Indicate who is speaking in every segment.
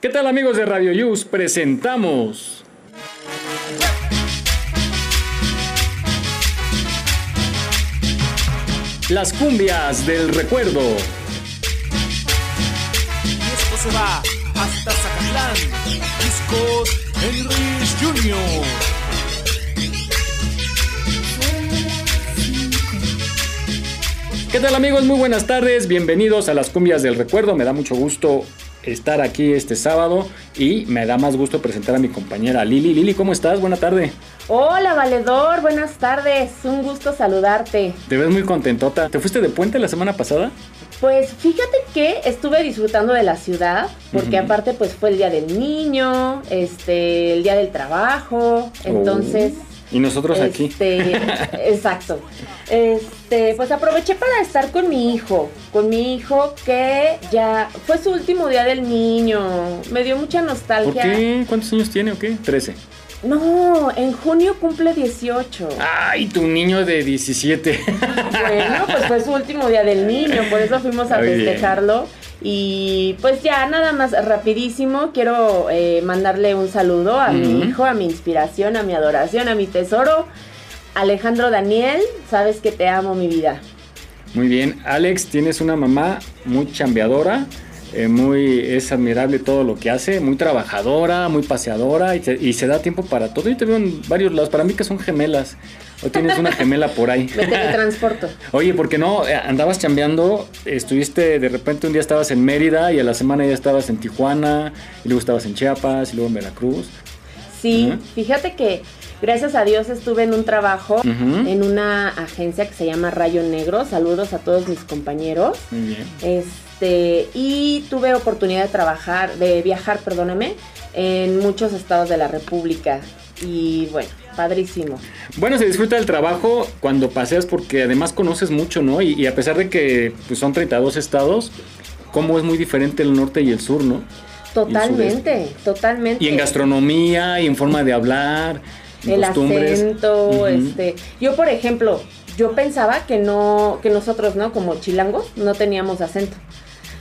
Speaker 1: ¿Qué tal amigos de Radio Yus? Presentamos... Las cumbias del recuerdo.
Speaker 2: Y esto se va hasta Zacatlán. Discos Henry Jr.
Speaker 1: ¿Qué tal amigos? Muy buenas tardes, bienvenidos a las cumbias del recuerdo. Me da mucho gusto estar aquí este sábado y me da más gusto presentar a mi compañera Lili. Lili, ¿cómo estás? Buena tarde.
Speaker 3: Hola, valedor, buenas tardes. Un gusto saludarte.
Speaker 1: Te ves muy contentota. ¿Te fuiste de puente la semana pasada?
Speaker 3: Pues fíjate que estuve disfrutando de la ciudad, porque aparte pues fue el día del niño, este, el día del trabajo, entonces
Speaker 1: Oh, y nosotros aquí.
Speaker 3: este, exacto. Este, pues aproveché para estar con mi hijo, con mi hijo que ya fue su último día del niño. Me dio mucha
Speaker 1: ¿Por
Speaker 3: nostalgia.
Speaker 1: qué? ¿Cuántos años tiene o qué? 13.
Speaker 3: No, en junio cumple 18.
Speaker 1: Ay, tu niño de 17.
Speaker 3: Bueno, pues fue su último día del niño, por eso fuimos a
Speaker 1: Muy bien.
Speaker 3: Y pues ya, nada más rapidísimo, quiero eh, mandarle un saludo a mi hijo, a mi inspiración, a mi adoración, a mi tesoro, Alejandro Daniel, sabes que te amo mi vida.
Speaker 1: Muy bien, Alex, tienes una mamá muy chambeadora, eh, muy es admirable todo lo que hace, muy trabajadora, muy paseadora y, se- y se da tiempo para todo. Yo te veo en varios lados, para mí que son gemelas. O tienes una gemela por ahí.
Speaker 3: Me teletransporto.
Speaker 1: Oye, ¿por qué no? Eh, Andabas chambeando, estuviste, de repente un día estabas en Mérida y a la semana ya estabas en Tijuana, y luego estabas en Chiapas, y luego en Veracruz.
Speaker 3: Sí, fíjate que gracias a Dios estuve en un trabajo en una agencia que se llama Rayo Negro. Saludos a todos mis compañeros.
Speaker 1: Muy bien.
Speaker 3: Este, y tuve oportunidad de trabajar, de viajar, perdóname, en muchos estados de la República. Y bueno, padrísimo.
Speaker 1: Bueno, se disfruta el trabajo cuando paseas porque además conoces mucho, ¿no? Y, y a pesar de que pues, son 32 estados, cómo es muy diferente el norte y el sur, ¿no?
Speaker 3: Totalmente, totalmente.
Speaker 1: Y en gastronomía, y en forma de hablar, en
Speaker 3: El
Speaker 1: costumbres.
Speaker 3: acento, este. Yo, por ejemplo, yo pensaba que no, que nosotros, ¿no? Como chilangos, no teníamos acento.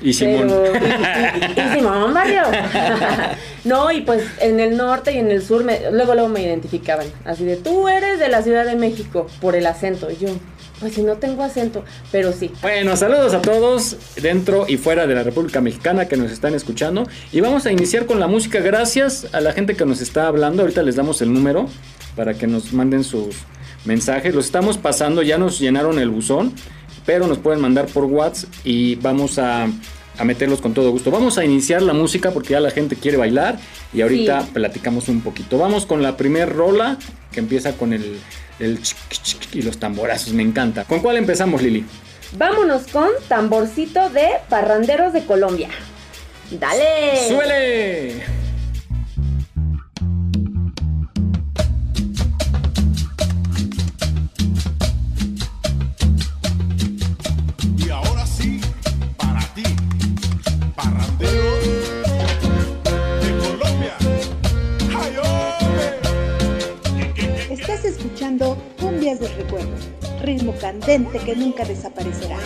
Speaker 1: Y Simón.
Speaker 3: Pero, y, y- y Simón Barrio. no, y pues en el norte y en el sur, me- luego, luego me identificaban. Así de, tú eres de la Ciudad de México por el acento. Y yo, pues si no tengo acento, pero sí.
Speaker 1: Bueno, saludos a todos dentro y fuera de la República Mexicana que nos están escuchando. Y vamos a iniciar con la música. Gracias a la gente que nos está hablando. Ahorita les damos el número para que nos manden sus mensajes. Los estamos pasando, ya nos llenaron el buzón, pero nos pueden mandar por WhatsApp y vamos a, a meterlos con todo gusto. Vamos a iniciar la música porque ya la gente quiere bailar y ahorita
Speaker 3: Sí.
Speaker 1: platicamos un poquito. Vamos con la primer rola que empieza con el, el chic, chic y los tamborazos. Me encanta. ¿Con cuál empezamos, Lili?
Speaker 3: Vámonos con tamborcito de parranderos de Colombia. Dale.
Speaker 1: ¡Suele!
Speaker 4: Estás escuchando Cumbias del Recuerdo, ritmo candente que nunca desaparecerá.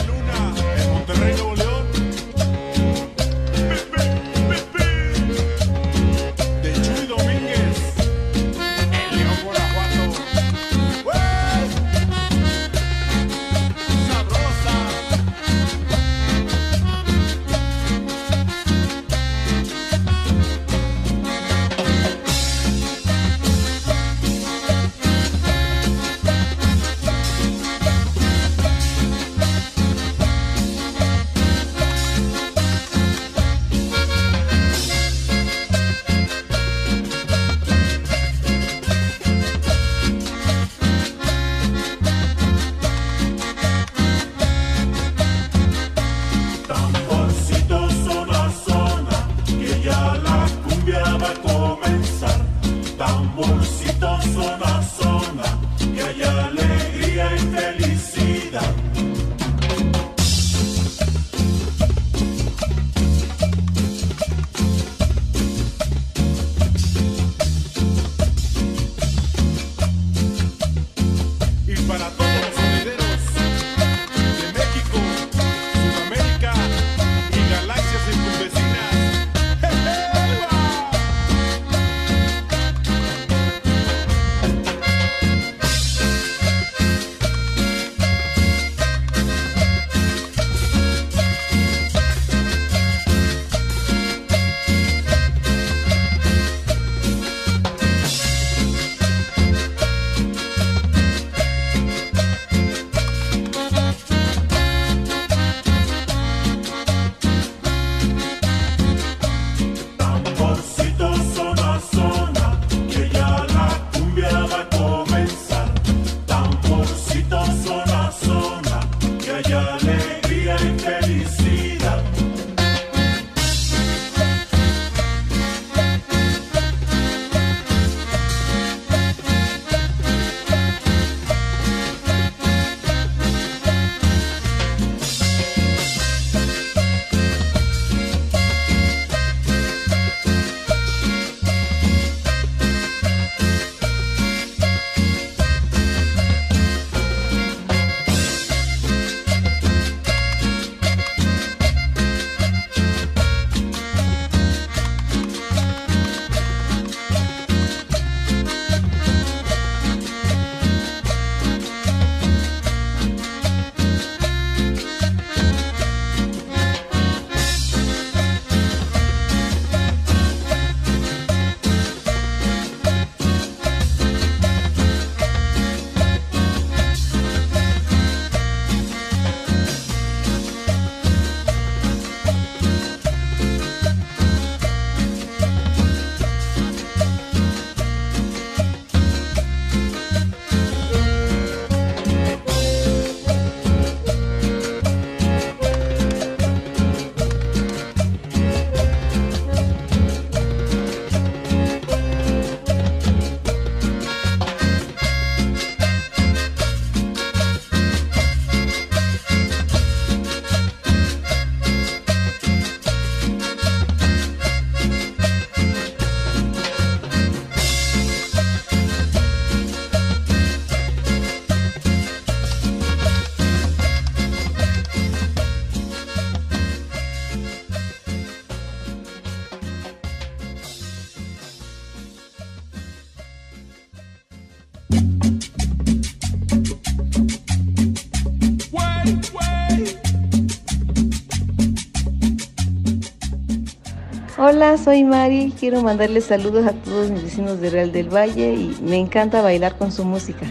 Speaker 5: Hola, soy Mari. Quiero mandarles saludos a todos mis vecinos de Real del Valle y me encanta bailar con su música.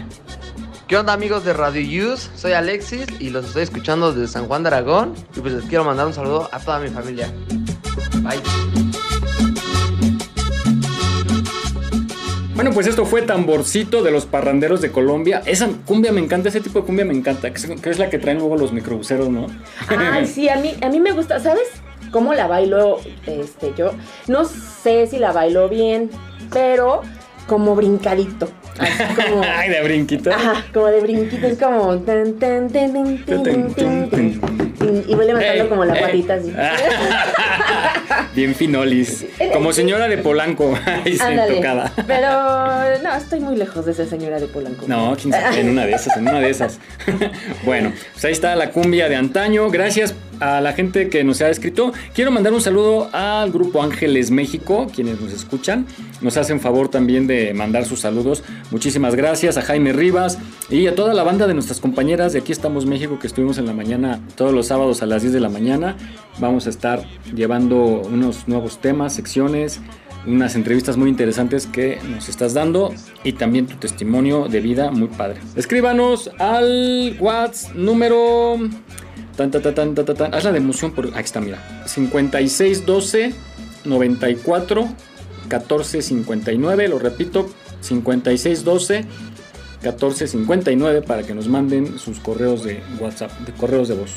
Speaker 6: ¿Qué onda amigos de Radio Use? Soy Alexis y los estoy escuchando desde San Juan de Aragón y pues les quiero mandar un saludo a toda mi familia. Bye.
Speaker 1: Bueno, pues esto fue Tamborcito de los Parranderos de Colombia. Esa cumbia me encanta, ese tipo de cumbia me encanta, que es, que es la que traen luego los microbuseros, ¿no?
Speaker 3: Ay, sí, a mí, a mí me gusta, ¿sabes? ¿Cómo la bailo este, yo? No sé si la bailo bien, pero como brincadito. Así como...
Speaker 1: Ay, de brinquito.
Speaker 3: Ajá, como de brinquito, es como... tan, tan, tan, Y voy levantando como la
Speaker 1: ey.
Speaker 3: patita así.
Speaker 1: Bien finolis. Como señora de Polanco. Ahí tocada.
Speaker 3: Pero no, estoy muy lejos de esa señora de Polanco.
Speaker 1: No, quién en una de esas, en una de esas. bueno, pues ahí está la cumbia de antaño. Gracias a la gente que nos ha escrito. Quiero mandar un saludo al grupo Ángeles México, quienes nos escuchan. Nos hacen favor también de mandar sus saludos. Muchísimas gracias a Jaime Rivas y a toda la banda de nuestras compañeras de Aquí estamos México que estuvimos en la mañana todos los sábados a las 10 de la mañana. Vamos a estar llevando unos nuevos temas, secciones, unas entrevistas muy interesantes que nos estás dando y también tu testimonio de vida muy padre. Escríbanos al WhatsApp número tan, tan, tan, tan. Haz la de emoción por ahí está, mira. 5612 94 14 59, lo repito, 5612 14 59 para que nos manden sus correos de WhatsApp, de correos de voz.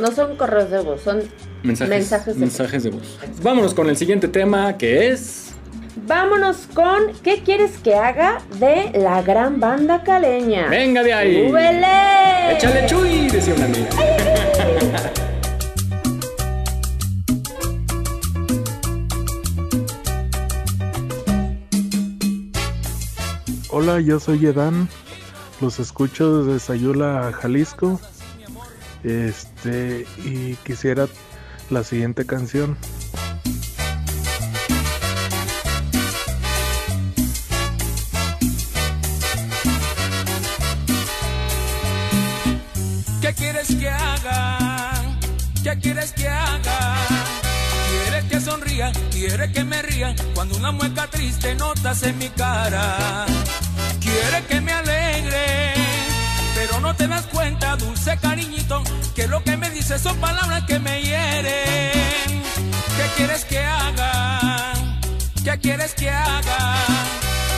Speaker 3: No son correos de voz, son
Speaker 1: Mensajes,
Speaker 3: mensajes, de
Speaker 1: mensajes de voz. Vámonos con el siguiente tema que es
Speaker 3: Vámonos con ¿Qué quieres que haga de la gran banda caleña?
Speaker 1: Venga de ahí.
Speaker 3: ¡Súbele!
Speaker 1: Échale chuy, decía una amiga.
Speaker 7: Hola, yo soy Edan. Los escucho desde Sayula, Jalisco. Este, y quisiera la siguiente canción.
Speaker 2: ¿Qué quieres que haga? ¿Qué quieres que haga? ¿Quieres que sonría? ¿Quieres que me ría? Cuando una mueca triste notas en mi cara. ¿Quieres que me alegre? Pero no te das cuenta, dulce cariñito, que lo que me dices son palabras que me hieren. ¿Qué quieres que haga? ¿Qué quieres que haga?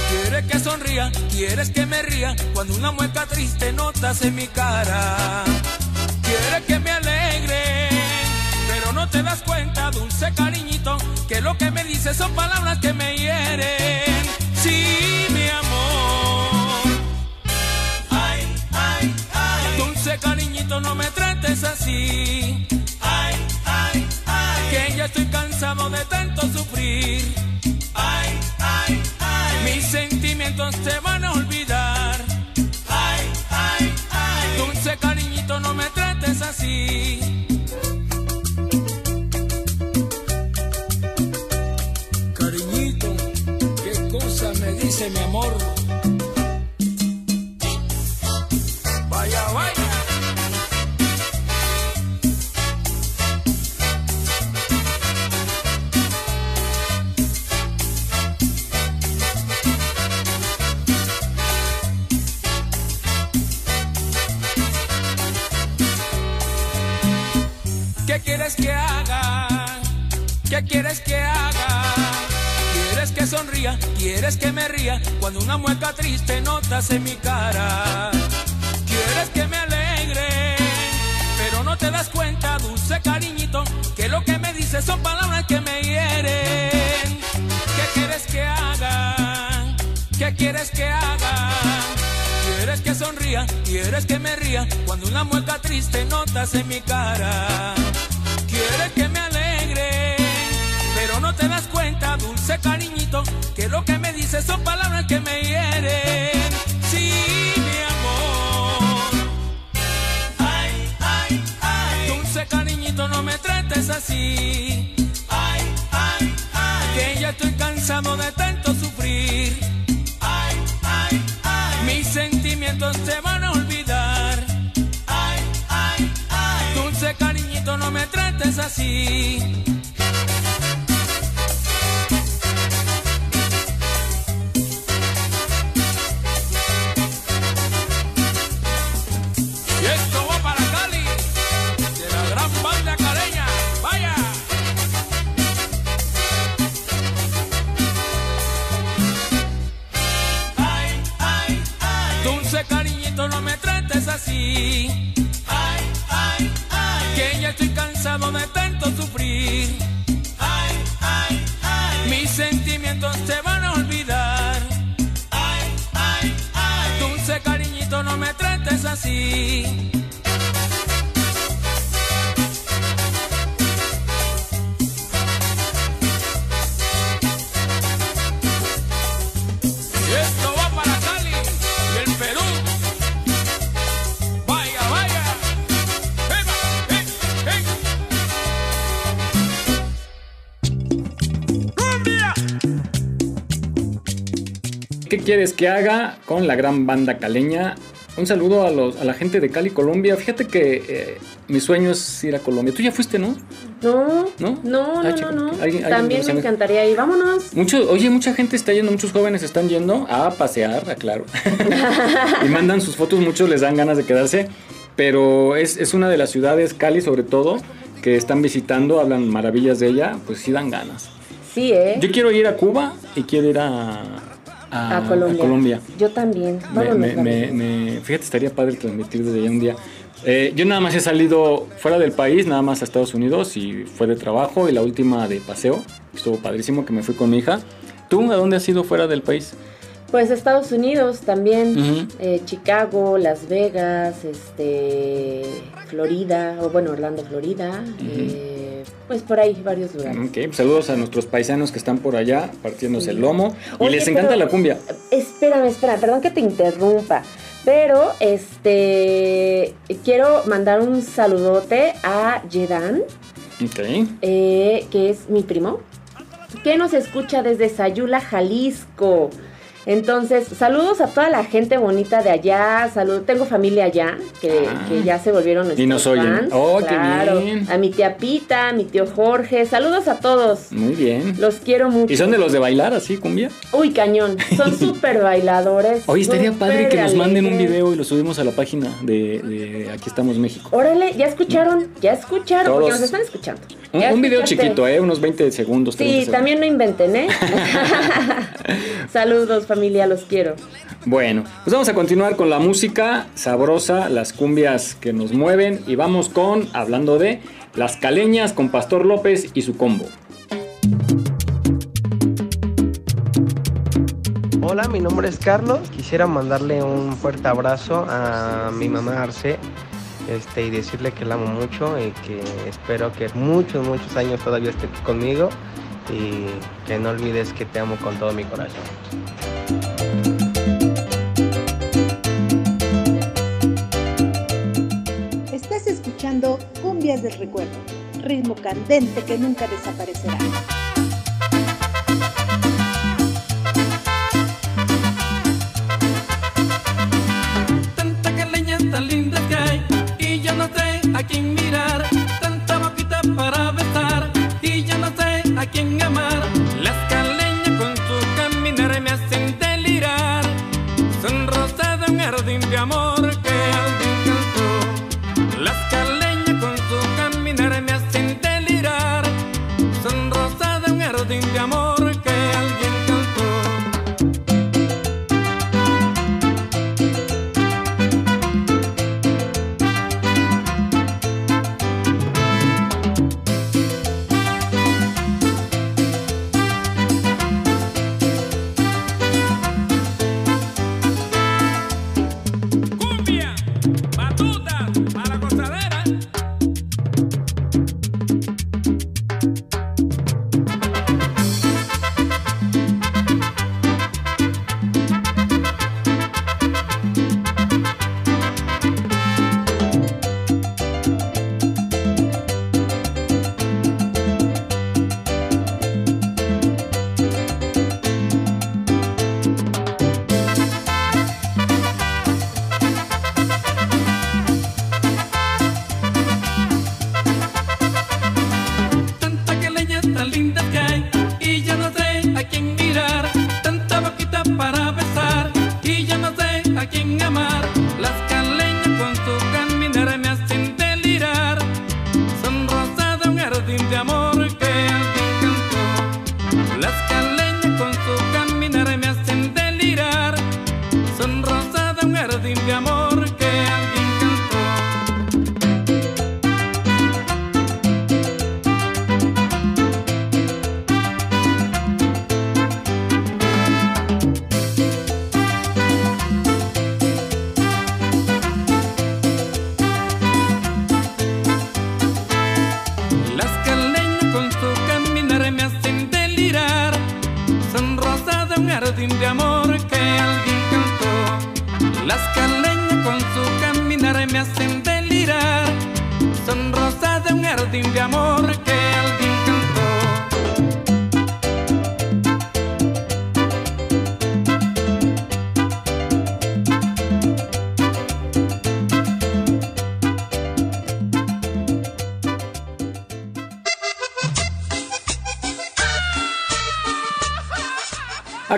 Speaker 2: Quieres que sonría, quieres que me ría cuando una mueca triste notas en mi cara. Quieres que me alegre, pero no te das cuenta, dulce cariñito, que lo que me dices son palabras que me hieren. Sí, mi amor. Dulce cariñito, no me trates así. Ay, ay, ay. Que ya estoy cansado de tanto sufrir. Ay, ay, ay. Mis sentimientos te van a olvidar. Ay, ay, ay. Dulce cariñito, no me trates así. Cariñito, qué cosa me dice mi amor. Quieres que haga? ¿Qué quieres que haga? ¿Quieres que sonría? ¿Quieres que me ría? Cuando una mueca triste notas en mi cara. ¿Quieres que me alegre? Pero no te das cuenta, dulce cariñito, que lo que me dices son palabras que me hieren. ¿Qué quieres que haga? ¿Qué quieres que haga? ¿Quieres que sonría? ¿Quieres que me ría? Cuando una mueca triste notas en mi cara. ¿Quieres que me alegre? Pero no te das cuenta, dulce cariñito, que lo que me dices son palabras que me hieren. Sí, mi amor. Ay, ay, ay. Dulce cariñito, no me trates así. Ay, ay, ay. Que ya estoy cansado de tanto sufrir. Ay, ay, ay. Mis sentimientos te van a No me trates así, y esto va para Cali de la Gran Panda Careña. Vaya, ay, ay, dulce cariñito. No me trates así. Cansado de tanto sufrir. Ay, ay, ay. Mis sentimientos se van a olvidar. Ay, ay, ay. Dulce cariñito, no me trates así.
Speaker 1: ¿Qué quieres que haga con la gran banda caleña? Un saludo a, los, a la gente de Cali, Colombia. Fíjate que eh, mi sueño es ir a Colombia. Tú ya fuiste, ¿no?
Speaker 3: No,
Speaker 1: ¿No?
Speaker 3: no, no,
Speaker 1: Ah,
Speaker 3: no, no.
Speaker 1: ¿alguien- alguien
Speaker 3: También
Speaker 1: los
Speaker 3: me encantaría ir. Vámonos.
Speaker 1: Mucho, oye, mucha gente está yendo, muchos jóvenes están yendo a pasear, aclaro. y mandan sus fotos, muchos les dan ganas de quedarse. Pero es, es una de las ciudades, Cali sobre todo, que están visitando, hablan maravillas de ella, pues sí dan ganas.
Speaker 3: Sí, ¿eh?
Speaker 1: Yo quiero ir a Cuba y quiero ir a, a,
Speaker 3: a Colombia.
Speaker 1: a Colombia.
Speaker 3: Yo también.
Speaker 1: Me- me- me- me- fíjate, estaría padre transmitir desde allá un día. Eh, yo nada más he salido fuera del país, nada más a Estados Unidos y fue de trabajo y la última de paseo. Estuvo padrísimo que me fui con mi hija. ¿Tú a dónde has ido fuera del país?
Speaker 3: Pues Estados Unidos también, eh, Chicago, Las Vegas, este, Florida, o bueno, Orlando, Florida, eh, pues por ahí varios lugares.
Speaker 1: Ok, pues saludos a nuestros paisanos que están por allá partiéndose el lomo. Y les encanta la cumbia.
Speaker 3: Espérame, espera, perdón que te interrumpa, pero este, quiero mandar un saludote a Yedan,
Speaker 1: Ok.
Speaker 3: eh, que es mi primo, que nos escucha desde Sayula, Jalisco. Entonces, saludos a toda la gente bonita de allá. Salud, tengo familia allá que,
Speaker 1: Ah.
Speaker 3: que ya se volvieron nuestros
Speaker 1: Y nos oyen. Oh, qué
Speaker 3: claro.
Speaker 1: bien.
Speaker 3: A mi tía Pita, a mi tío Jorge. Saludos a todos.
Speaker 1: Muy bien.
Speaker 3: Los quiero mucho.
Speaker 1: ¿Y son de los de bailar así, cumbia?
Speaker 3: Uy, cañón. Son súper bailadores.
Speaker 1: Oye, estaría padre que nos manden un video y lo subimos a la página de, de Aquí estamos México.
Speaker 3: Órale, ya escucharon, ya escucharon, porque
Speaker 1: Todos.
Speaker 3: nos están escuchando.
Speaker 1: Un, video chiquito, ¿eh? Unos 20 segundos. 30
Speaker 3: Sí,
Speaker 1: segundos.
Speaker 3: también no inventen, ¿eh? Saludos, familia, los quiero.
Speaker 1: Bueno, pues vamos a continuar con la música sabrosa, las cumbias que nos mueven y vamos con, hablando de las caleñas con Pastor López y su combo.
Speaker 8: Hola, mi nombre es Carlos. Quisiera mandarle un fuerte abrazo a mi mamá Arce este, y decirle que la amo mucho y que espero que muchos, muchos años todavía esté conmigo y que no olvides que te amo con todo mi corazón.
Speaker 4: Cumbias del Recuerdo, ritmo candente que nunca desaparecerá.
Speaker 2: Tanta caleña tan linda que hay y yo no sé a quién mirar. Tanta boquita para besar y yo no sé a quién amar. Las caleñas con su caminar me hacen delirar. Son rosas de un jardín de amor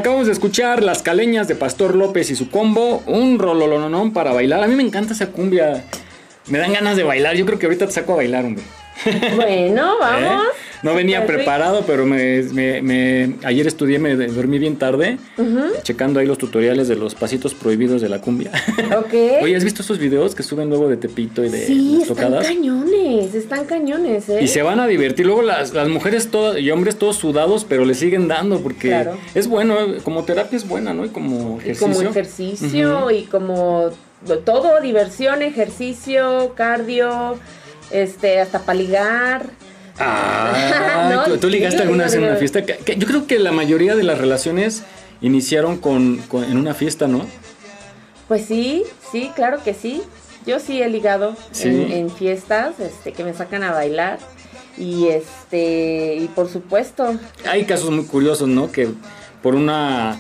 Speaker 1: Acabamos de escuchar Las Caleñas de Pastor López y su combo, un rololonón para bailar. A mí me encanta esa cumbia. Me dan ganas de bailar. Yo creo que ahorita te saco a bailar, hombre.
Speaker 3: Bueno, vamos.
Speaker 1: ¿Eh? No venía preparado, pero me, me- me- ayer estudié, me dormí bien tarde, checando ahí los tutoriales de los pasitos prohibidos de la cumbia.
Speaker 3: Ok.
Speaker 1: Oye, ¿has visto esos videos que suben luego de Tepito y de
Speaker 3: sí,
Speaker 1: las
Speaker 3: están cañones, están cañones, ¿eh?
Speaker 1: Y se van a divertir. Luego las, las mujeres todas y hombres todos sudados, pero le siguen dando porque
Speaker 3: Claro.
Speaker 1: es bueno, como terapia es buena, ¿no? Y como
Speaker 3: Y
Speaker 1: ejercicio.
Speaker 3: como ejercicio y como todo, diversión, ejercicio, cardio, este, hasta para ligar.
Speaker 1: Ah,
Speaker 3: No,
Speaker 1: ¿tú, tú ligaste
Speaker 3: sí,
Speaker 1: alguna vez en una fiesta? Que- que yo creo que la mayoría de las relaciones iniciaron con, con- en una fiesta, ¿no?
Speaker 3: Pues sí, sí, claro que sí. Yo sí he ligado
Speaker 1: Sí.
Speaker 3: en, en fiestas, este, que me sacan a bailar. Y este, y por supuesto,
Speaker 1: Hay casos muy curiosos, ¿no? Que por una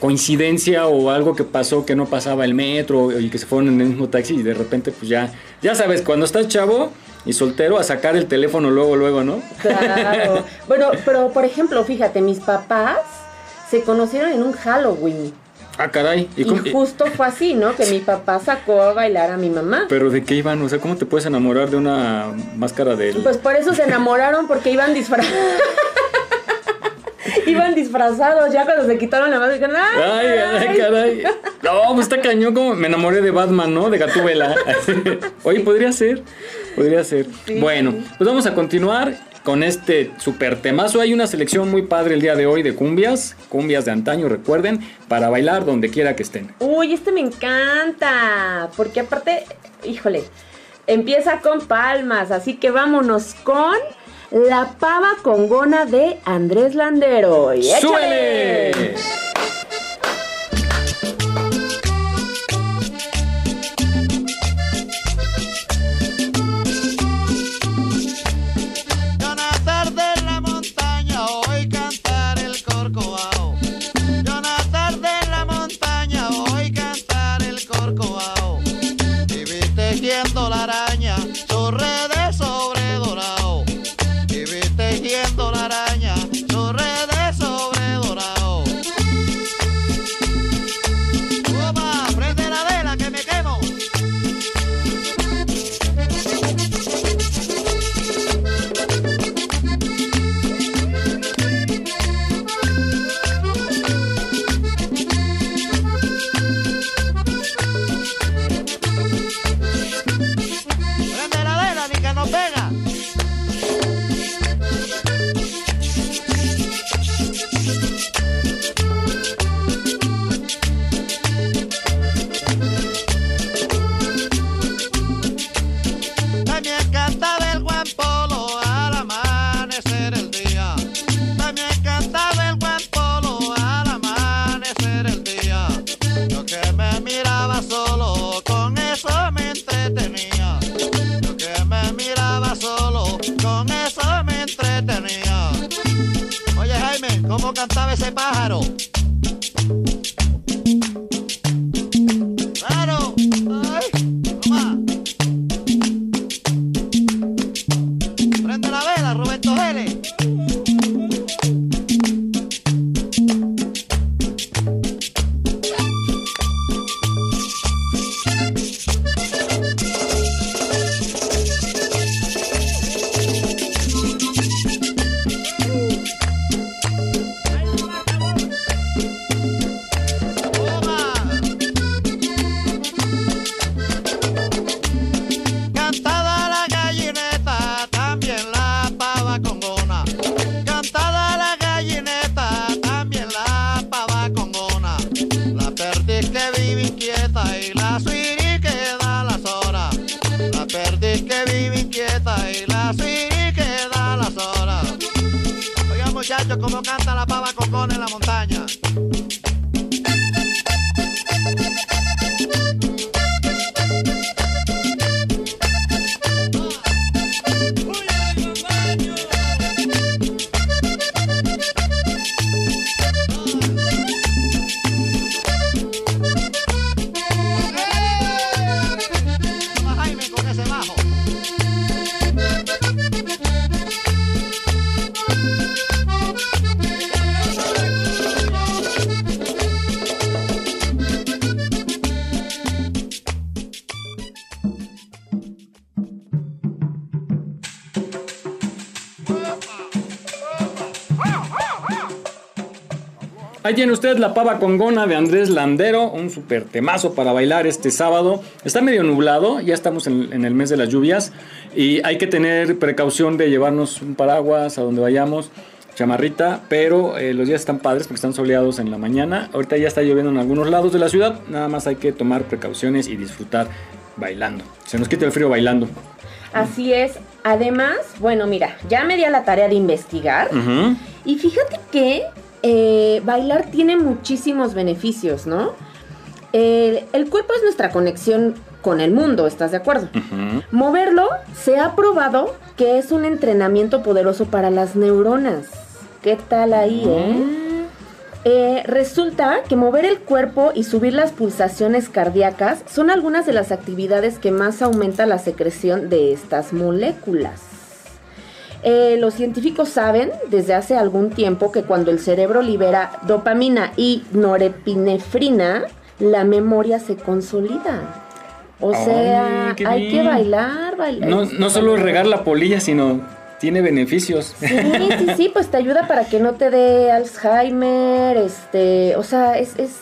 Speaker 1: coincidencia o algo que pasó que no pasaba el metro y que se fueron en el mismo taxi y de repente pues ya, ya sabes, cuando estás chavo y soltero a sacar el teléfono luego, luego, ¿no?
Speaker 3: claro. bueno, pero por ejemplo, fíjate, mis papás se conocieron en un Halloween.
Speaker 1: Ah, caray. ¿Y
Speaker 3: Y,
Speaker 1: cómo- y-
Speaker 3: justo fue así, ¿no? Que mi papá sacó a bailar a mi mamá.
Speaker 1: pero de qué iban, o sea, ¿cómo te puedes enamorar de una máscara de
Speaker 3: Pues por eso se enamoraron, porque iban disfrazados. Iban disfrazados, ya cuando se quitaron la máscara,
Speaker 1: Ay,
Speaker 3: ¡ay!
Speaker 1: ay, caray. No, pues está cañón como me enamoré de Batman, ¿no? De Gatúbela. Oye, podría ser. Podría ser.
Speaker 3: Sí.
Speaker 1: Bueno, pues vamos a continuar con este super temazo. Hay una selección muy padre el día de hoy de cumbias, cumbias de antaño, recuerden, para bailar donde quiera que estén.
Speaker 3: Uy, este me encanta, porque aparte, híjole, empieza con palmas, así que vámonos con La pava congona de Andrés Landero. ¡Y!
Speaker 1: ¡Súbele!
Speaker 9: muchachos, como canta la pava cocón en la montaña.
Speaker 1: Tiene usted la pava congona de Andrés Landero, un super temazo para bailar este sábado. Está medio nublado, ya estamos en, en el mes de las lluvias y hay que tener precaución de llevarnos un paraguas a donde vayamos, chamarrita, pero eh, los días están padres porque están soleados en la mañana. Ahorita ya está lloviendo en algunos lados de la ciudad, nada más hay que tomar precauciones y disfrutar bailando. Se nos quita el frío bailando.
Speaker 3: Así es. Además, bueno, mira, ya me di a la tarea de investigar. Y fíjate que eh, bailar tiene muchísimos beneficios, ¿no? El, el cuerpo es nuestra conexión con el mundo, ¿estás de acuerdo? Moverlo se ha probado que es un entrenamiento poderoso para las neuronas. ¿Qué tal ahí, eh? Eh, resulta que mover el cuerpo y subir las pulsaciones cardíacas son algunas de las actividades que más aumenta la secreción de estas moléculas. Eh, los científicos saben desde hace algún tiempo que cuando el cerebro libera dopamina y norepinefrina, la memoria se consolida. O
Speaker 1: Ay,
Speaker 3: sea, hay que bailar, bailar.
Speaker 1: No, no solo regar la polilla, sino tiene beneficios.
Speaker 3: Sí, sí, sí, pues te ayuda para que no te dé Alzheimer, este, o sea, es, es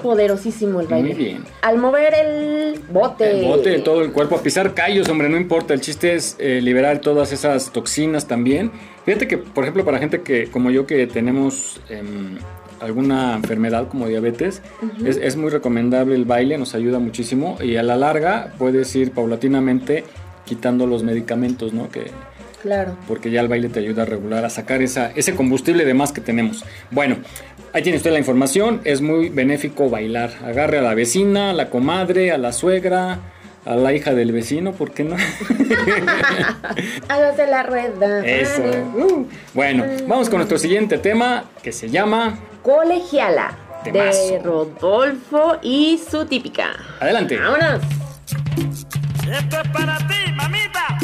Speaker 3: poderosísimo el baile.
Speaker 1: Muy bien.
Speaker 3: Al mover el bote.
Speaker 1: El bote de todo el cuerpo, a pisar callos, hombre, no importa. El chiste es eh, liberar todas esas toxinas también. Fíjate que, por ejemplo, para gente que, como yo, que tenemos em, alguna enfermedad como diabetes, es, es muy recomendable el baile, nos ayuda muchísimo. Y a la larga puedes ir paulatinamente quitando los medicamentos, ¿no? Que,
Speaker 3: Claro.
Speaker 1: porque ya el baile te ayuda a regular, a sacar esa, ese combustible de más que tenemos. Bueno, ahí tiene usted la información, es muy benéfico bailar. Agarre a la vecina, a la comadre, a la suegra, a la hija del vecino, ¿por qué no?
Speaker 3: Hágase la rueda.
Speaker 1: Eso. Uh. Bueno, vamos con nuestro siguiente tema que se llama...
Speaker 3: Colegiala.
Speaker 1: Temazo.
Speaker 3: De Rodolfo y su típica.
Speaker 1: Adelante.
Speaker 3: Vámonos.
Speaker 2: Esto es para ti, mamita.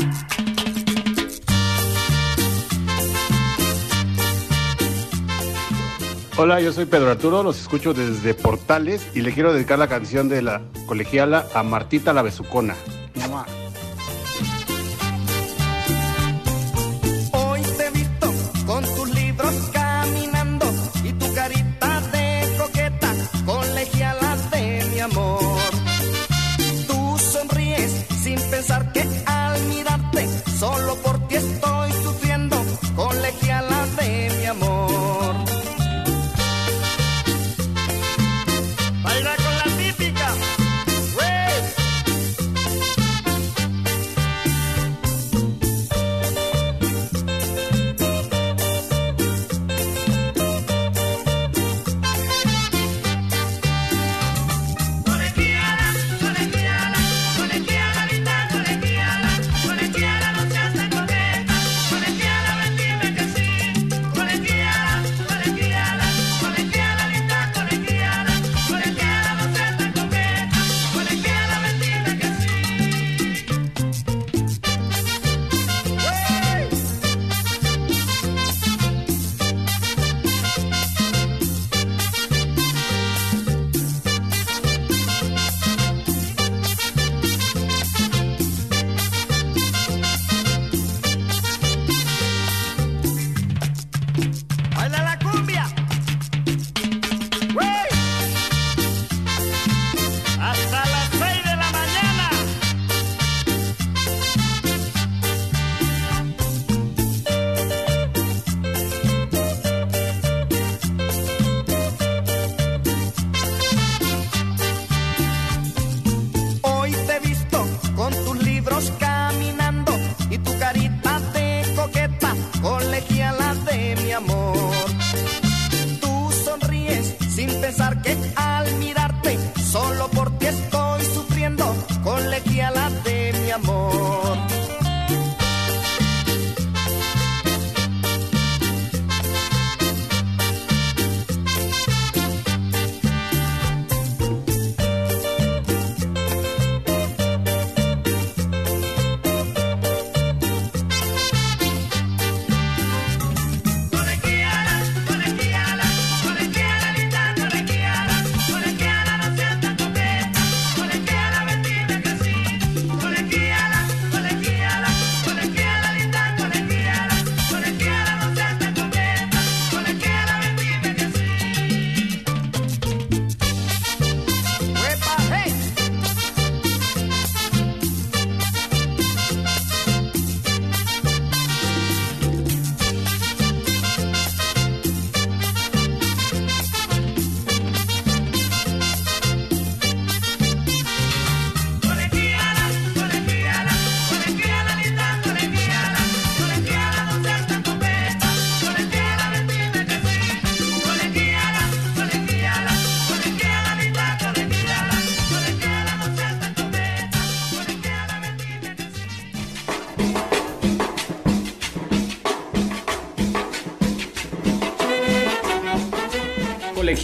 Speaker 10: Hola, yo soy Pedro Arturo, los escucho desde Portales y le quiero dedicar la canción de la colegiala a Martita la Besucona.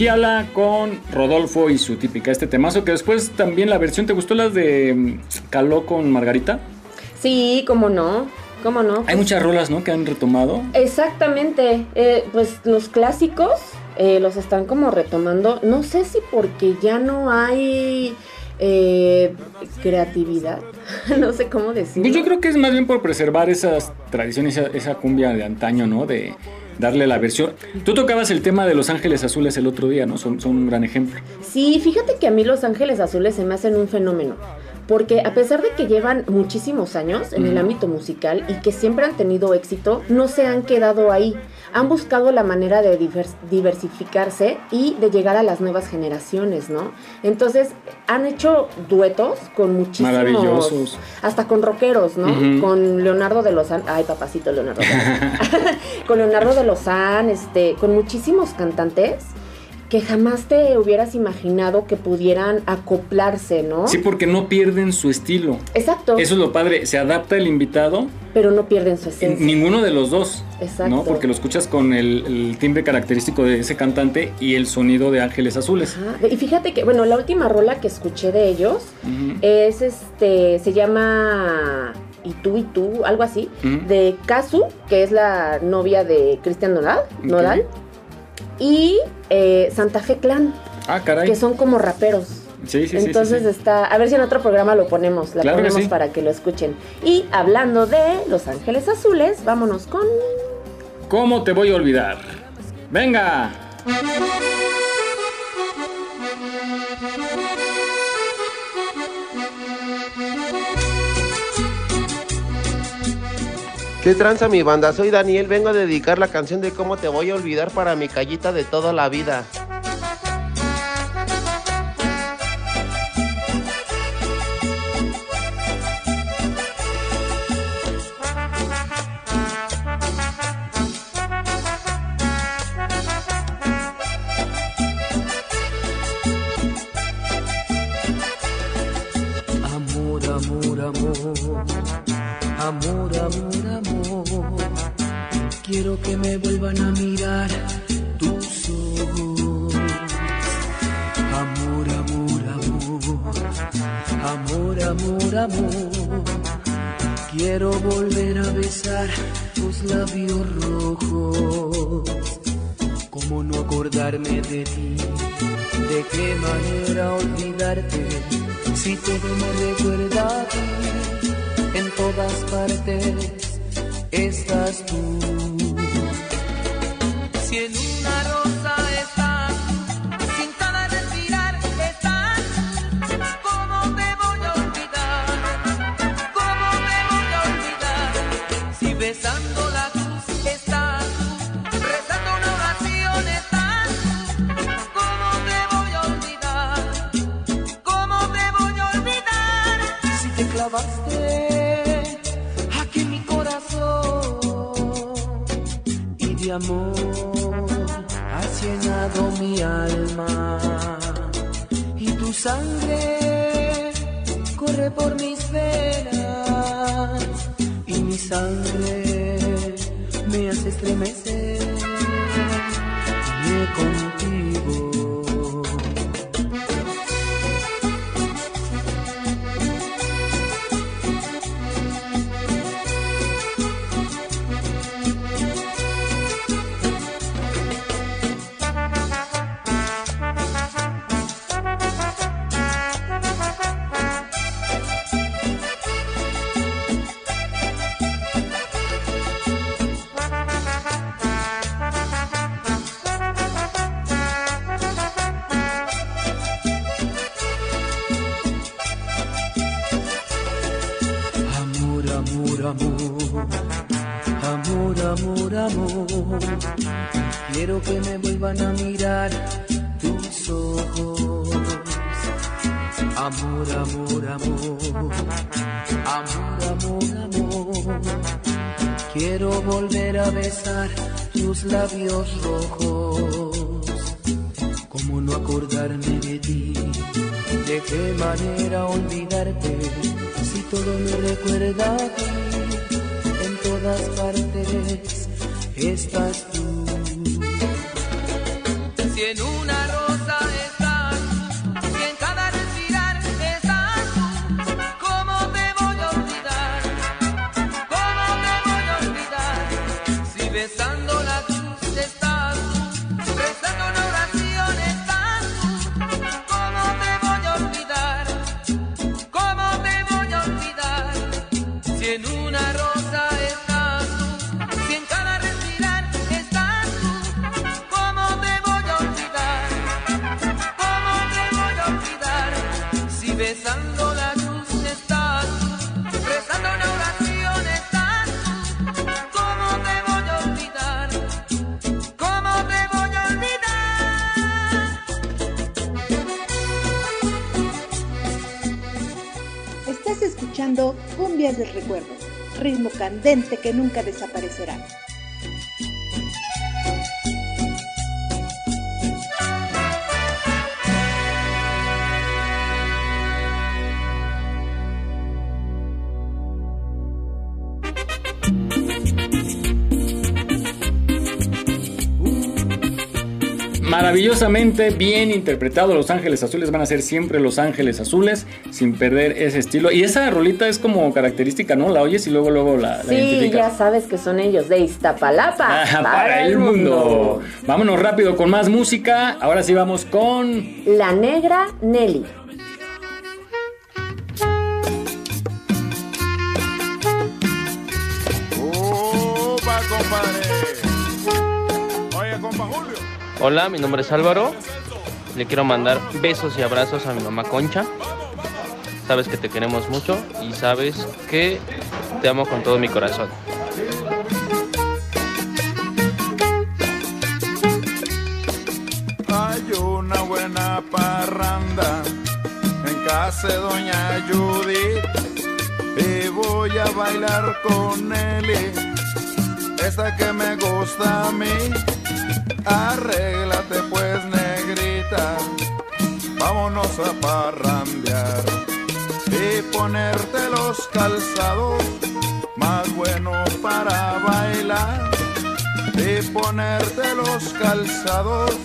Speaker 11: Colegiala
Speaker 2: con
Speaker 1: Rodolfo y su típica este temazo que después también la versión te gustó las de mm, Caló con Margarita.
Speaker 3: Sí, cómo no, cómo no.
Speaker 1: Hay muchas rolas, ¿no? Que han retomado.
Speaker 3: Exactamente, eh, pues los clásicos eh, los están como retomando, no sé si porque ya no hay eh, creatividad, no sé cómo decirlo.
Speaker 1: Pues yo creo que es más bien por preservar esas tradiciones, esa, esa cumbia de antaño, ¿no? De darle la versión. Tú tocabas el tema de Los Ángeles Azules el otro día, ¿no? Son, son un gran ejemplo.
Speaker 3: Sí, fíjate que a mí Los Ángeles Azules se me hacen un fenómeno. Porque a pesar de que llevan muchísimos años en el ámbito musical y que siempre han tenido éxito, no se han quedado ahí. Han buscado la manera de divers- diversificarse y de llegar a las nuevas generaciones, ¿no? Entonces han hecho duetos con muchísimos...
Speaker 1: Maravillosos.
Speaker 3: Hasta con rockeros, ¿no? Con Leonardo de Lozán. Ay, papacito Leonardo. con Leonardo de Lozán, este, con muchísimos cantantes que jamás te hubieras imaginado que pudieran acoplarse, ¿no?
Speaker 1: Sí, porque no pierden su estilo.
Speaker 3: Exacto.
Speaker 1: Eso es lo padre. Se adapta el invitado,
Speaker 3: Pero no pierden su esencia.
Speaker 1: ninguno de los dos.
Speaker 3: Exacto.
Speaker 1: ¿no? Porque lo escuchas con el, el timbre característico de ese cantante y el sonido de Ángeles Azules.
Speaker 3: Ajá. Y fíjate que, bueno, la última rola que escuché de ellos es este, se llama Y tú y tú, algo así, de Kazu, que es la novia de Cristian Nodal, Nodal y eh, Santa Fe Clan,
Speaker 1: Ah, caray.
Speaker 3: que son como raperos.
Speaker 1: Sí, sí, sí, sí,
Speaker 3: Entonces
Speaker 1: sí.
Speaker 3: está, a ver si en otro programa lo ponemos, la
Speaker 1: Claro que
Speaker 3: ponemos
Speaker 1: sí.
Speaker 3: para que lo escuchen. Y hablando de Los Ángeles Azules, vámonos con
Speaker 1: ¿Cómo te voy a olvidar? ¡Venga!
Speaker 8: ¿Qué tranza mi banda? Soy Daniel, vengo a dedicar la canción de cómo te voy a olvidar para mi callita de toda la vida.
Speaker 12: A mirar tus ojos. Amor, amor, amor, amor, amor, amor. Quiero volver a besar tus labios rojos. ¿Cómo no acordarme de ti? ¿De qué manera olvidarte? Si todo me recuerda a ti, en todas partes estás tú. alma y tu sangre corre por mis venas y mi sangre me hace estremecer. Contigo. Que
Speaker 4: nunca desaparecerá.
Speaker 1: Maravillosamente bien interpretado. Los Ángeles Azules van a ser siempre Los Ángeles Azules, sin perder ese estilo. Y esa rolita es como característica, ¿no? La oyes y luego luego la, la
Speaker 3: Sí,
Speaker 1: identificas.
Speaker 3: ya sabes que son ellos de Iztapalapa.
Speaker 1: Ajá, para el mundo. Vámonos rápido con más música. Ahora sí vamos con
Speaker 3: La negra Nelly.
Speaker 13: Opa, compadre. Oye, compa Julio.
Speaker 14: Hola, mi nombre es Álvaro. Le quiero mandar besos y abrazos a mi mamá Concha. Sabes que te queremos mucho y sabes que te amo con todo mi corazón.
Speaker 13: Hay una buena parranda en casa de doña Judith y voy a bailar con Nelly, esta que me gusta a mí. Arréglate pues negrita, vámonos a parrandear ponerte los calzados más buenos para bailar y ponerte los calzados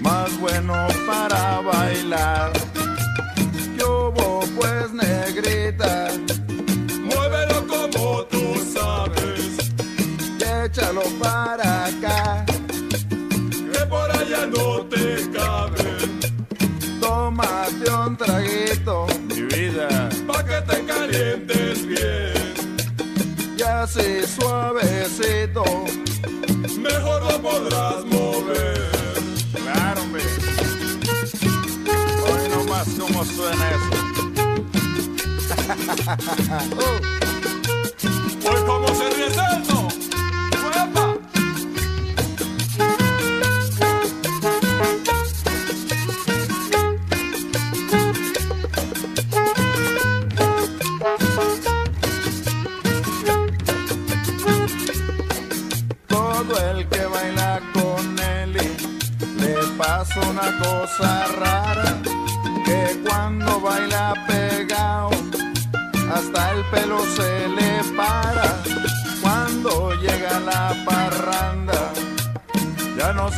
Speaker 13: más buenos para bailar. Mejor lo podrás mover. Claro, hombre. Hoy nomás cómo suena eso. Uh. Hoy cómo se ríe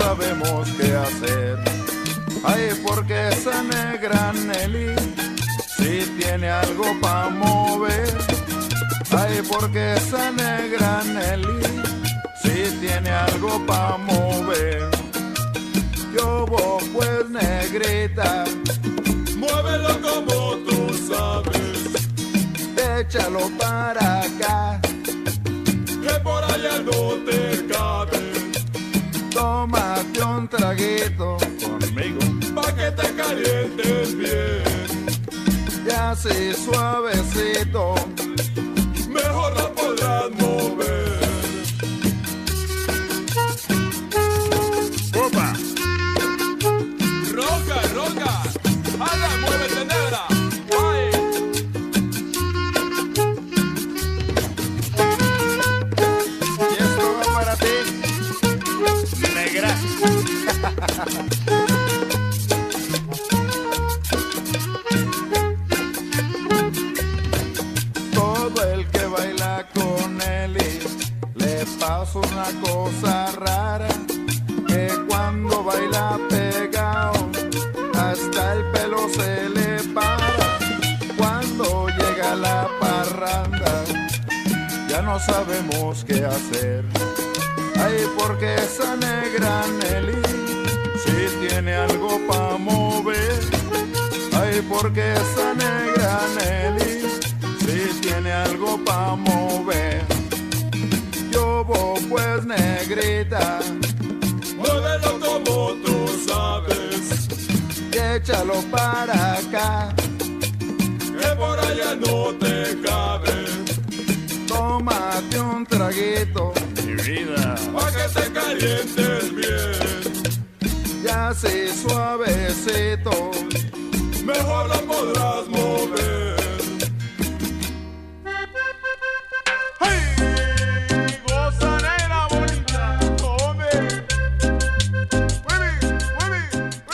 Speaker 13: sabemos qué hacer. Ay, porque esa negra Nelly si tiene algo pa' mover. Ay, porque esa negra Nelly si tiene algo pa' mover. Yo voy pues negrita, muévelo como tú sabes. Échalo para acá, que por allá no te un traguito conmigo, pa' que te calientes bien. Ya así suavecito, mejor la podrás mover. Opa. Cosa rara que cuando baila pegado hasta el pelo se le para. Cuando llega la parranda ya no sabemos qué hacer. Ay, porque esa negra Nelly si tiene algo pa' mover. Ay, porque esa negra Nelly si tiene algo pa' mover. Pues negrita, muévelo como tú sabes. Y échalo para acá, que por allá no te cabe. Tómate un traguito, mi vida, pa' que te calientes bien. Ya así suavecito, mejor lo podrás mover.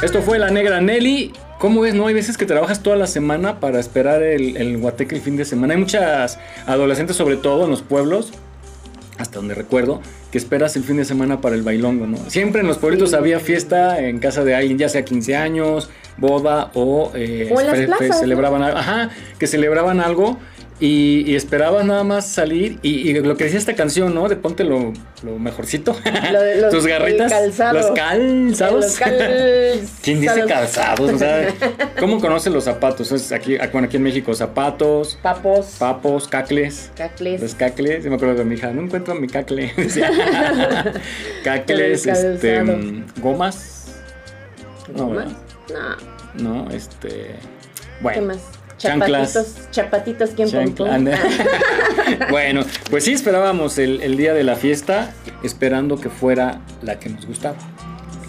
Speaker 1: Esto fue La Negra Nelly. ¿Cómo ves? No hay veces que trabajas toda la semana para esperar el, el guateque el fin de semana. Hay muchas adolescentes, sobre todo en los pueblos, hasta donde recuerdo, que esperas el fin de semana para el bailongo, ¿no? Siempre en los pueblitos había fiesta en casa de alguien, ya sea 15 años, boda o, eh,
Speaker 3: O en las plazas, ¿no?
Speaker 1: celebraban algo. Ajá, que celebraban algo. Y, y esperabas nada más salir y, y lo que decía esta canción, ¿no? De ponte lo, lo mejorcito.
Speaker 3: Lo de los-
Speaker 1: Tus garritas.
Speaker 3: calzado.
Speaker 1: Los calzados.
Speaker 3: Los calzados.
Speaker 1: ¿Quién dice calzados? O sea, ¿cómo conocen los zapatos? Es aquí, bueno, aquí en México, zapatos,
Speaker 3: Papos,
Speaker 1: papos, cacles.
Speaker 3: cacles.
Speaker 1: Los cacles, yo me acuerdo de mi hija, no encuentro mi cacle. Cacles, este, mm, gomas. No,
Speaker 3: ¿Gomas?
Speaker 1: ¿verdad?
Speaker 3: No,
Speaker 1: no, este.
Speaker 3: ¿qué
Speaker 1: Bueno,
Speaker 3: más? Chapatitos, chapatitos, ¿quién
Speaker 1: Chancla- anda. bueno, pues sí esperábamos el, el día de la fiesta, esperando que fuera la que nos gustaba.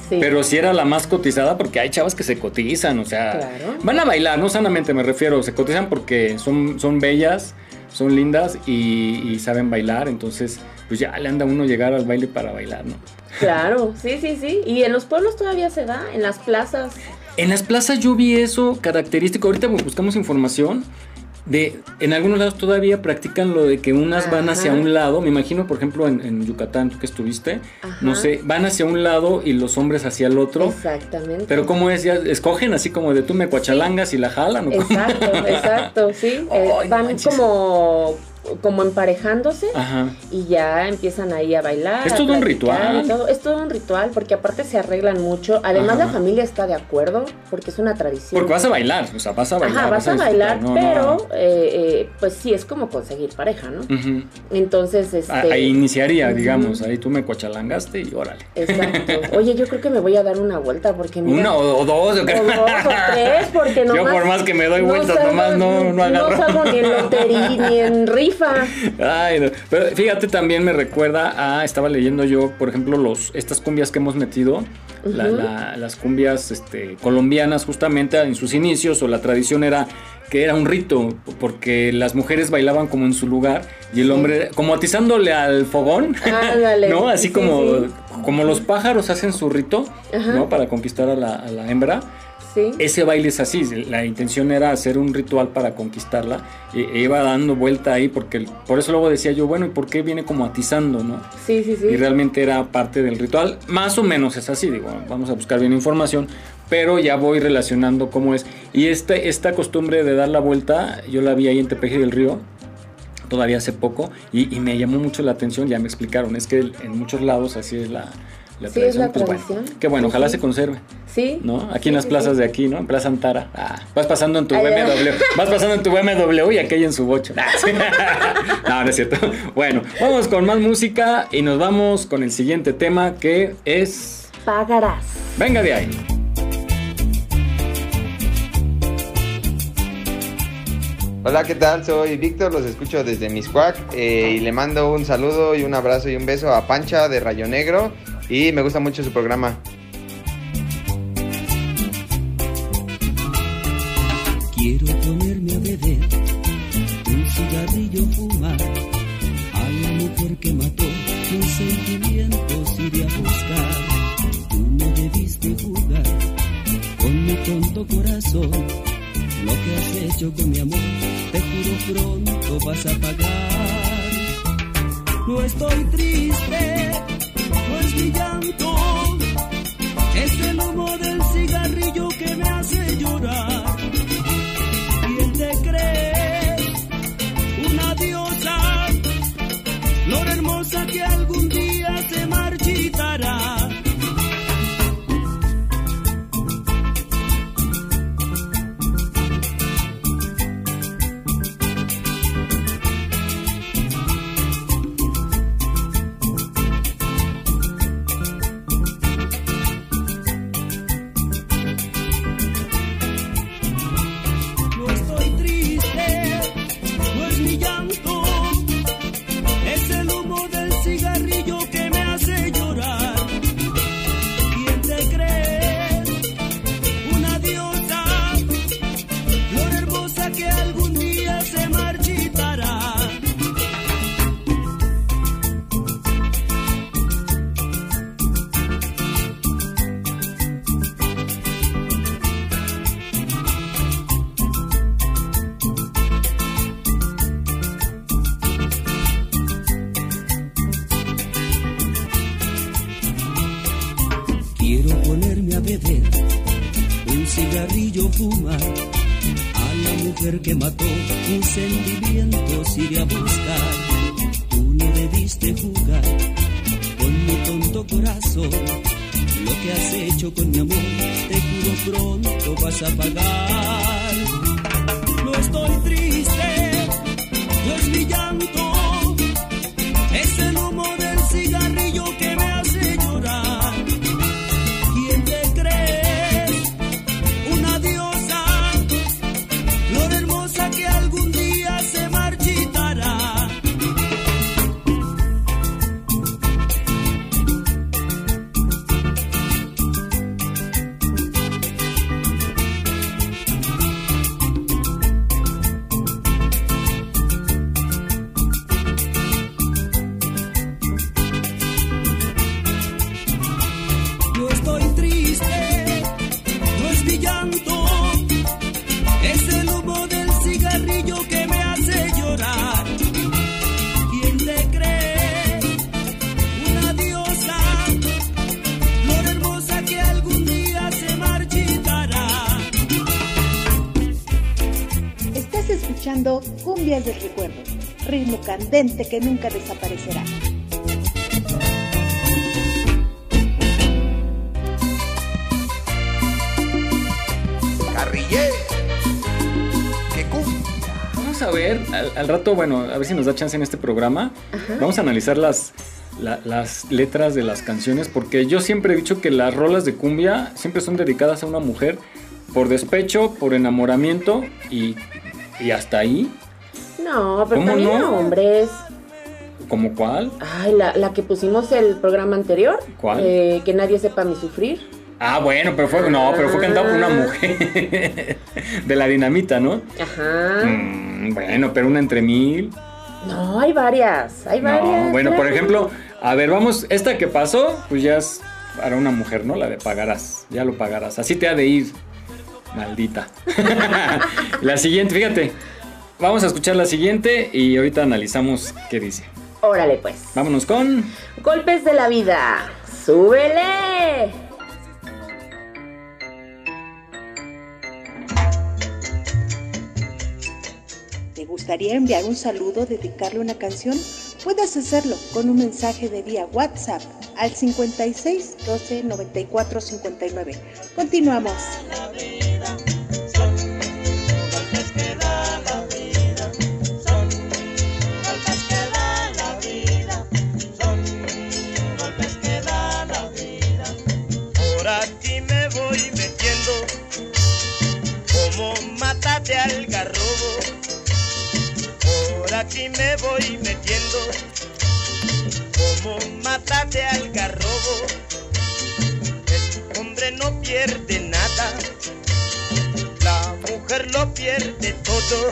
Speaker 3: Sí.
Speaker 1: Pero si era la más cotizada, porque hay chavas que se cotizan, o sea,
Speaker 3: Claro.
Speaker 1: van a bailar, no sanamente me refiero, se cotizan porque son, son bellas, son lindas y, y saben bailar, entonces pues ya le anda uno llegar al baile para bailar, ¿no?
Speaker 3: Claro, sí, sí, sí. Y en los pueblos todavía se da, en las plazas.
Speaker 1: En las plazas yo vi eso característico, ahorita buscamos información. De, en algunos lados todavía practican lo de que unas van hacia un lado, me imagino por ejemplo en, en Yucatán, tú que estuviste,
Speaker 3: Ajá.
Speaker 1: no sé, van hacia un lado y los hombres hacia el otro,
Speaker 3: Exactamente.
Speaker 1: pero ¿cómo es? ¿Ya escogen así como de tú me cuachalangas y la jalan? ¿o?
Speaker 3: Exacto, exacto, sí. Eh, van
Speaker 1: manches.
Speaker 3: como, como emparejándose
Speaker 1: Ajá.
Speaker 3: y ya empiezan ahí a bailar.
Speaker 1: Es todo un ritual.
Speaker 3: todo. Es todo un ritual porque aparte se arreglan mucho. Además
Speaker 1: Ajá.
Speaker 3: la familia está de acuerdo porque es una tradición.
Speaker 1: Porque vas a bailar, o sea, vas a bailar.
Speaker 3: Ajá, vas a bailar,
Speaker 1: no, no.
Speaker 3: pero eh, eh, pues sí, es como conseguir pareja, ¿no?
Speaker 1: Ujú.
Speaker 3: Entonces, este...
Speaker 1: Ahí iniciaría, digamos, ahí tú me cuachalangaste y órale.
Speaker 3: Exacto. Oye, yo creo que me voy a dar una vuelta porque mira...
Speaker 1: Una o, o dos, yo creo.
Speaker 3: O dos o tres, porque
Speaker 1: Yo
Speaker 3: nomás...
Speaker 1: por más que me doy vueltas,
Speaker 3: salgo-
Speaker 1: nomás no, no agarro.
Speaker 3: No salgo ni en lotería ni en rifa.
Speaker 1: Ay, no. Pero fíjate, también me recuerda a, estaba leyendo yo, por ejemplo, los, estas cumbias que hemos metido, la-
Speaker 3: Ujú.
Speaker 1: la- las cumbias este, colombianas justamente en sus inicios o la tradición era que era un rito porque las mujeres bailaban como en su lugar y el hombre como atizándole al fogón,
Speaker 3: Ándale.
Speaker 1: ¿no? Así
Speaker 3: Sí,
Speaker 1: como,
Speaker 3: sí.
Speaker 1: como los pájaros hacen su rito,
Speaker 3: Ajá.
Speaker 1: ¿no? Para conquistar a la, a la hembra.
Speaker 3: Sí.
Speaker 1: Ese baile es así, la intención era hacer un ritual para conquistarla e, e iba dando vuelta ahí porque por eso luego decía yo, bueno, ¿y por qué viene como atizando, no?
Speaker 3: Sí, sí, sí.
Speaker 1: Y realmente era parte del ritual, más o menos es así, digo, vamos a buscar bien información, pero ya voy relacionando cómo es. Y este, esta costumbre de dar la vuelta, yo la vi ahí en Tepeji del Río, todavía hace poco, y, y me llamó mucho la atención, ya me explicaron, es que en muchos lados así es la, la
Speaker 3: Sí, es la
Speaker 1: Pues bueno,
Speaker 3: tradición.
Speaker 1: que bueno,
Speaker 3: Sí,
Speaker 1: ojalá
Speaker 3: sí.
Speaker 1: se conserve.
Speaker 3: Sí.
Speaker 1: ¿no? Aquí
Speaker 3: Sí,
Speaker 1: en las plazas
Speaker 3: sí.
Speaker 1: de aquí, ¿no? En Plaza Antara. Ah, vas pasando en tu
Speaker 3: Ay,
Speaker 1: BMW. Vas pasando en tu BMW y aquella en su bocho. Ah, sí. no, no es cierto. Bueno, vamos con más música y nos vamos con el siguiente tema que es...
Speaker 3: Pagarás.
Speaker 1: Venga de ahí.
Speaker 15: Hola, ¿qué tal? Soy Víctor, los escucho desde Miscuac eh, y le mando un saludo y un abrazo y un beso a Pancha de Rayo Negro y me gusta mucho su programa.
Speaker 16: Quiero ponerme a beber, un cigarrillo fumar, a la mujer que mató mis sentimientos iré a buscar. Tú no debiste jugar con mi tonto corazón, lo que has hecho con mi amor, te juro pronto vas a pagar. No estoy triste, no que
Speaker 4: nunca desaparecerá.
Speaker 9: Carrillé.
Speaker 1: Vamos a ver, al, al rato, bueno, a ver si nos da chance en este programa. Vamos a analizar las, la- las letras de las canciones, porque yo siempre he dicho que las rolas de cumbia siempre son dedicadas a una mujer por despecho, por enamoramiento y, y hasta ahí.
Speaker 3: No, pero
Speaker 1: ¿Cómo
Speaker 3: también
Speaker 1: no?
Speaker 3: a hombres.
Speaker 1: ¿Cómo cuál?
Speaker 3: Ay, la, la que pusimos el programa anterior.
Speaker 1: ¿Cuál?
Speaker 3: Eh, que nadie sepa mi sufrir.
Speaker 1: Ah, bueno, pero fue. No, pero fue cantado por una mujer. de la dinamita, ¿no?
Speaker 3: Ajá.
Speaker 1: Mm, bueno, pero una entre mil.
Speaker 3: No, hay varias. Hay varias.
Speaker 1: No, bueno, por ejemplo, a ver, vamos, esta que pasó, pues ya es para una mujer, ¿no? La de pagarás, ya lo pagarás. Así te ha de ir, maldita. la siguiente, fíjate, vamos a escuchar la siguiente y ahorita analizamos qué dice.
Speaker 3: Órale, pues.
Speaker 1: Vámonos con...
Speaker 3: Golpes de la vida. ¡Súbele!
Speaker 4: ¿Te gustaría enviar un saludo, dedicarle una canción? Puedes hacerlo con un mensaje de vía WhatsApp al 56 12 94 59. Continuamos.
Speaker 17: Por voy metiendo como mátate al garrobo. Por aquí me voy metiendo como mátate al garrobo. El hombre no pierde nada, la mujer lo pierde todo.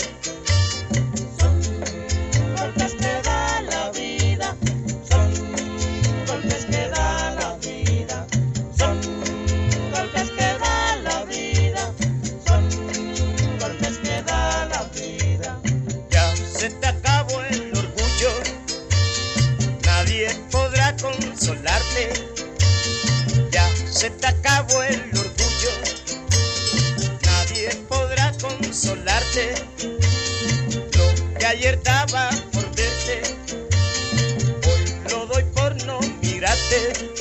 Speaker 17: Consolarte. Ya se te acabó el orgullo, nadie podrá consolarte. Lo que ayer daba por verte, hoy lo doy por no mirarte.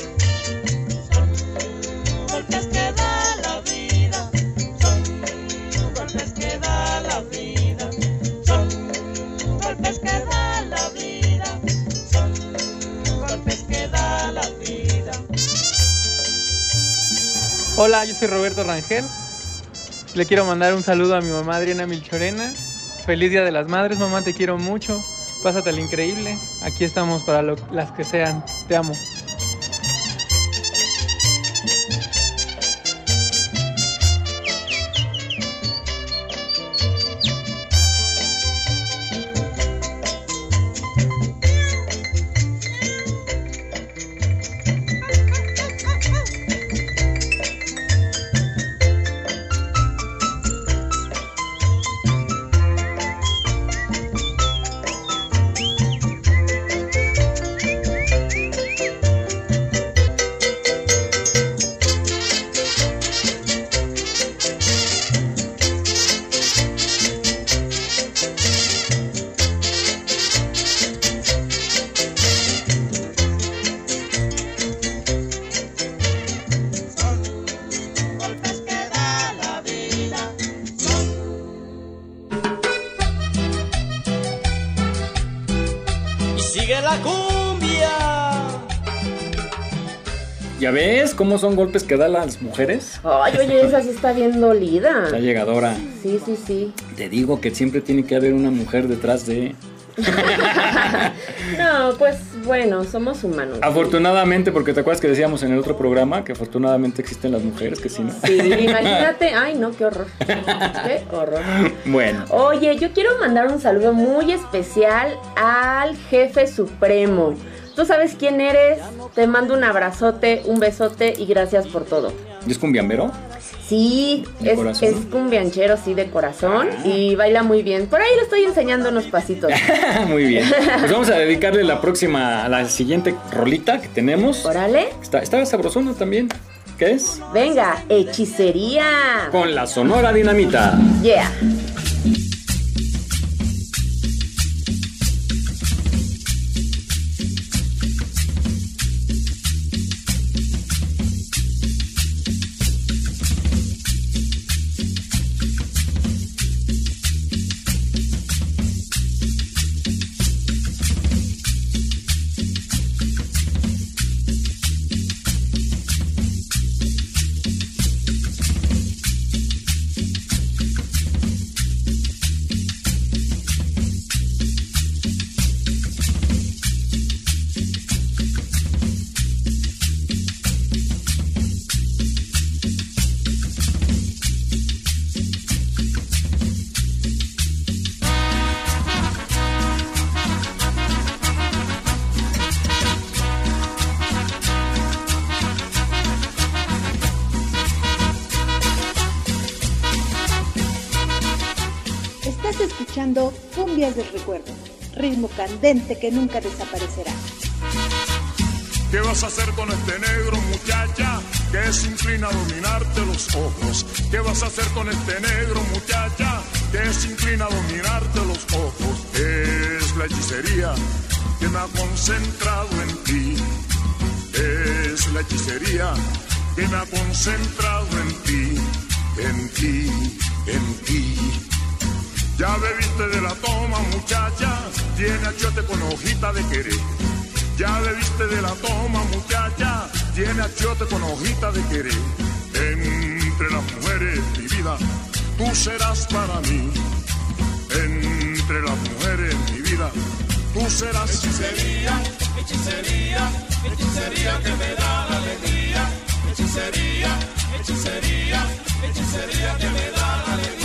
Speaker 18: Hola, yo soy Roberto Rangel. Le quiero mandar un saludo a mi mamá Adriana Milchorena. Feliz Día de las Madres, mamá, te quiero mucho. Pásate increíble. Aquí estamos para lo- las que sean. Te amo.
Speaker 17: Sigue la cumbia.
Speaker 1: ¿Ya ves cómo son golpes que dan las mujeres?
Speaker 3: Ay, oye, esa sí está bien dolida.
Speaker 1: La llegadora.
Speaker 3: Sí, sí, sí.
Speaker 1: Te digo que siempre tiene que haber una mujer detrás de...
Speaker 3: No, pues bueno, somos humanos.
Speaker 1: Afortunadamente, porque te acuerdas que decíamos en el otro programa que afortunadamente existen las mujeres, que si no.
Speaker 3: Sí, imagínate. Ay, no, qué horror. Qué horror.
Speaker 1: Bueno.
Speaker 3: Oye, yo quiero mandar un saludo muy especial al jefe supremo. Tú sabes quién eres. Te mando un abrazote, un besote y gracias por todo.
Speaker 1: ¿Y es cumbiambero?
Speaker 3: Sí,
Speaker 1: ¿De
Speaker 3: es,
Speaker 1: corazón?
Speaker 3: es cumbianchero, sí, de corazón. Y baila muy bien. Por ahí le estoy enseñando unos pasitos.
Speaker 1: Muy bien. Pues vamos a dedicarle la próxima, a la siguiente rolita que tenemos.
Speaker 3: Órale.
Speaker 1: Está, está sabrosona también. ¿Qué es?
Speaker 3: Venga, hechicería.
Speaker 1: Con la Sonora Dinamita.
Speaker 3: Yeah.
Speaker 4: Que nunca desaparecerá.
Speaker 19: ¿Qué vas a hacer con este negro muchacha que se inclina a dominarte los ojos? ¿Qué vas a hacer con este negro muchacha que se inclina a dominarte los ojos? Es la hechicería que me ha concentrado en ti. Es la hechicería que me ha concentrado en ti, en ti, en ti. Ya bebiste de la toma, muchacha, tiene achiote con hojita de querer. Ya bebiste de la toma, muchacha, tiene achiote con hojita de querer. Entre las mujeres, mi vida, tú serás para mí. Entre las mujeres, mi vida, tú serás
Speaker 9: Hechicería, hechicería, hechicería que me da la alegría. Hechicería, hechicería, hechicería que me da la alegría.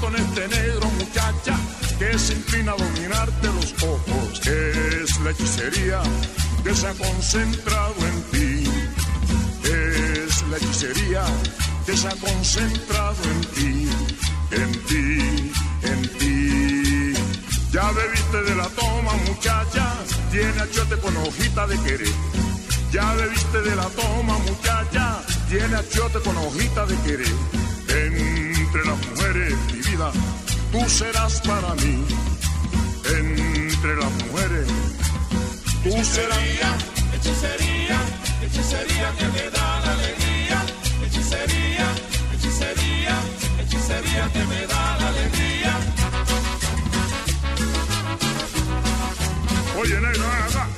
Speaker 19: Con este negro muchacha que se inclina a dominarte los ojos? Es la hechicería que se ha concentrado en ti. Es la hechicería que se ha concentrado en ti, en ti, en ti. Ya bebiste de la toma muchacha, tiene achiote con hojita de querer. Ya bebiste de la toma, muchacha, tiene achiote con hojita de querer. Entre las mujeres, tú serás para mí. Entre las mujeres, tú serás.
Speaker 9: Hechicería, hechicería, que me da la alegría. Hechicería, hechicería, hechicería que me da la alegría.
Speaker 19: Oye, acá.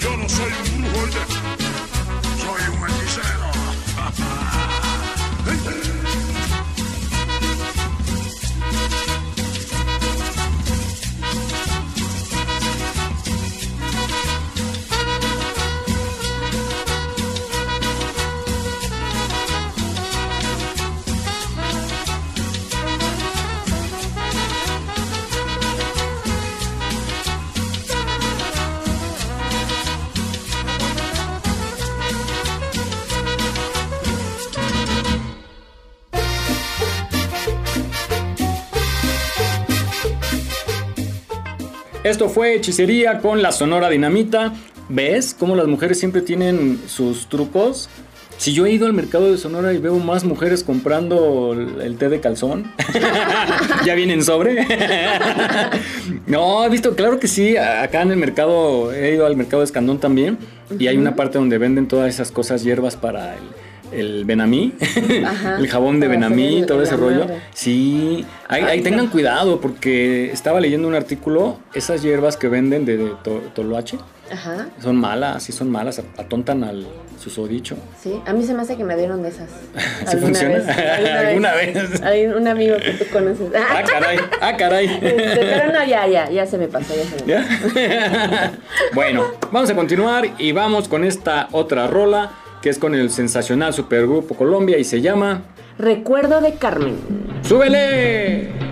Speaker 19: Yo no soy un
Speaker 1: Esto fue Hechicería con la Sonora Dinamita. ¿Ves cómo las mujeres siempre tienen sus trucos? Si yo he ido al mercado de Sonora y veo más mujeres comprando el té de calzón, ya vienen sobre. no, he visto, claro que sí. Acá en el mercado, he ido al mercado de Escandón también. Y hay una parte donde venden todas esas cosas, hierbas para el, el Benamí,
Speaker 3: Ajá,
Speaker 1: el jabón de Benamí,
Speaker 3: el-
Speaker 1: todo ese rollo. Sí, ahí, ahí tengan cuidado porque estaba leyendo un artículo, esas hierbas que venden de, de to- toloache
Speaker 3: Ajá.
Speaker 1: son malas, sí son malas, atontan al susodicho.
Speaker 3: Sí, a mí se me hace que me dieron de esas.
Speaker 1: ¿Sí funciona? ¿Alguna
Speaker 3: Hay un amigo que tú conoces.
Speaker 1: Ah, caray, ah, caray.
Speaker 3: Este, pero no, ya, ya, ya se me pasó, ya se me pasó.
Speaker 1: ¿Ya? bueno, vamos a continuar y vamos con esta otra rola que es con el sensacional supergrupo Colombia y se llama
Speaker 3: Recuerdo de Carmen.
Speaker 1: ¡Súbele!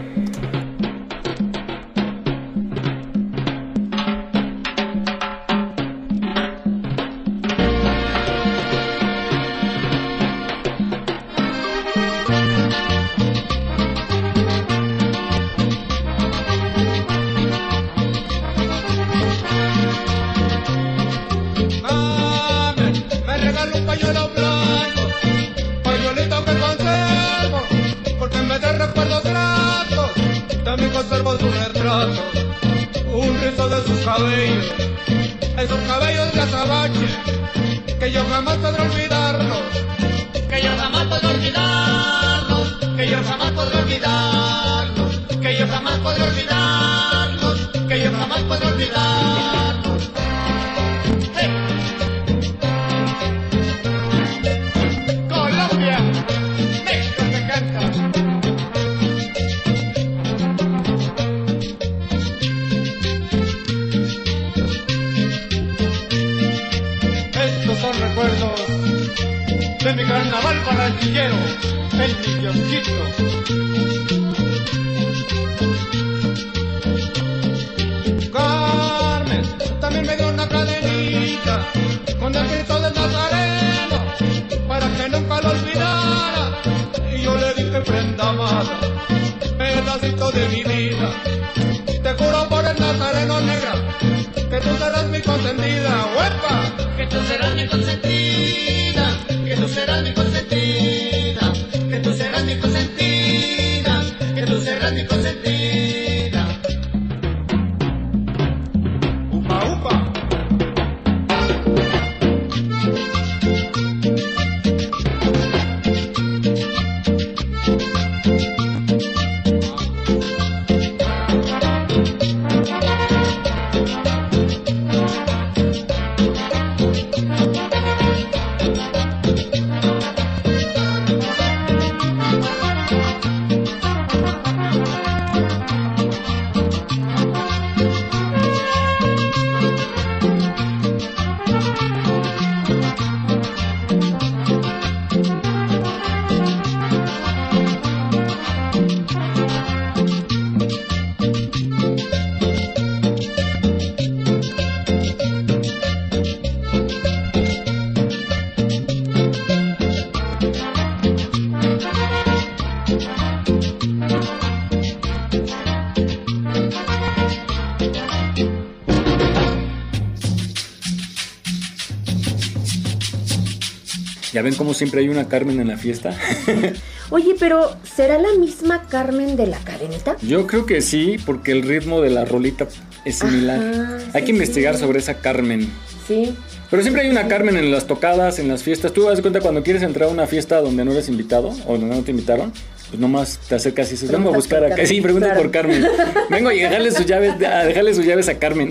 Speaker 1: Ya ven como siempre hay una Carmen en la fiesta.
Speaker 3: Oye, pero ¿será la misma Carmen de la cadenita?
Speaker 1: Yo creo que sí, porque el ritmo de la rolita es similar.
Speaker 3: Ajá,
Speaker 1: hay que investigar
Speaker 3: sí.
Speaker 1: sobre esa Carmen.
Speaker 3: Sí.
Speaker 1: Pero siempre hay una Carmen en las tocadas, en las fiestas. Tú das cuenta cuando quieres entrar a una fiesta donde no eres invitado o donde no te invitaron, pues nomás te acercas y dices, vengo a buscar acá.
Speaker 3: Carmen,
Speaker 1: Sí, pregunta
Speaker 3: claro.
Speaker 1: por Carmen. Vengo a dejarle sus llaves, a dejarle sus llaves a Carmen.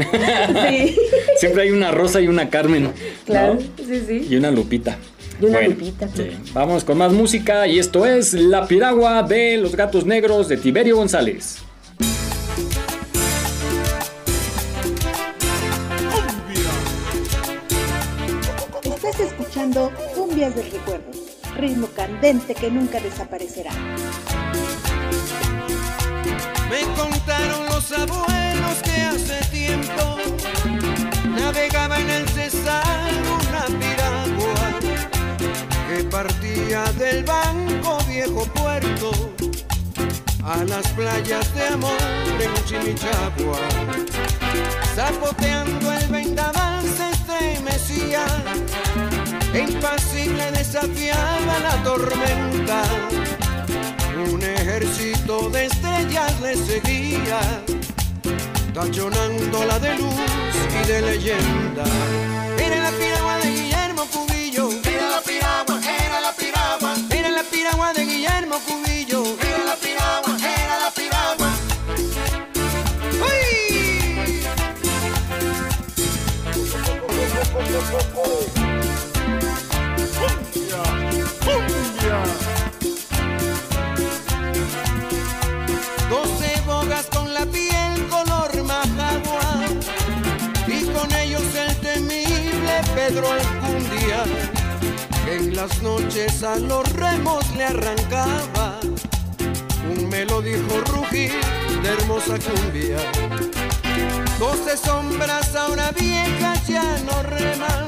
Speaker 3: Sí,
Speaker 1: siempre hay una Rosa y una Carmen. ¿no?
Speaker 3: claro. Sí, sí.
Speaker 1: Y una Lupita.
Speaker 3: Y una
Speaker 1: Bueno,
Speaker 3: lupita.
Speaker 1: sí. Vamos con más música y esto es La Piragua de los Gatos Negros de Tiberio González.
Speaker 4: Estás escuchando Cumbias del Recuerdo, ritmo candente que nunca desaparecerá.
Speaker 11: Me contaron los abuelos que hace tiempo navegaba en el Cesar partía del banco viejo puerto a las playas de amor en Chimichagua. Zapoteando el vendaval se estremecía, impasible desafiaba la tormenta. Un ejército de estrellas le seguía, tachonándola de luz y de leyenda. Las noches a los remos le arrancaba un melódico rugir de hermosa cumbia. Doce sombras ahora viejas ya no reman,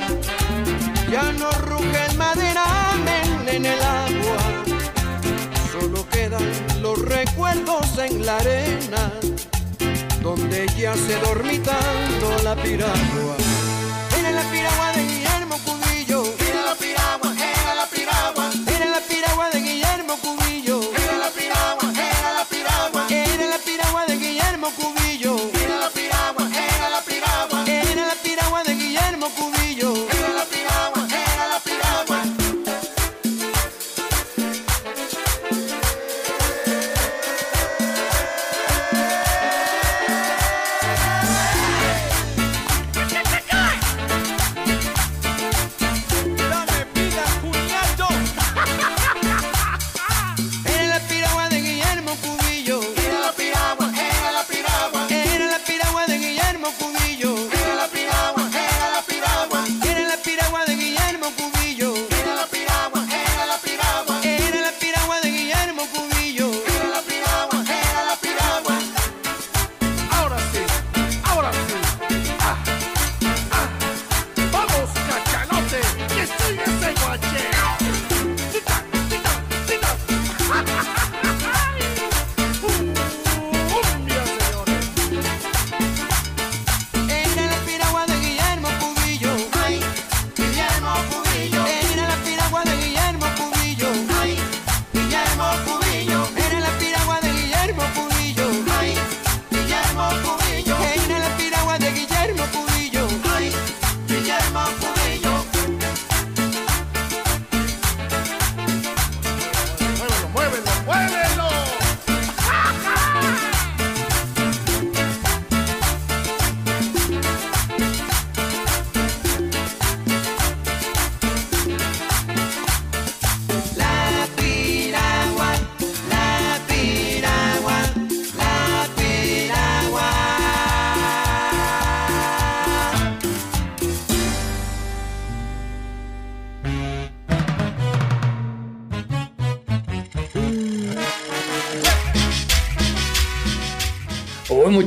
Speaker 11: ya no ruge el maderamen en el agua solo quedan los recuerdos en la arena, donde yace dormitando la piragua. Era la piragua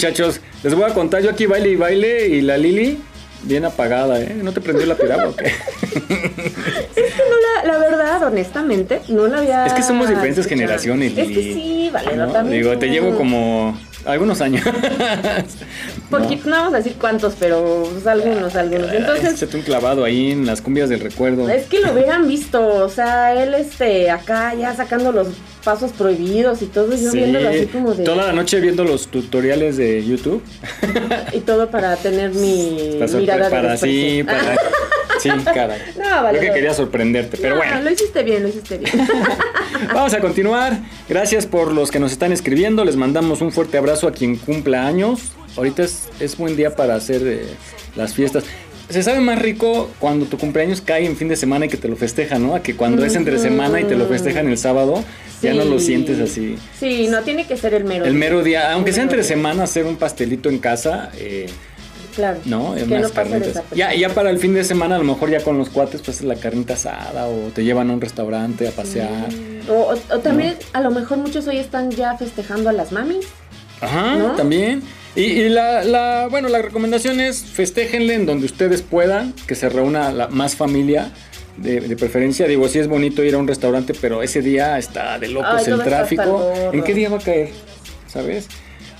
Speaker 1: muchachos, les voy a contar yo aquí baile y baile y la Lili bien apagada, ¿eh? ¿No te prendió la piragua o qué?
Speaker 3: Es que no la, la verdad, honestamente, no la había.
Speaker 1: Es que somos diferentes
Speaker 3: escuchado.
Speaker 1: generaciones,
Speaker 3: Es que
Speaker 1: Lili.
Speaker 3: sí, vale,
Speaker 1: ¿no?
Speaker 3: también.
Speaker 1: Digo, te llevo como algunos años.
Speaker 3: No vamos a decir cuántos, pero pues, algunos, algunos. Entonces,
Speaker 1: Échate un clavado ahí en las cumbias del recuerdo.
Speaker 3: es que lo hubieran visto, o sea, él este acá ya sacando los pasos prohibidos y todo, yo
Speaker 1: Sí,
Speaker 3: viéndolo así como de.
Speaker 1: toda la noche viendo los tutoriales de YouTube.
Speaker 3: Y todo para tener mi
Speaker 1: Para,
Speaker 3: mirada de
Speaker 1: para sí,
Speaker 3: desprecio.
Speaker 1: para. Sí, caray.
Speaker 3: No, vale.
Speaker 1: Creo que quería sorprenderte, pero
Speaker 3: No,
Speaker 1: bueno.
Speaker 3: lo hiciste bien, lo hiciste bien.
Speaker 1: Vamos a continuar. Gracias por los que nos están escribiendo. Les mandamos un fuerte abrazo a quien cumpla años. Ahorita es, es buen día para hacer eh, las fiestas. Se sabe más rico cuando tu cumpleaños cae en fin de semana y que te lo festejan, ¿no? A que cuando es entre semana y te lo festejan el sábado, ya no lo
Speaker 3: Sí.
Speaker 1: sientes así.
Speaker 3: Sí, no tiene que ser el mero.
Speaker 1: El mero día, aunque sea entre
Speaker 3: mero día.
Speaker 1: semana, hacer un pastelito en casa, eh,
Speaker 3: Claro.
Speaker 1: ¿no?
Speaker 3: Que
Speaker 1: Unas
Speaker 3: no.
Speaker 1: Ya, ya para el fin de semana, a lo mejor ya con los cuates, pues la carnita asada o te llevan a un restaurante a pasear.
Speaker 3: O, o- o también, a lo mejor muchos hoy están ya festejando a las mamis.
Speaker 1: Ajá,
Speaker 3: ¿No?
Speaker 1: también. Y, y la, la- bueno, la recomendación es festéjenle en donde ustedes puedan, que se reúna la más familia. De, de preferencia, digo, sí es bonito ir a un restaurante, pero ese día está de locos
Speaker 3: Ay,
Speaker 1: el tráfico. ¿En qué día va a caer? ¿Sabes?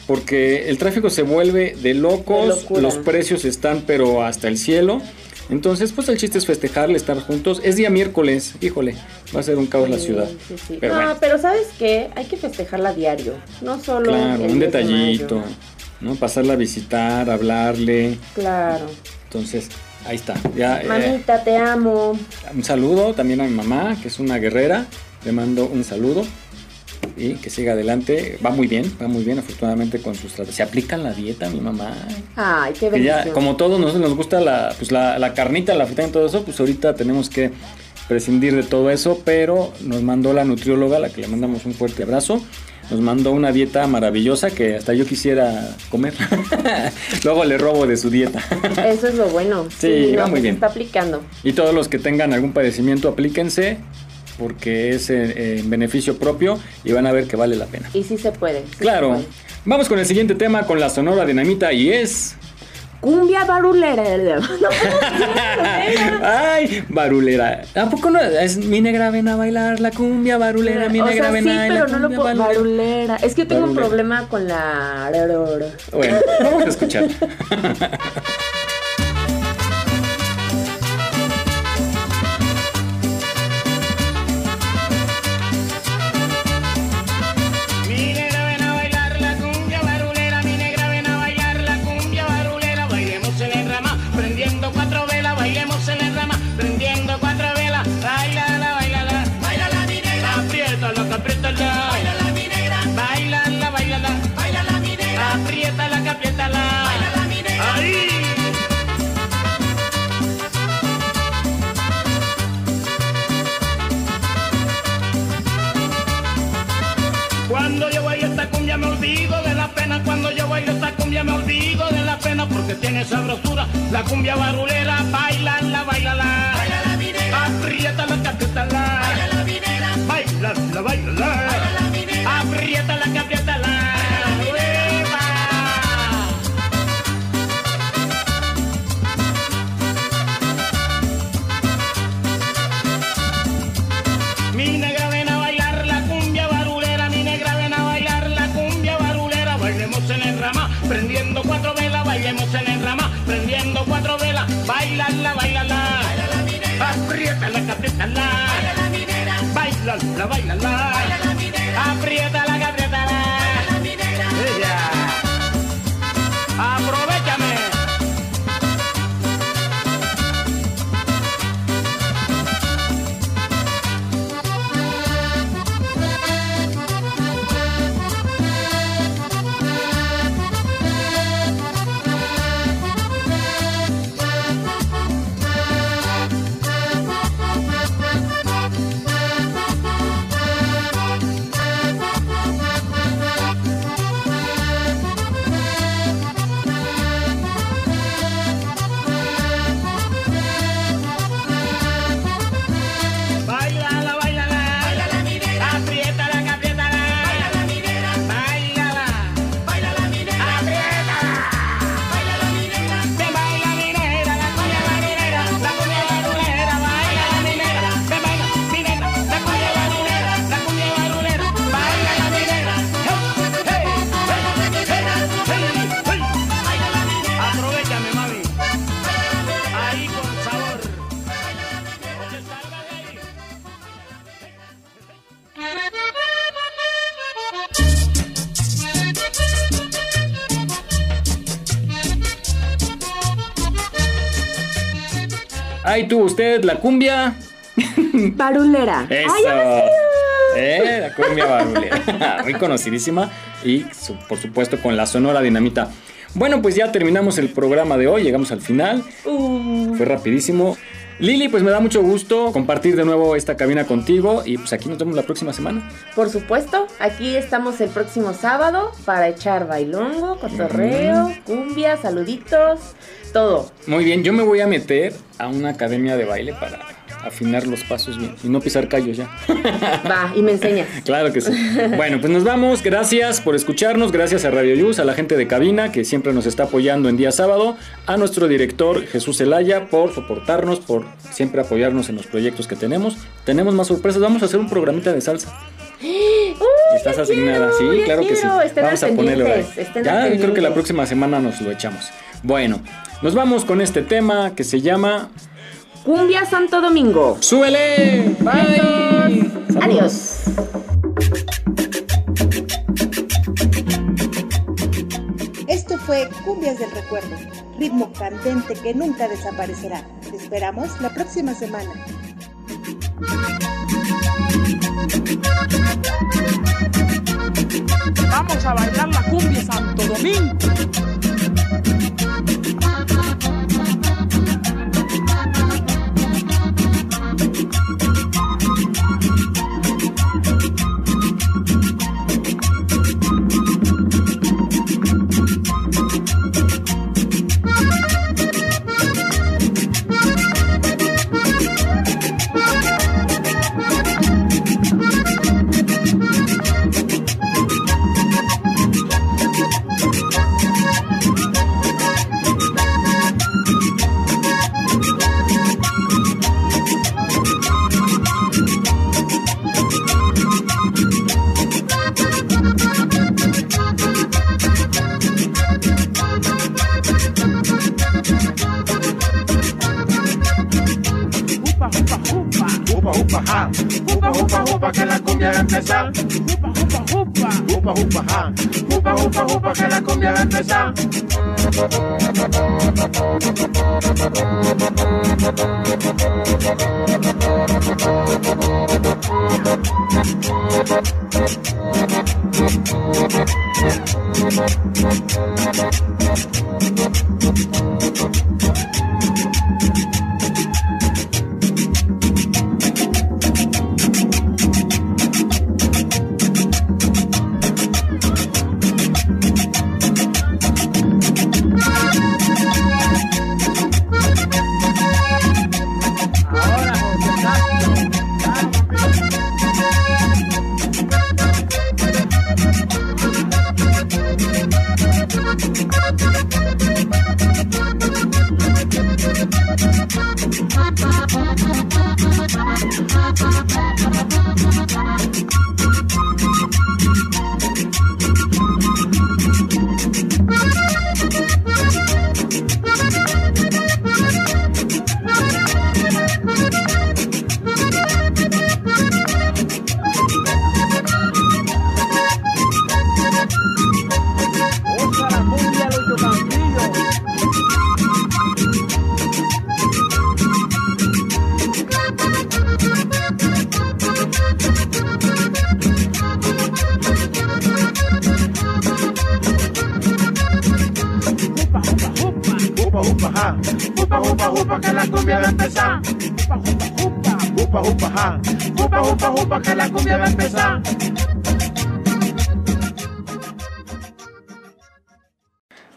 Speaker 1: Porque el tráfico se vuelve de
Speaker 3: De
Speaker 1: locos,
Speaker 3: locura.
Speaker 1: los precios están pero hasta el cielo. Entonces, pues el chiste es festejarle, estar juntos. Es día miércoles, híjole, va a ser un caos la ciudad.
Speaker 3: Sí, sí.
Speaker 1: Pero
Speaker 3: no,
Speaker 1: bueno.
Speaker 3: pero ¿sabes qué? Hay que festejarla diario. No solo.
Speaker 1: Claro,
Speaker 3: el
Speaker 1: un
Speaker 3: 10 de
Speaker 1: detallito,
Speaker 3: mayo.
Speaker 1: ¿No? Pasarla a visitar, hablarle.
Speaker 3: Claro.
Speaker 1: Entonces, ahí está. Ya, eh,
Speaker 3: Mamita, te amo.
Speaker 1: un saludo también a mi mamá, que es una guerrera. Le mando un saludo y que siga adelante. Va muy bien, va muy bien, afortunadamente con sus Se aplica la dieta, mi mamá.
Speaker 3: Ay, qué
Speaker 1: ya,
Speaker 3: bendición.
Speaker 1: como todos nosotros nos gusta la, pues la, la carnita, la frita y todo eso, pues ahorita tenemos que prescindir de todo eso, pero nos mandó la nutrióloga, a la que le mandamos un fuerte abrazo. Nos mandó una dieta maravillosa que hasta yo quisiera comer. Luego le robo de su dieta.
Speaker 3: Eso es lo bueno.
Speaker 1: Sí, va muy
Speaker 3: pues,
Speaker 1: bien.
Speaker 3: Está aplicando.
Speaker 1: Y todos los que tengan algún padecimiento, aplíquense porque es en beneficio propio y van a ver que vale la pena.
Speaker 3: Y sí se puede. sí
Speaker 1: Claro.
Speaker 3: se puede.
Speaker 1: Vamos con el siguiente tema con la Sonora Dinamita y es...
Speaker 3: Cumbia barulera. No,
Speaker 1: Ay, barulera. ¿A poco no? Es mi negra ven a bailar la cumbia barulera, mi
Speaker 3: o
Speaker 1: negra
Speaker 3: sea,
Speaker 1: ven a
Speaker 3: pero no lo puedo.
Speaker 1: barulera.
Speaker 3: Barulera. Es que tengo un problema con la.
Speaker 1: Bueno, vamos a escuchar.
Speaker 20: Cumbia me olvido de la pena porque tiene sabrosura. La cumbia barulera, bailala, bailala. Bailala mi negra. Apriétala, que apriétala, que apriétala, bailala mi negra, bailala, bailala, bailala mi negra, apriétala, que
Speaker 1: Ahí tuvo usted la cumbia.
Speaker 3: Barulera.
Speaker 1: Eso.
Speaker 3: Ay.
Speaker 1: Eh, la cumbia barulera. Muy conocidísima. Y su- por supuesto con la Sonora Dinamita. Bueno, pues ya terminamos el programa de hoy. Llegamos al final.
Speaker 3: Uh,
Speaker 1: Fue rapidísimo. Lili, pues me da mucho gusto compartir de nuevo esta cabina contigo. Y pues aquí nos vemos la próxima semana.
Speaker 3: Por supuesto, aquí estamos el próximo sábado para echar bailongo, cotorreo, cumbia, saluditos, todo.
Speaker 1: Muy bien, yo me voy a meter a una academia de baile para afinar los pasos bien y no pisar callos ya.
Speaker 3: Va, y me enseñas.
Speaker 1: Claro que sí. Bueno, pues nos vamos. Gracias por escucharnos. Gracias a Radio Yus, a la gente de cabina que siempre nos está apoyando en día sábado. A nuestro director Jesús Zelaya por soportarnos, por siempre apoyarnos en los proyectos que tenemos. Tenemos más sorpresas. Vamos a hacer un programita de salsa.
Speaker 3: ¡Uy,
Speaker 1: Estás asignada,
Speaker 3: quiero,
Speaker 1: sí, claro que sí.
Speaker 3: Estén
Speaker 1: Vamos a ponerlo ahí. Ya creo que la próxima semana nos lo echamos. Bueno, nos vamos con este tema que se llama
Speaker 3: Cumbia Santo Domingo.
Speaker 1: ¡Súbele! Bye.
Speaker 3: Adiós.
Speaker 4: Esto fue Cumbias del Recuerdo, ritmo candente que nunca desaparecerá. Te esperamos la próxima semana.
Speaker 21: Vamos a bailar la cumbia Santo Domingo. Upa. Upa,
Speaker 20: ja. Upa, upa, upa, que la cumbia va a empezar.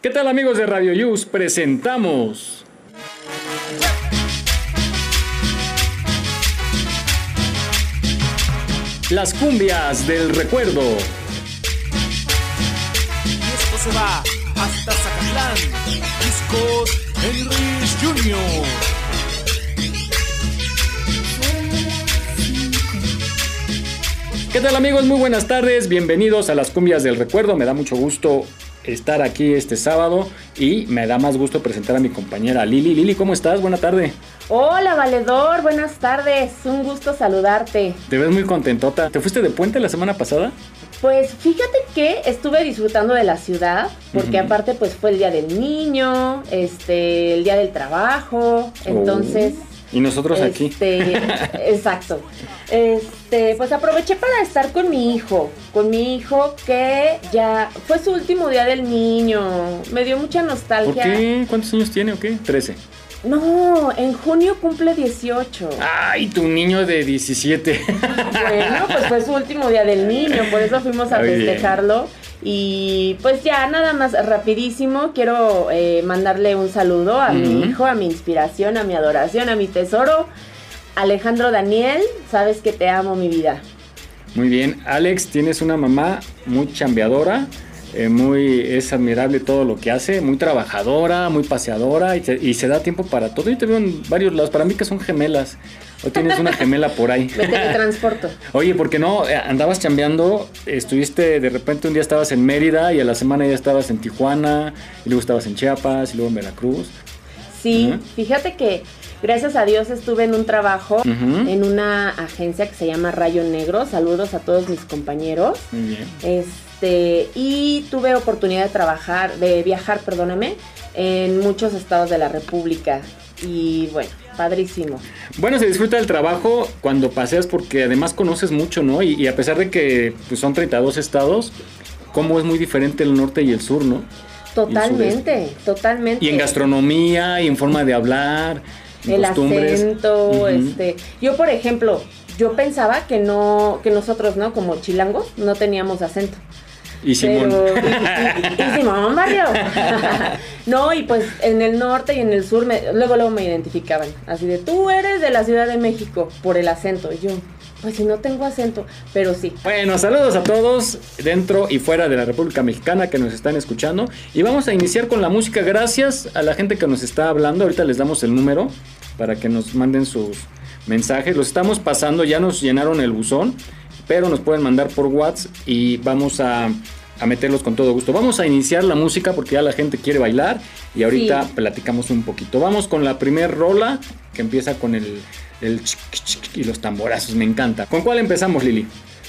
Speaker 1: ¿Qué tal amigos de Radio Yus? Presentamos Las cumbias del recuerdo.
Speaker 2: Y esto se va hasta Zacatlán. Discos Jr.
Speaker 1: ¿Qué tal amigos? Muy buenas tardes, bienvenidos a las cumbias del recuerdo. Me da mucho gusto estar aquí este sábado y me da más gusto presentar a mi compañera Lili. Lili, ¿cómo estás? Buena tarde.
Speaker 3: Hola, valedor, buenas tardes. Un gusto saludarte.
Speaker 1: Te ves muy contentota. ¿Te fuiste de puente la semana pasada?
Speaker 3: Pues fíjate que estuve disfrutando de la ciudad, porque aparte pues fue el día del niño, este, el día del trabajo, entonces
Speaker 1: Y nosotros aquí.
Speaker 3: Este, exacto. Este, pues aproveché para estar con mi hijo, con mi hijo que ya fue su último día del niño. Me dio mucha
Speaker 1: ¿Por
Speaker 3: nostalgia.
Speaker 1: qué? ¿Cuántos años tiene o qué? 13.
Speaker 3: No, en junio cumple 18.
Speaker 1: Ay, tu niño de 17.
Speaker 3: Bueno, pues fue su último día del niño, por eso fuimos a
Speaker 1: Muy bien.
Speaker 3: Y pues ya, nada más rapidísimo, quiero eh, mandarle un saludo a mi hijo, a mi inspiración, a mi adoración, a mi tesoro, Alejandro Daniel, sabes que te amo mi vida.
Speaker 1: Muy bien, Alex, tienes una mamá muy chambeadora, eh, muy es admirable todo lo que hace, muy trabajadora, muy paseadora y, se- y se da tiempo para todo. Yo te veo en varios lados, para mí que son gemelas. O tienes una gemela por ahí.
Speaker 3: Me teletransporto.
Speaker 1: Oye, ¿por qué no? Eh, Andabas chambeando, estuviste, de repente un día estabas en Mérida y a la semana ya estabas en Tijuana, y luego estabas en Chiapas, y luego en Veracruz.
Speaker 3: Sí, fíjate que gracias a Dios estuve en un trabajo en una agencia que se llama Rayo Negro. Saludos a todos mis compañeros.
Speaker 1: Muy bien.
Speaker 3: Este, y tuve oportunidad de trabajar, de viajar, perdóname, en muchos estados de la República. Y bueno, padrísimo.
Speaker 1: Bueno, se disfruta del trabajo cuando paseas porque además conoces mucho, ¿no? Y, y a pesar de que pues, son 32 estados, cómo es muy diferente el norte y el sur, ¿no?
Speaker 3: Totalmente, totalmente.
Speaker 1: Y en gastronomía, y en forma de hablar, en
Speaker 3: el
Speaker 1: costumbres.
Speaker 3: acento, este, yo por ejemplo, yo pensaba que no, que nosotros, ¿no? Como chilangos, no teníamos acento.
Speaker 1: Y Simón.
Speaker 3: Pero, y, y- y Simón Barrio. no, y pues en el norte y en el sur, me- luego luego me identificaban. Así de, tú eres de la Ciudad de México por el acento. Y yo, pues si no tengo acento, pero sí.
Speaker 1: Bueno, saludos a todos dentro y fuera de la República Mexicana que nos están escuchando. Y vamos a iniciar con la música. Gracias a la gente que nos está hablando. Ahorita les damos el número para que nos manden sus mensajes. Los estamos pasando, ya nos llenaron el buzón, pero nos pueden mandar por WhatsApp y vamos a, a meterlos con todo gusto. Vamos a iniciar la música porque ya la gente quiere bailar y ahorita
Speaker 3: Sí.
Speaker 1: platicamos un poquito. Vamos con la primer rola que empieza con el, el chic, chic y los tamborazos. Me encanta. ¿Con cuál empezamos, Lili?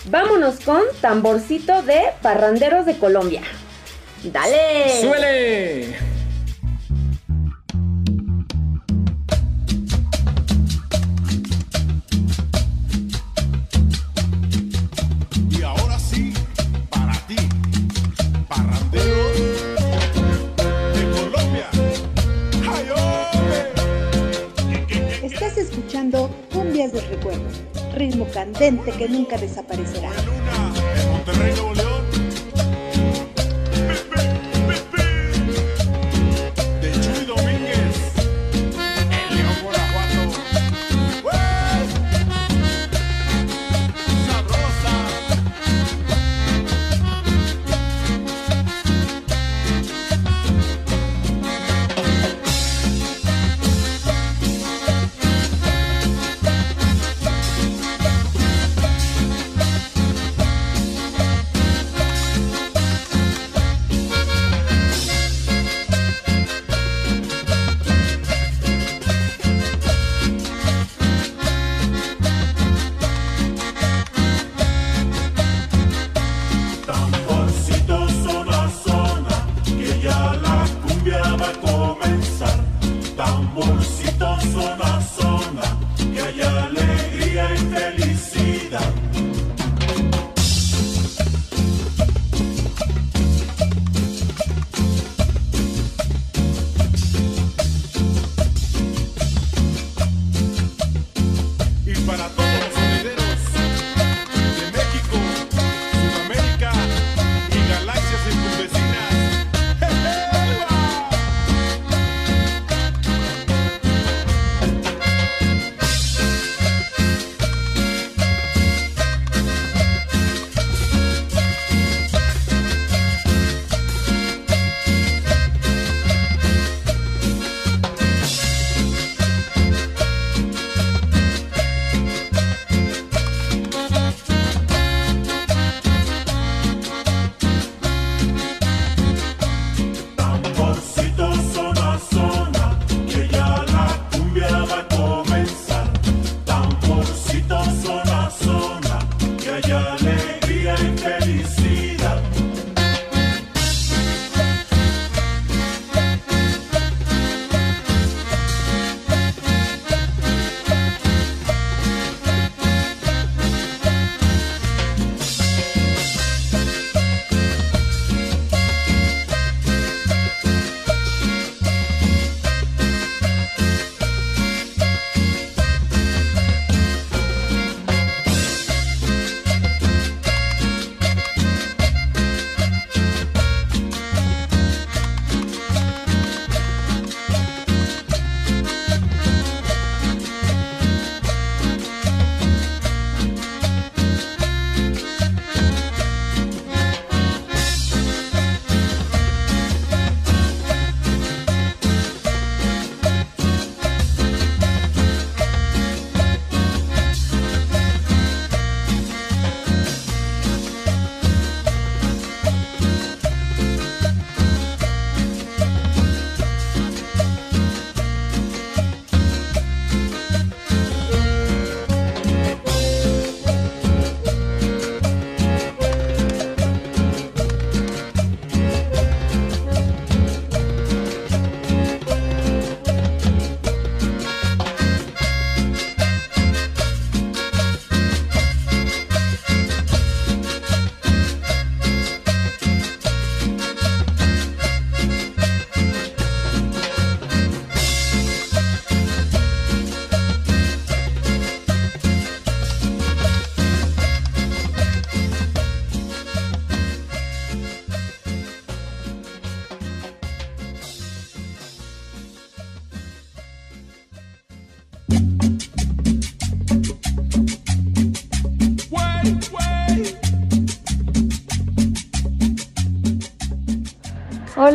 Speaker 3: Vámonos con tamborcito de parranderos de Colombia. Dale.
Speaker 1: ¡Suele!
Speaker 4: Estás escuchando Cumbias del Recuerdo, ritmo candente que nunca desaparecerá.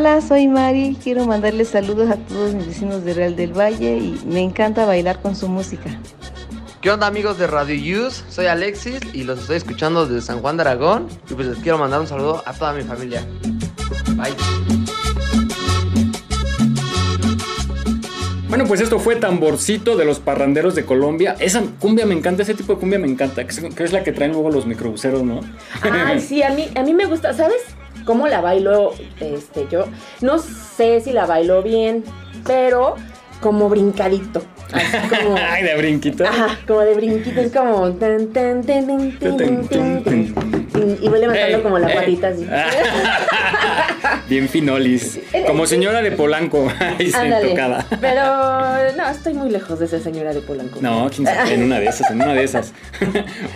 Speaker 5: Hola, soy Mari. Quiero mandarles saludos a todos mis vecinos de Real del Valle y me encanta bailar con su música.
Speaker 6: ¿Qué onda amigos de Radio Use? Soy Alexis y los estoy escuchando desde San Juan de Aragón y pues les quiero mandar un saludo a toda mi familia. Bye.
Speaker 1: Bueno, pues esto fue Tamborcito de los Parranderos de Colombia. Esa cumbia me encanta, ese tipo de cumbia me encanta, que es, que es la que traen luego los microbuseros, ¿no?
Speaker 3: Ay, sí, a mí, a mí me gusta, ¿sabes cómo la bailo, este, yo no sé si la bailo bien, pero como brincadito. Así como,
Speaker 1: Ay, de brinquito.
Speaker 3: Ajá, como de brinquito, es como. Y voy levantando
Speaker 1: eh,
Speaker 3: como la
Speaker 1: ey.
Speaker 3: patita así.
Speaker 1: Bien finolis. Como señora de Polanco. Ahí tocada.
Speaker 3: Pero no, estoy muy lejos de ser señora de Polanco.
Speaker 1: No, en una de esas, en una de esas.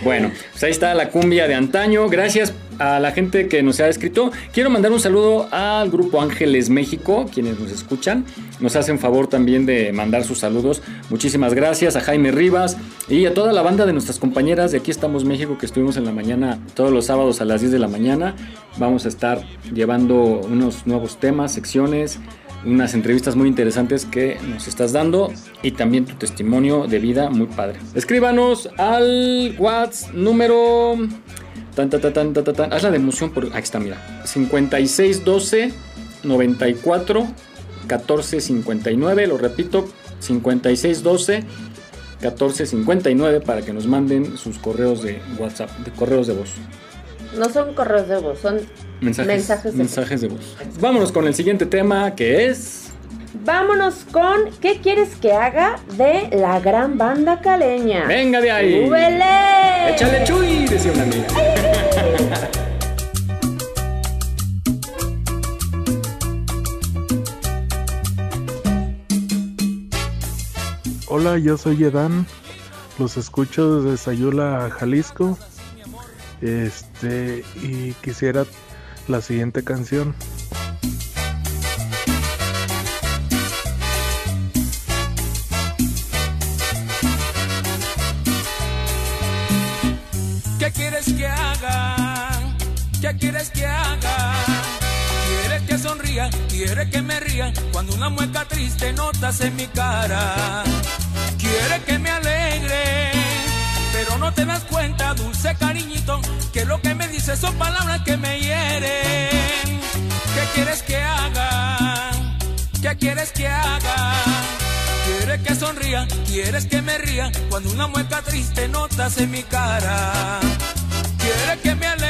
Speaker 1: Bueno, pues ahí está la cumbia de antaño. Gracias a la gente que nos ha escrito. Quiero mandar un saludo al grupo Ángeles México, quienes nos escuchan. Nos hacen favor también de mandar sus saludos. Muchísimas gracias a Jaime Rivas y a toda la banda de nuestras compañeras de Aquí estamos México que estuvimos en la mañana todos los sábados a las 10 de la mañana. Vamos a estar llevando unos nuevos temas, secciones, unas entrevistas muy interesantes que nos estás dando y también tu testimonio de vida muy padre. Escríbanos al WhatsApp número tan, tan, tan, tan, tan. Haz la de emoción por ahí está, mira. 5612 94 14 59, lo repito, 5612 14 59 para que nos manden sus correos de WhatsApp, de correos de voz.
Speaker 3: No son correos de voz, son
Speaker 1: Mensajes,
Speaker 3: mensajes, de
Speaker 1: mensajes de voz. Vámonos con el siguiente tema que es
Speaker 3: Vámonos con ¿Qué quieres que haga? de la gran banda caleña.
Speaker 1: Venga de ahí.
Speaker 3: ¡Súbele!
Speaker 1: Échale chuy,
Speaker 7: Hola, yo soy Edan. Los escucho desde Sayula, Jalisco. Este, y quisiera la siguiente canción.
Speaker 2: ¿Quieres que me ría? Cuando una mueca triste notas en mi cara. ¿Quieres que me alegre? Pero no te das cuenta, dulce cariñito, que lo que me dices son palabras que me hieren. ¿Qué quieres que haga? ¿Qué quieres que haga? ¿Quieres que sonría? ¿Quieres que me ría? Cuando una mueca triste notas en mi cara. ¿Quieres que me alegre?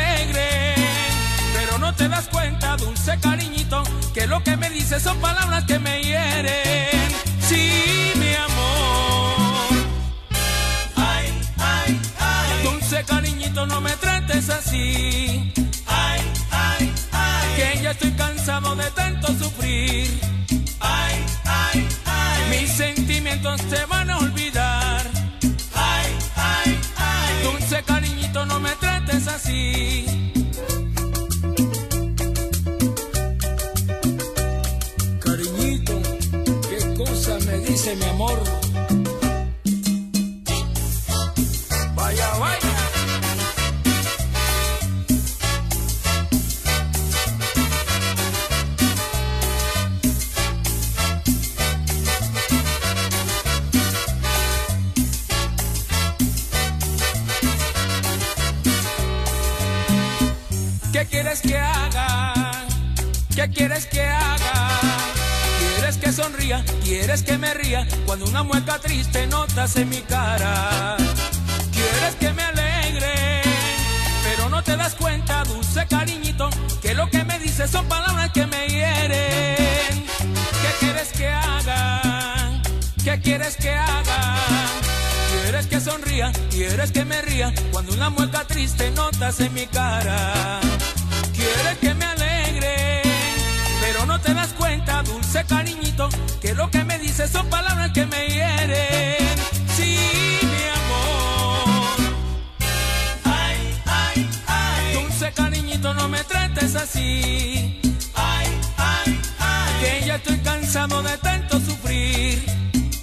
Speaker 2: Te das cuenta, dulce cariñito, que lo que me dices son palabras que me hieren. Sí, mi amor. Ay, ay, ay. Dulce cariñito, no me trates así. Ay, ay, ay. Que ya estoy cansado de tanto sufrir. Ay, ay, ay. Mis sentimientos te van a olvidar. Ay, ay, ay. Dulce cariñito, no me trates así. Dice mi amor. Vaya, vaya. ¿Qué quieres que haga? ¿Qué quieres que haga? ¿Quieres que me ría? Cuando una mueca triste notas en mi cara. ¿Quieres que me alegre? Pero no te das cuenta, dulce cariñito, que lo que me dices son palabras que me hieren. ¿Qué quieres que haga? ¿Qué quieres que haga? ¿Quieres que sonría? ¿Quieres que me ría? Cuando una mueca triste notas en mi cara. ¿Quieres que me alegre? Te das cuenta, dulce cariñito, que lo que me dices son palabras que me hieren. Sí, mi amor. Ay, ay, ay. Dulce cariñito, no me trates así. Ay, ay, ay. Que ya estoy cansado de tanto sufrir.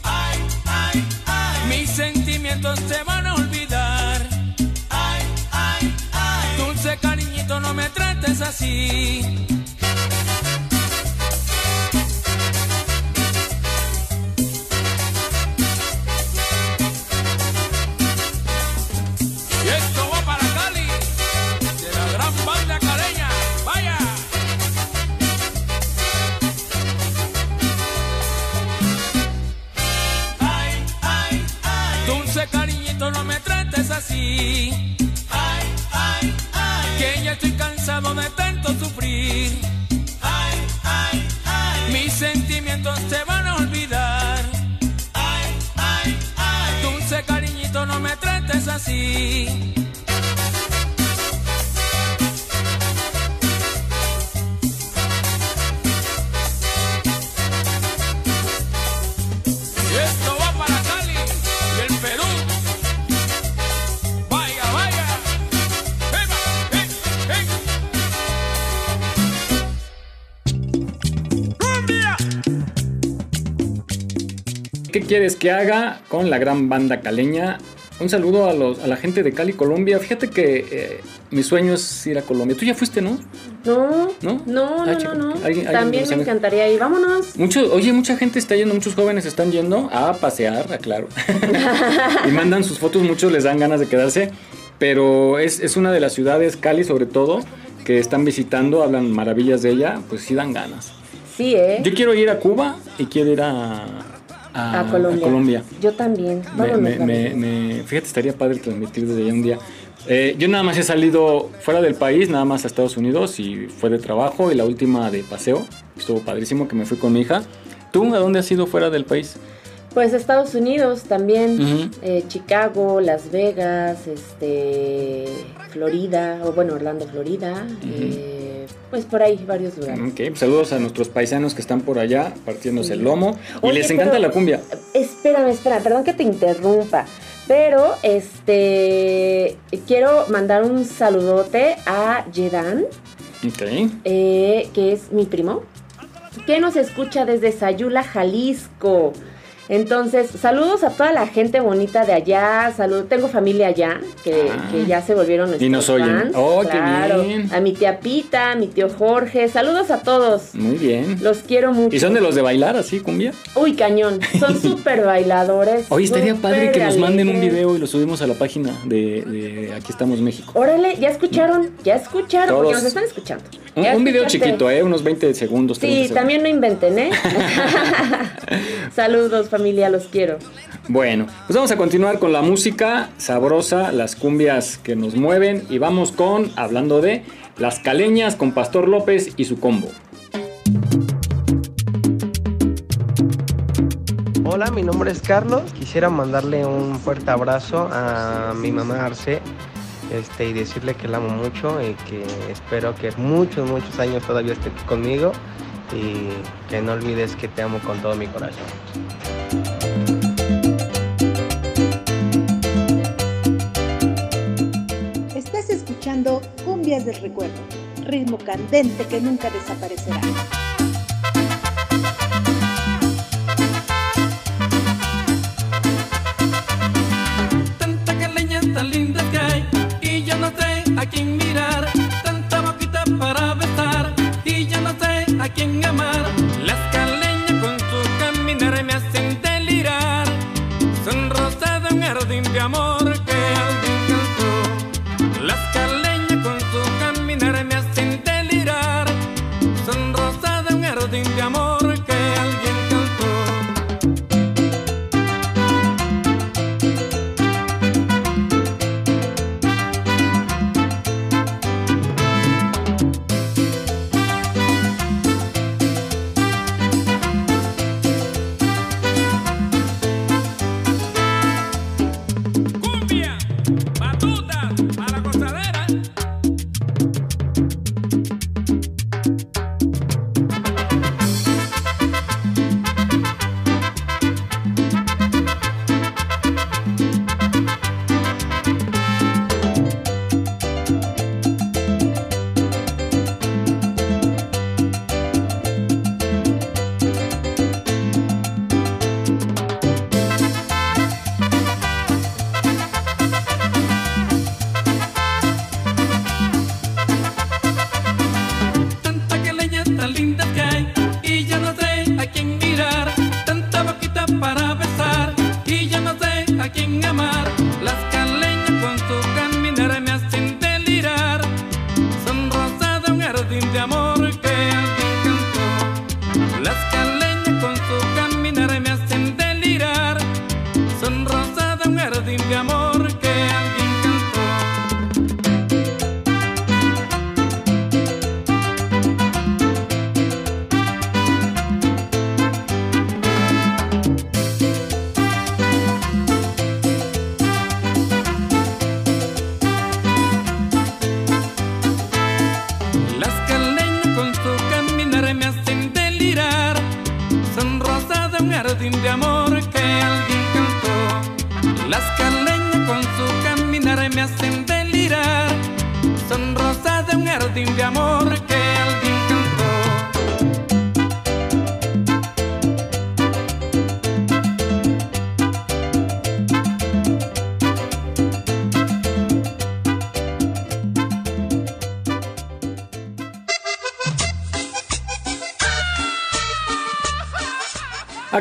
Speaker 2: Ay, ay, ay. Mis sentimientos te van a olvidar. Ay, ay, ay. Dulce cariñito, no me trates así. Que ya estoy cansado de tanto sufrir. Mis sentimientos se van a olvidar. Dulce cariñito, no me trates así.
Speaker 1: ¿Qué quieres que haga con la gran banda caleña? Un saludo a, los, a la gente de Cali, Colombia. Fíjate que eh, mi sueño es ir a Colombia. Tú ya fuiste, ¿no?
Speaker 3: No,
Speaker 1: ¿No?
Speaker 3: no,
Speaker 1: Ah,
Speaker 3: no,
Speaker 1: chico,
Speaker 3: no, no.
Speaker 1: ¿alguien- alguien
Speaker 3: También
Speaker 1: los
Speaker 3: me encantaría ir. Vámonos.
Speaker 1: Mucho, oye, mucha gente está yendo, muchos jóvenes están yendo a pasear, aclaro. y mandan sus fotos, muchos les dan ganas de quedarse. Pero es, es una de las ciudades, Cali sobre todo, que están visitando, hablan maravillas de ella, pues sí dan ganas.
Speaker 3: Sí, ¿eh?
Speaker 1: Yo quiero ir a Cuba y quiero ir a, a,
Speaker 3: a Colombia.
Speaker 1: a Colombia.
Speaker 3: Yo también.
Speaker 1: Me-
Speaker 3: Vámonos.
Speaker 1: me- me-
Speaker 3: vámonos.
Speaker 1: me- fíjate, estaría padre transmitir desde allá un día. Eh, yo nada más he salido fuera del país, nada más a Estados Unidos y fue de trabajo y la última de paseo. Estuvo padrísimo que me fui con mi hija. ¿Tú a dónde has ido fuera del país?
Speaker 3: Pues Estados Unidos también, eh, Chicago, Las Vegas, este, Florida, o bueno, Orlando, Florida, eh, pues por ahí varios lugares.
Speaker 1: Ok, pues saludos a nuestros paisanos que están por allá partiéndose el lomo. y les encanta
Speaker 3: pero-
Speaker 1: la cumbia.
Speaker 3: Espérame, espera, perdón que te interrumpa, pero este, quiero mandar un saludote a Yedan,
Speaker 1: Ok.
Speaker 3: eh, que es mi primo, que nos escucha desde Sayula, Jalisco. Entonces, saludos a toda la gente bonita de allá. Salud, tengo familia allá que,
Speaker 1: Ah.
Speaker 3: que ya se volvieron nuestros
Speaker 1: Y nos oyen.
Speaker 3: fans.
Speaker 1: Oh, qué bien.
Speaker 3: A mi tía Pita, a mi tío Jorge. Saludos a todos.
Speaker 1: Muy bien.
Speaker 3: Los quiero mucho.
Speaker 1: ¿Y son de los de bailar así, cumbia?
Speaker 3: Uy, cañón. Son súper bailadores.
Speaker 1: Oye, estaría padre que nos manden un video y lo subimos a la página de, de Aquí estamos México.
Speaker 3: Órale, ya escucharon, ya escucharon, porque
Speaker 1: Todos.
Speaker 3: nos están escuchando.
Speaker 1: Un, video
Speaker 3: escuchaste.
Speaker 1: chiquito, ¿eh? Unos 20 segundos. 30
Speaker 3: Sí,
Speaker 1: segundos.
Speaker 3: también no inventen, ¿eh? Saludos, familia, los quiero.
Speaker 1: Bueno, pues vamos a continuar con la música sabrosa, las cumbias que nos mueven y vamos con, hablando de las caleñas con Pastor López y su combo.
Speaker 8: Hola, mi nombre es Carlos. Quisiera mandarle un fuerte abrazo a mi mamá Arce este, y decirle que la amo mucho y que espero que muchos, muchos años todavía esté aquí conmigo y que no olvides que te amo con todo mi corazón.
Speaker 4: Escuchando Cumbias del Recuerdo, ritmo candente que nunca desaparecerá.
Speaker 2: Tanta tan linda que hay y yo no sé a quién mirar. Tanta boquita para besar y yo no sé a quién amar.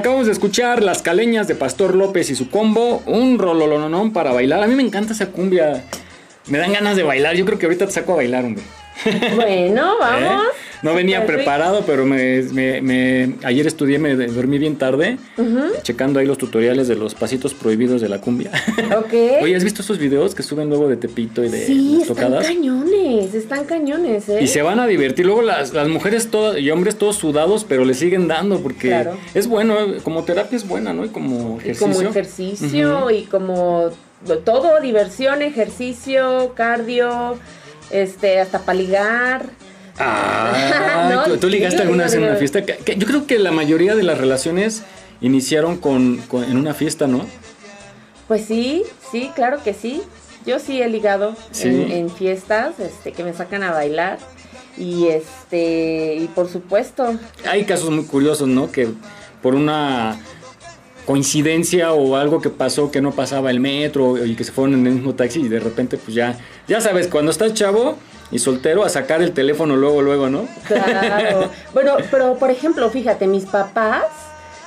Speaker 1: Acabamos de escuchar Las Caleñas de Pastor López y su combo, un rololonón para bailar. A mí me encanta esa cumbia. Me dan ganas de bailar. Yo creo que ahorita te saco a bailar, hombre.
Speaker 3: Bueno, vamos.
Speaker 1: ¿Eh? No venía preparado, pero me, me- me- ayer estudié, me dormí bien tarde, checando ahí los tutoriales de los pasitos prohibidos de la cumbia.
Speaker 3: Ok.
Speaker 1: Oye, ¿has visto esos videos que suben luego de Tepito y de
Speaker 3: sí,
Speaker 1: las
Speaker 3: están
Speaker 1: tocadas?
Speaker 3: cañones, están cañones, ¿eh?
Speaker 1: Y se van a divertir. Luego las, las mujeres todas y hombres todos sudados, pero le siguen dando porque
Speaker 3: Claro.
Speaker 1: es bueno, como terapia es buena, ¿no? Y como
Speaker 3: Y
Speaker 1: ejercicio.
Speaker 3: como ejercicio y como todo, diversión, ejercicio, cardio, este, hasta para ligar.
Speaker 1: Ah,
Speaker 3: No,
Speaker 1: ¿tú, tú ligaste
Speaker 3: sí,
Speaker 1: alguna vez en una fiesta? Que- que yo creo que la mayoría de las relaciones iniciaron con, con- en una fiesta, ¿no?
Speaker 3: Pues sí, sí, claro que sí. Yo sí he ligado
Speaker 1: Sí.
Speaker 3: en, en fiestas, este, que me sacan a bailar. Y este, y por supuesto,
Speaker 1: Hay casos muy curiosos, ¿no? Que por una coincidencia o algo que pasó que no pasaba el metro y que se fueron en el mismo taxi y de repente pues ya, ya sabes, cuando estás chavo y soltero a sacar el teléfono luego, luego, ¿no?
Speaker 3: claro. bueno, pero por ejemplo, fíjate, mis papás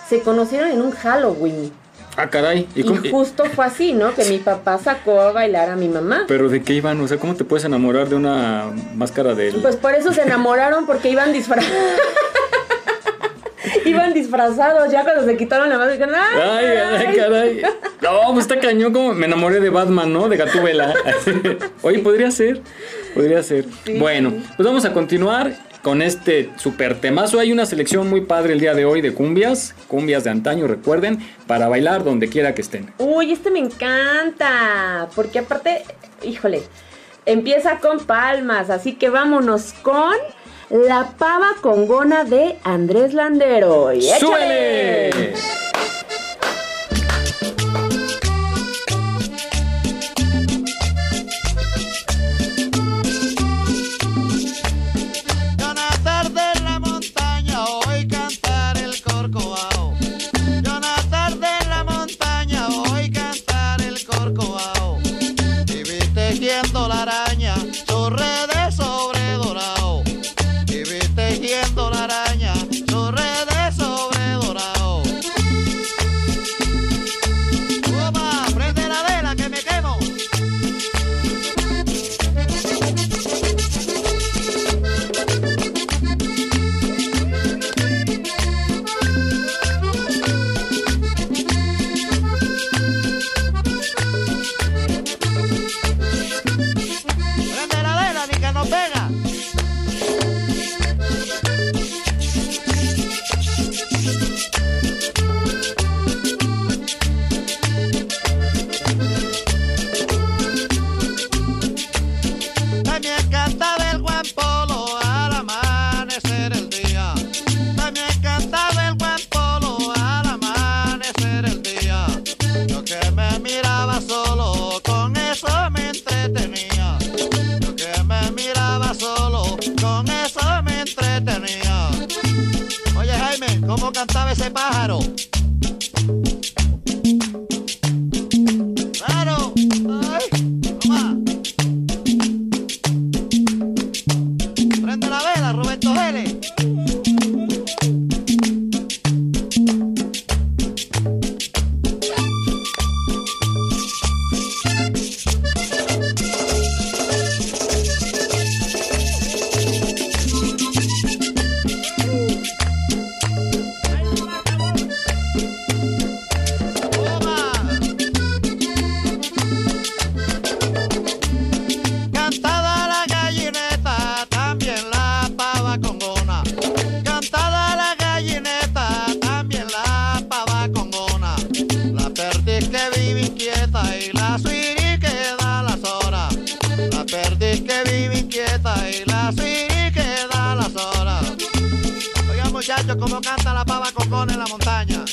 Speaker 3: se conocieron en un Halloween.
Speaker 1: Ah, caray. ¿Y
Speaker 3: Y, justo fue así, ¿no? Que mi papá sacó a bailar a mi mamá.
Speaker 1: Pero ¿de qué iban? O sea, ¿cómo te puedes enamorar de una máscara del...
Speaker 3: Pues por eso se enamoraron, porque iban disfrazados. iban disfrazados, ya cuando se quitaron la máscara, ¡ay!
Speaker 1: Ay, ay, caray. No, pues está cañón como me enamoré de Batman, ¿no? De Gatúbela. Oye, podría ser. Podría ser.
Speaker 3: Sí.
Speaker 1: Bueno, pues vamos a continuar con este super temazo. Hay una selección muy padre el día de hoy de cumbias, cumbias de antaño, recuerden, para bailar donde quiera que estén.
Speaker 3: Uy, este me encanta, porque aparte, híjole, empieza con palmas, así que vámonos con La pava congona de Andrés Landero. ¡Y!
Speaker 1: ¡Súbele!
Speaker 9: Muchachos como canta la pava cocón en la montaña.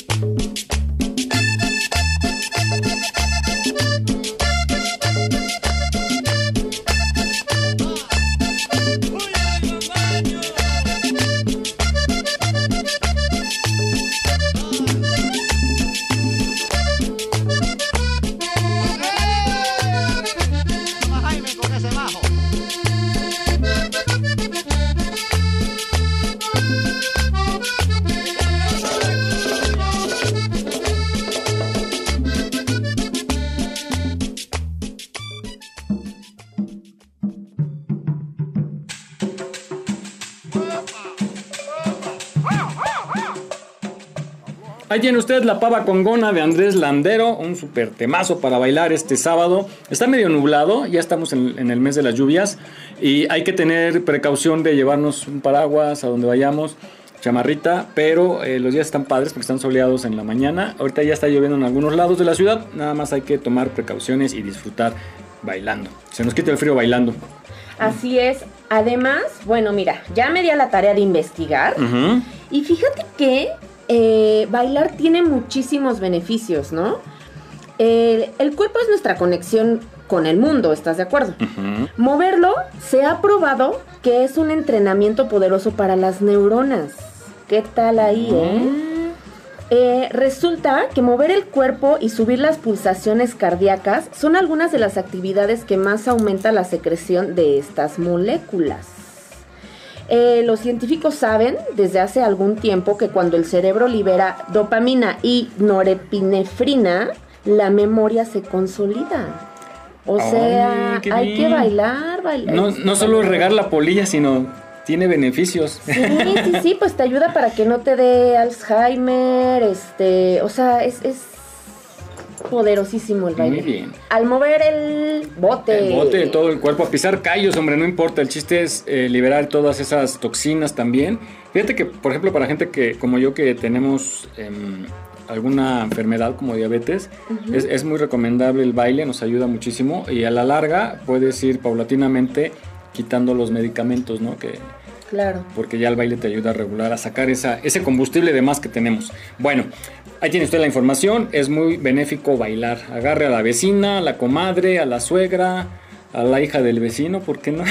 Speaker 1: Tiene usted la pava con gona de Andrés Landero, un super temazo para bailar este sábado. Está medio nublado, ya estamos en, en el mes de las lluvias y hay que tener precaución de llevarnos un paraguas a donde vayamos, chamarrita, pero eh, los días están padres porque están soleados en la mañana. Ahorita ya está lloviendo en algunos lados de la ciudad, nada más hay que tomar precauciones y disfrutar bailando. Se nos quita el frío bailando.
Speaker 3: Así es. Además, bueno, mira, ya me di a la tarea de investigar. Y fíjate que eh, bailar tiene muchísimos beneficios, ¿no? El, el cuerpo es nuestra conexión con el mundo, ¿estás de acuerdo? Moverlo se ha probado que es un entrenamiento poderoso para las neuronas. ¿Qué tal ahí, eh? Eh, resulta que mover el cuerpo y subir las pulsaciones cardíacas son algunas de las actividades que más aumenta la secreción de estas moléculas. Eh, los científicos saben desde hace algún tiempo que cuando el cerebro libera dopamina y norepinefrina, la memoria se consolida. O
Speaker 1: Ay,
Speaker 3: sea, hay que bailar, bailar.
Speaker 1: No, no solo regar la polilla, sino tiene beneficios.
Speaker 3: Sí, sí, sí, pues te ayuda para que no te dé Alzheimer, este, o sea, es, es poderosísimo el baile.
Speaker 1: Muy bien.
Speaker 3: Al mover el bote.
Speaker 1: El bote de todo el cuerpo, a pisar callos, hombre, no importa. El chiste es eh, liberar todas esas toxinas también. Fíjate que, por ejemplo, para gente que, como yo, que tenemos em, alguna enfermedad como diabetes, es, es muy recomendable el baile, nos ayuda muchísimo. Y a la larga puedes ir paulatinamente quitando los medicamentos, ¿no? Que,
Speaker 3: Claro.
Speaker 1: porque ya el baile te ayuda a regular, a sacar esa, ese combustible de más que tenemos. Bueno, ahí tiene usted la información, es muy benéfico bailar. Agarre a la vecina, a la comadre, a la suegra, a la hija del vecino, ¿por qué no?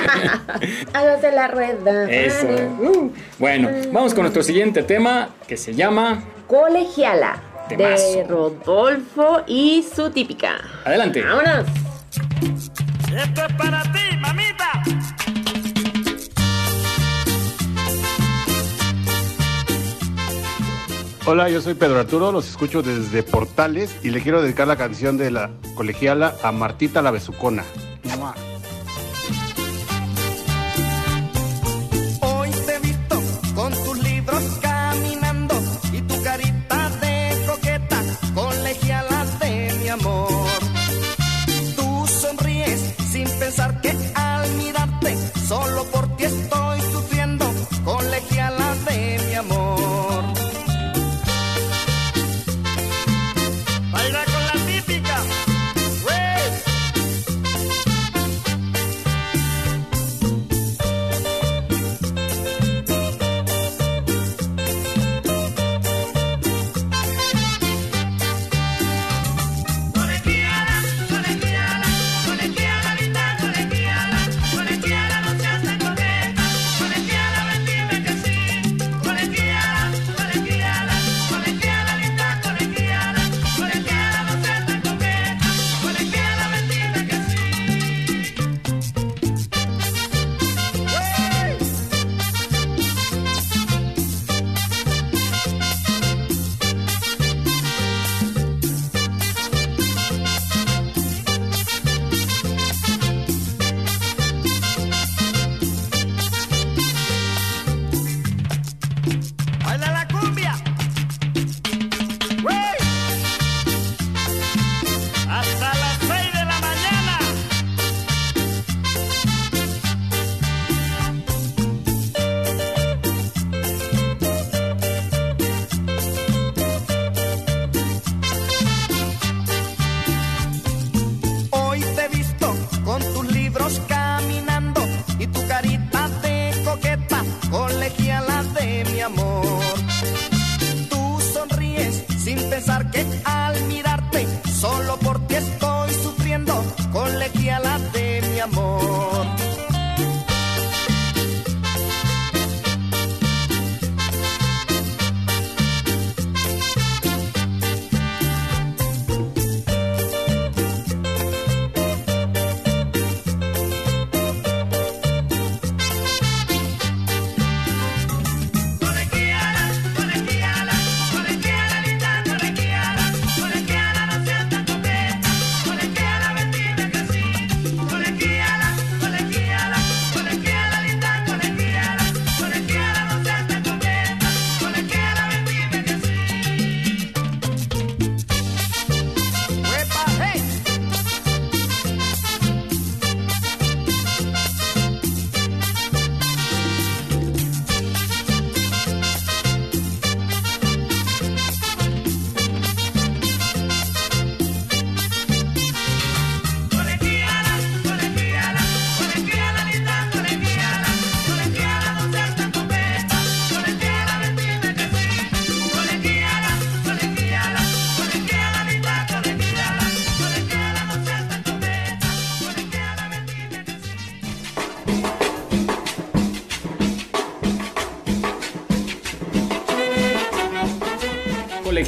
Speaker 3: Hágase la rueda.
Speaker 1: Eso. Uh. Bueno, vamos con nuestro siguiente tema que se llama
Speaker 3: Colegiala. De. Rodolfo y su típica.
Speaker 1: Adelante.
Speaker 3: Vámonos.
Speaker 21: Esto es para ti, mamita.
Speaker 10: Hola, yo soy Pedro Arturo, los escucho desde Portales y le quiero dedicar la canción de la colegiala a Martita la Besucona.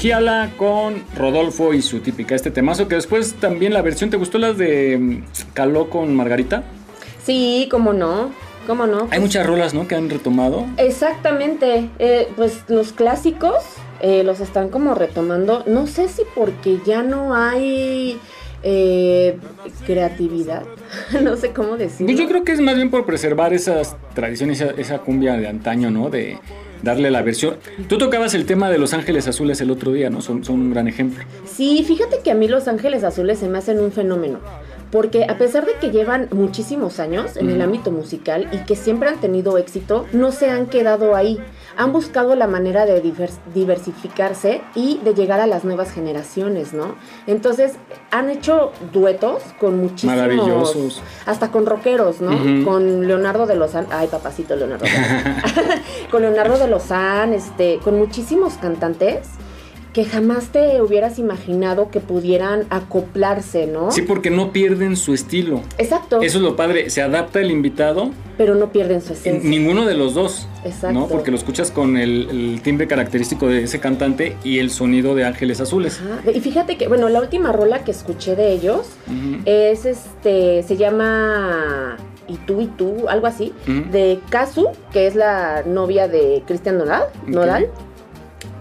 Speaker 11: Colegiala
Speaker 21: con
Speaker 1: Rodolfo y su típica, este temazo que después también la versión, ¿te gustó las de mm, Caló con Margarita?
Speaker 3: Sí, cómo no, cómo no.
Speaker 1: Hay muchas rolas, ¿no? Que han retomado.
Speaker 3: Exactamente, eh, pues los clásicos eh, los están como retomando, no sé si porque ya no hay eh, creatividad, no sé cómo decirlo.
Speaker 1: Pues yo creo que es más bien por preservar esas tradiciones, esa, esa cumbia de antaño, ¿no? De darle la versión. Tú tocabas el tema de Los Ángeles Azules el otro día, ¿no? Son, son un gran ejemplo.
Speaker 3: Sí, fíjate que a mí Los Ángeles Azules se me hacen un fenómeno. Porque a pesar de que llevan muchísimos años en el ámbito musical y que siempre han tenido éxito, no se han quedado ahí. Han buscado la manera de divers- diversificarse y de llegar a las nuevas generaciones, ¿no? Entonces han hecho duetos con muchísimos...
Speaker 1: Maravillosos.
Speaker 3: Hasta con rockeros, ¿no? Con Leonardo de Lozán. Ay, papacito Leonardo. con Leonardo de Lozán, este, con muchísimos cantantes que jamás te hubieras imaginado que pudieran acoplarse, ¿no?
Speaker 1: Sí, porque no pierden su estilo.
Speaker 3: Exacto.
Speaker 1: Eso es lo padre. Se adapta el invitado,
Speaker 3: Pero no pierden su esencia.
Speaker 1: ninguno de los dos.
Speaker 3: Exacto.
Speaker 1: ¿no? Porque lo escuchas con el, el timbre característico de ese cantante y el sonido de Ángeles Azules.
Speaker 3: Ajá. Y fíjate que, bueno, la última rola que escuché de ellos es este, se llama Y tú y tú, algo así, de Kazu, que es la novia de Cristian Nodal, Nodal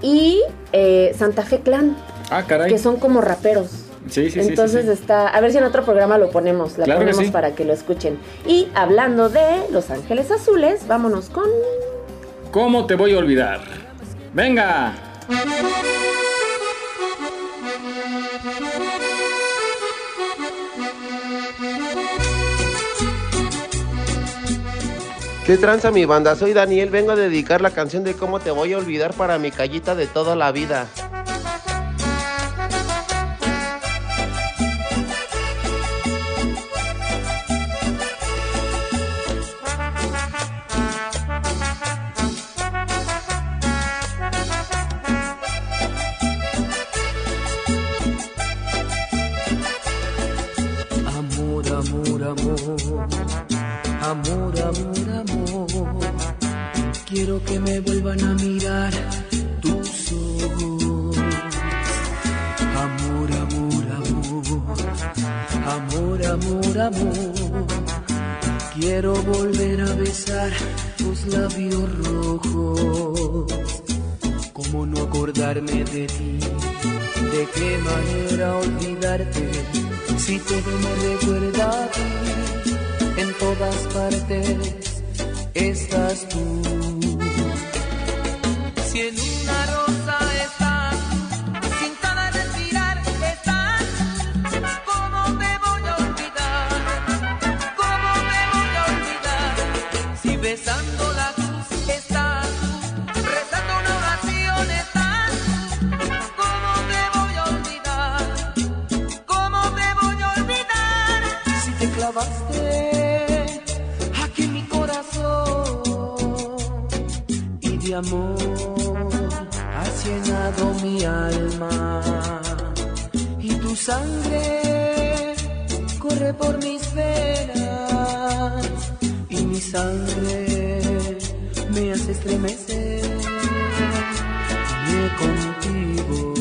Speaker 3: y eh, Santa Fe Clan,
Speaker 1: Ah, caray.
Speaker 3: que son como raperos.
Speaker 1: Sí, sí,
Speaker 3: Entonces
Speaker 1: sí.
Speaker 3: está, a ver si en otro programa lo ponemos, la
Speaker 1: Claro
Speaker 3: ponemos para que lo escuchen. Y hablando de Los Ángeles Azules, vámonos con
Speaker 1: ¿Cómo te voy a olvidar? ¡Venga!
Speaker 8: ¿Qué tranza mi banda? Soy Daniel, vengo a dedicar la canción de cómo te voy a olvidar para mi callita de toda la vida.
Speaker 12: Vuelvan a mirar tus ojos. Amor, amor, amor, amor, amor, amor. Quiero volver a besar tus labios rojos. ¿Cómo no acordarme de ti? ¿De qué manera olvidarte? Si todo me recuerda a ti, en todas partes estás tú. Si en una rosa estás, sin cada respirar estás, ¿cómo me voy a olvidar? ¿Cómo me voy a olvidar? Si besando la cruz estás, rezando una oración estás, ¿cómo te voy a olvidar? ¿Cómo te voy a olvidar? Si te clavaste aquí en mi corazón y de amor alma. Y tu sangre corre por mis venas. Y mi sangre me hace estremecer. Contigo.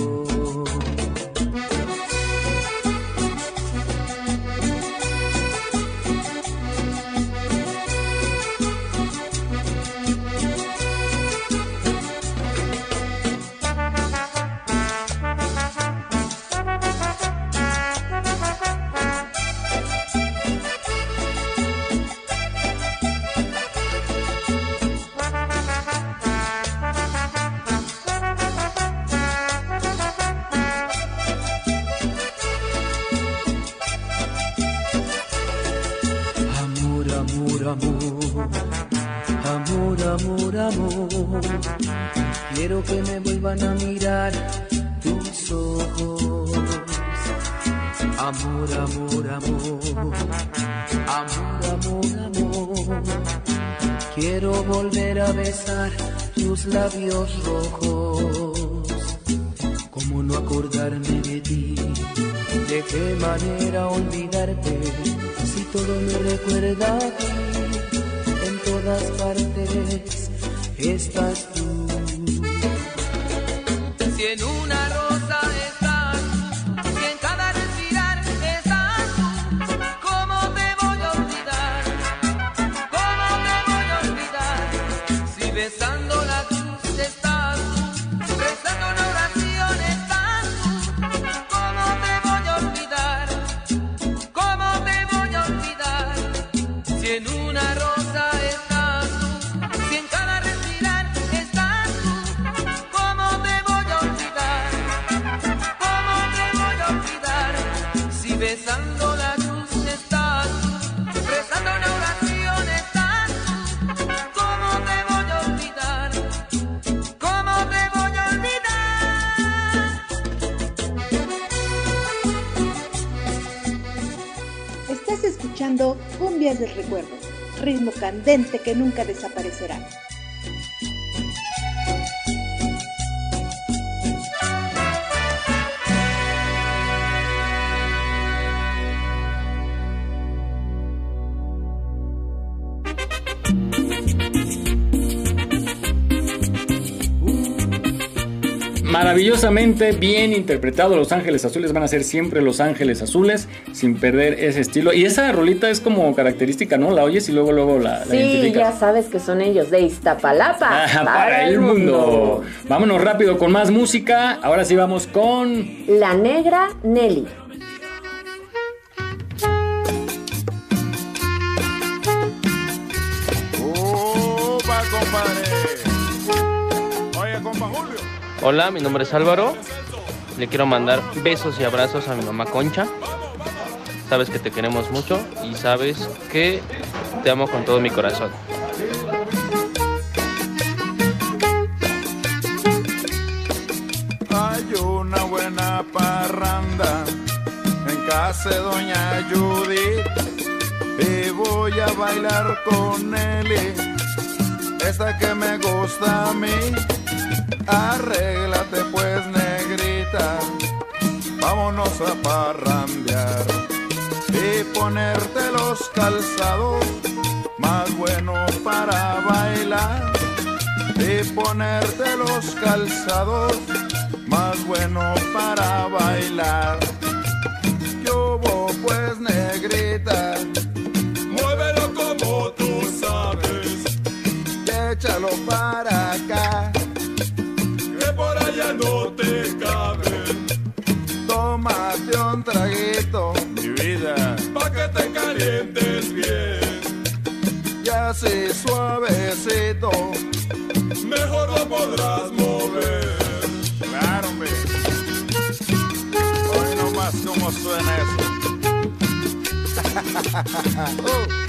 Speaker 12: Que
Speaker 4: nunca desaparecerá.
Speaker 1: Maravillosamente bien interpretado. Los Ángeles Azules van a ser siempre Los Ángeles Azules, sin perder ese estilo. Y esa rolita es como característica, ¿no? La oyes y luego luego la, la
Speaker 3: Sí,
Speaker 1: identificas.
Speaker 3: ya sabes que son ellos de Iztapalapa.
Speaker 1: Ajá, para el mundo. Vámonos rápido con más música. Ahora sí vamos con
Speaker 3: La negra Nelly.
Speaker 13: Opa, compadre. Oye, compa Julio.
Speaker 8: Hola, mi nombre es Álvaro. Le quiero mandar besos y abrazos a mi mamá Concha. Sabes que te queremos mucho y sabes que te amo con todo mi corazón.
Speaker 13: Hay una buena parranda en casa de doña Judith y voy a bailar con Eli, esa que me gusta a mí. Arréglate pues negrita, vámonos a parrandear ponerte los calzados más buenos para bailar. Y ponerte los calzados más buenos para mejor lo podrás mover. Claro, hombre. Hoy nomás cómo suena eso. Uh.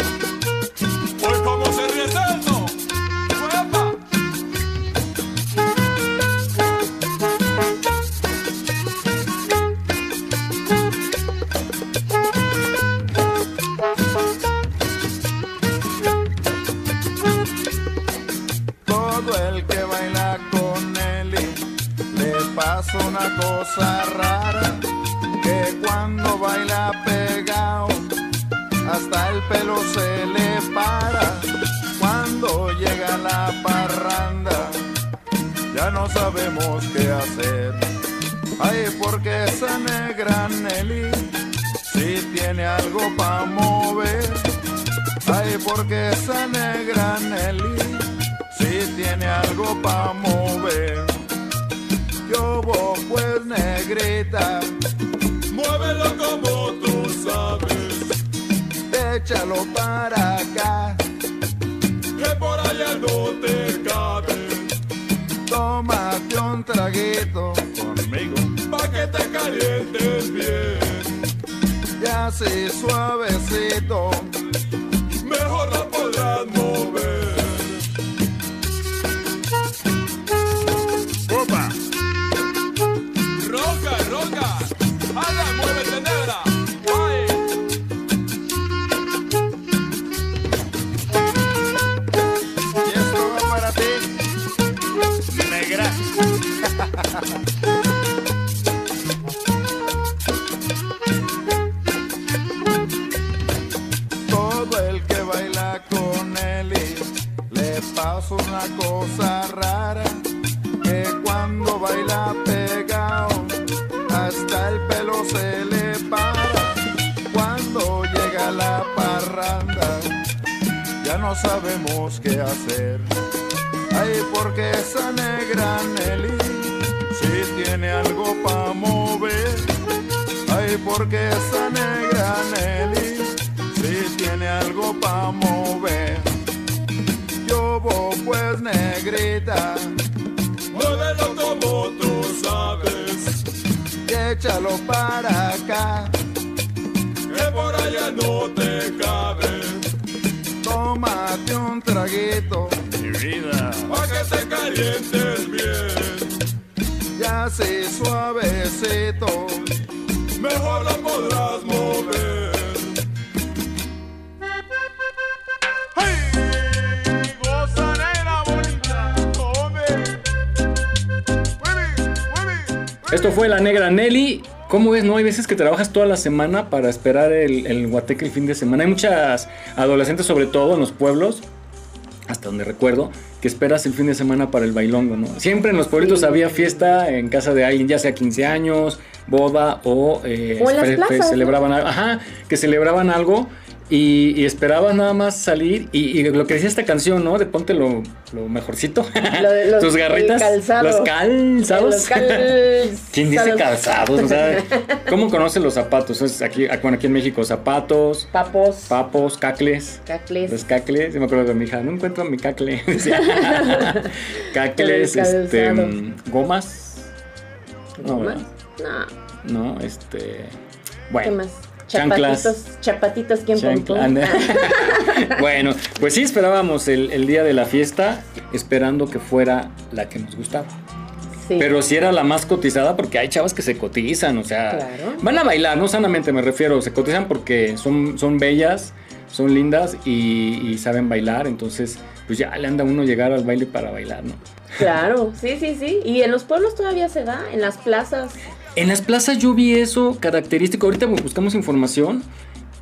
Speaker 13: que
Speaker 1: trabajas toda la semana para esperar el, el guateque el fin de semana. Hay muchas adolescentes, sobre todo en los pueblos, hasta donde recuerdo, que esperas el fin de semana para el bailongo, ¿no? Siempre en los pueblitos había fiesta en casa de alguien, ya sea 15 años, boda o, eh,
Speaker 3: O en las plazas, ¿no?
Speaker 1: celebraban algo. Ajá, que celebraban algo. Y, y esperabas nada más salir y, y lo que decía esta canción, ¿no? De ponte lo, lo mejorcito.
Speaker 3: Lo de los-
Speaker 1: Tus garritas.
Speaker 3: calzado.
Speaker 1: Los calzados.
Speaker 3: Los calzados.
Speaker 1: ¿Quién dice calzados? O sea, ¿cómo conocen los zapatos? Es aquí, bueno, aquí en México, zapatos,
Speaker 3: Papos,
Speaker 1: papos, cacles.
Speaker 3: cacles.
Speaker 1: Los cacles, yo me acuerdo de mi hija, no encuentro mi cacle. Cacles, este, gomas. No,
Speaker 3: ¿Gomas?
Speaker 1: ¿verdad?
Speaker 3: No.
Speaker 1: No, este.
Speaker 3: ¿Qué
Speaker 1: Bueno.
Speaker 3: Más?
Speaker 1: Chanclas.
Speaker 3: Chapatitos, chapatitos, ¿quién
Speaker 1: Chancla- bueno, pues sí esperábamos el, el día de la fiesta, esperando que fuera la que nos gustaba.
Speaker 3: Sí.
Speaker 1: Pero si era la más cotizada, porque hay chavas que se cotizan, o sea,
Speaker 3: Claro.
Speaker 1: van a bailar, no sanamente me refiero, se cotizan porque son, son bellas, son lindas y, y saben bailar, entonces pues ya le anda uno llegar al baile para bailar, ¿no?
Speaker 3: Claro, sí, sí, sí. Y en los pueblos todavía se da, en las plazas.
Speaker 1: En las plazas yo vi eso característico, ahorita buscamos información.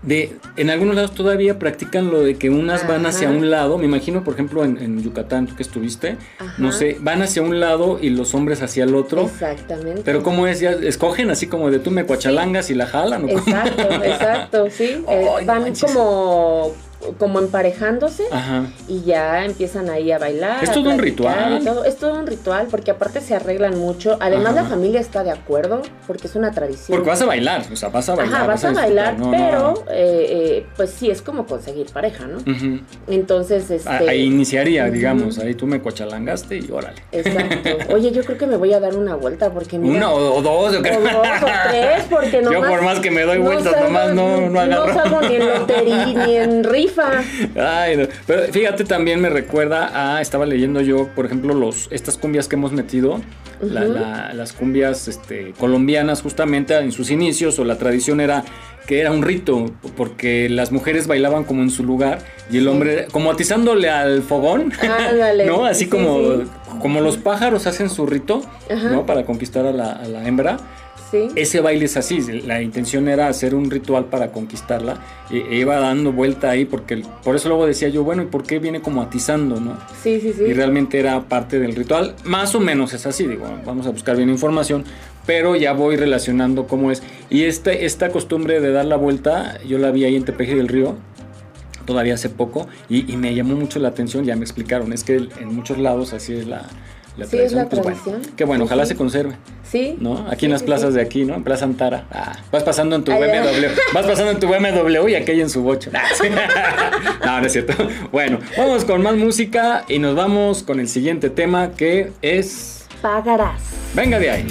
Speaker 1: De, en algunos lados todavía practican lo de que unas van hacia un lado, me imagino por ejemplo en, en Yucatán, tú que estuviste,
Speaker 3: Ajá.
Speaker 1: no sé, van hacia un lado y los hombres hacia el otro.
Speaker 3: Exactamente.
Speaker 1: Pero ¿cómo es? ¿Ya escogen así como de tú me cuachalangas y la jalan? ¿o?
Speaker 3: Exacto, exacto, sí. Eh,
Speaker 1: no
Speaker 3: van como, como emparejándose
Speaker 1: Ajá.
Speaker 3: y ya empiezan ahí a bailar.
Speaker 1: Es todo un ritual.
Speaker 3: todo. Es todo un ritual porque aparte se arreglan mucho. Además
Speaker 1: Ajá.
Speaker 3: la familia está de acuerdo porque es una tradición.
Speaker 1: Porque vas a bailar, o sea, vas a bailar.
Speaker 3: Ajá, vas a bailar,
Speaker 1: no, no.
Speaker 3: pero eh, eh, pues sí, es como conseguir pareja, ¿no?
Speaker 1: Ujú.
Speaker 3: Entonces, este...
Speaker 1: Ahí iniciaría, digamos, ahí tú me cuachalangaste y órale.
Speaker 3: Exacto. Oye, yo creo que me voy a dar una vuelta porque mira,
Speaker 1: Una o, dos, yo creo.
Speaker 3: o dos o tres, porque
Speaker 1: Yo
Speaker 3: nomás...
Speaker 1: por más que me doy vueltas,
Speaker 3: salgo-
Speaker 1: nomás no, no agarro.
Speaker 3: No salgo ni en lotería ni en rifa.
Speaker 1: Ay, no. Pero fíjate, también me recuerda a, estaba leyendo yo, por ejemplo, los, estas cumbias que hemos metido, la- las cumbias este, colombianas justamente en sus inicios, o la tradición era que era un rito, porque las mujeres bailaban como en su lugar y el hombre como atizándole al fogón. ¿no? Así
Speaker 3: Sí,
Speaker 1: como
Speaker 3: sí.
Speaker 1: como los pájaros hacen su rito,
Speaker 3: Ajá.
Speaker 1: ¿no? Para conquistar a la, a la hembra.
Speaker 3: Sí.
Speaker 1: Ese baile es así, la intención era hacer un ritual para conquistarla e, e iba dando vuelta ahí porque por eso luego decía yo, bueno, ¿y por qué viene como atizando, no?
Speaker 3: Sí, sí, sí.
Speaker 1: Y realmente era parte del ritual, más o menos es así, digo, vamos a buscar bien información, pero ya voy relacionando cómo es. Y este, esta costumbre de dar la vuelta, yo la vi ahí en Tepeji del Río, todavía hace poco, y, y me llamó mucho la atención, ya me explicaron, es que en muchos lados así es la, la
Speaker 3: Sí, es la
Speaker 1: Pues bueno,
Speaker 3: tradición.
Speaker 1: qué bueno,
Speaker 3: Sí,
Speaker 1: ojalá
Speaker 3: sí.
Speaker 1: se conserve.
Speaker 3: Sí.
Speaker 1: ¿No? Aquí
Speaker 3: Sí,
Speaker 1: en las plazas
Speaker 3: sí.
Speaker 1: de aquí, ¿no? En Plaza Antara. Ah, vas pasando en tu. BMW. Vas pasando en tu BMW y aquella en su bocho. No, no es cierto. Bueno, vamos con más música y nos vamos con el siguiente tema que es.
Speaker 3: Pagarás.
Speaker 1: Venga de ahí.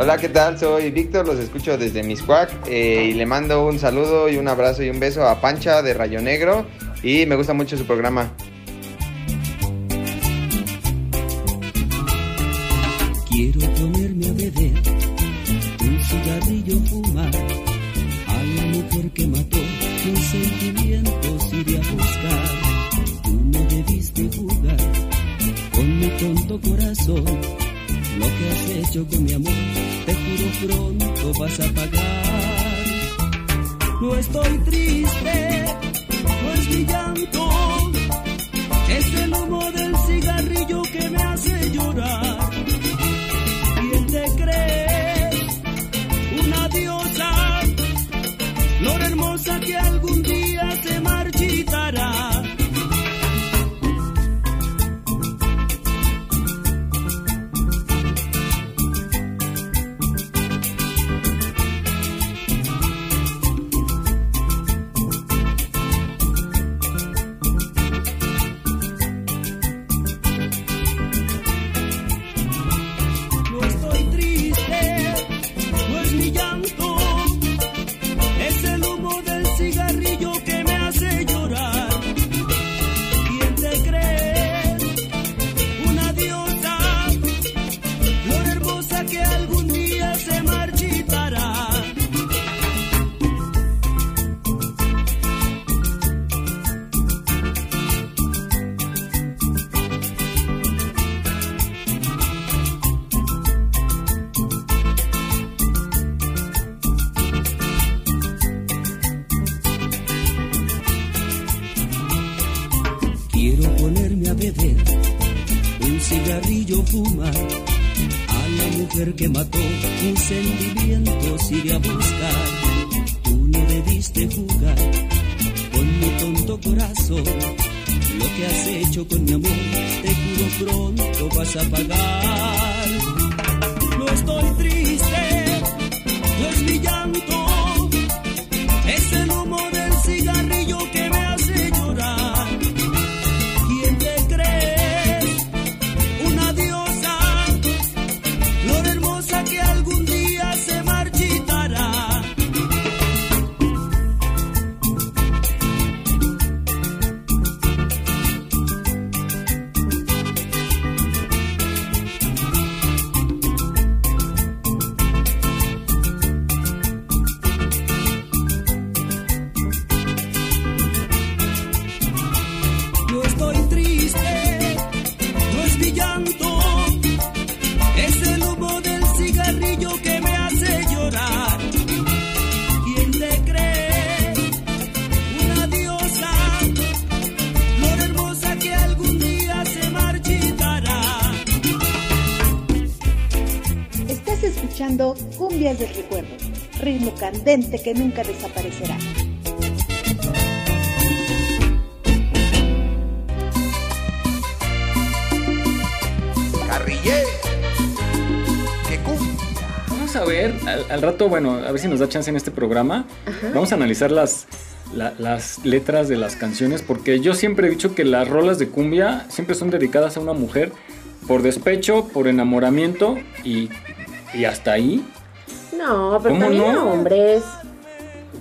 Speaker 15: Hola, ¿qué tal? Soy Víctor, los escucho desde Miscuac eh, y le mando un saludo y un abrazo y un beso a Pancha de Rayo Negro y me gusta mucho su programa.
Speaker 16: Quiero ponerme a beber, un cigarrillo fumar, a la mujer que mató mis sentimientos iré a buscar. Tú no debiste jugar con mi tonto corazón, lo que has hecho con mi amor, te juro pronto vas a pagar. No estoy triste, no es pronto que
Speaker 4: nunca desaparecerá.
Speaker 10: Carrillé.
Speaker 1: Vamos a ver, al, al rato, bueno, a ver si nos da chance en este programa. Vamos a analizar las, la- las letras de las canciones, porque yo siempre he dicho que las rolas de cumbia siempre son dedicadas a una mujer por despecho, por enamoramiento y, y hasta ahí.
Speaker 3: No, pero
Speaker 1: ¿Cómo
Speaker 3: también
Speaker 1: no?
Speaker 3: a hombres.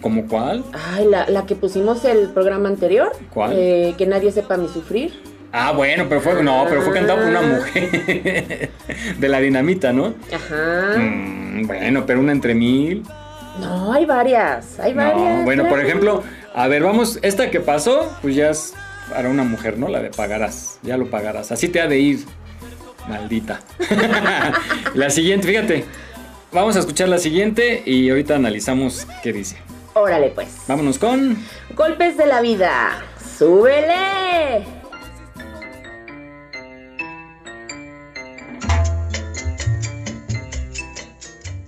Speaker 1: ¿Como cuál?
Speaker 3: Ay, la, la que pusimos el programa anterior.
Speaker 1: ¿Cuál?
Speaker 3: eh, que nadie sepa mi sufrir.
Speaker 1: Ah, bueno, pero fue, no, pero fue cantado por una mujer de la dinamita, ¿no?
Speaker 3: Ajá.
Speaker 1: Mm, bueno, pero una entre mil.
Speaker 3: No, hay varias. Hay varias.
Speaker 1: No, bueno, por ejemplo, A ver, vamos, esta que pasó, pues ya es para una mujer, ¿no? La de pagarás, ya lo pagarás. Así te ha de ir, maldita. la siguiente, fíjate. Vamos a escuchar la siguiente y ahorita analizamos qué dice.
Speaker 3: Órale, pues.
Speaker 1: Vámonos con...
Speaker 3: Golpes de la vida. ¡Súbele!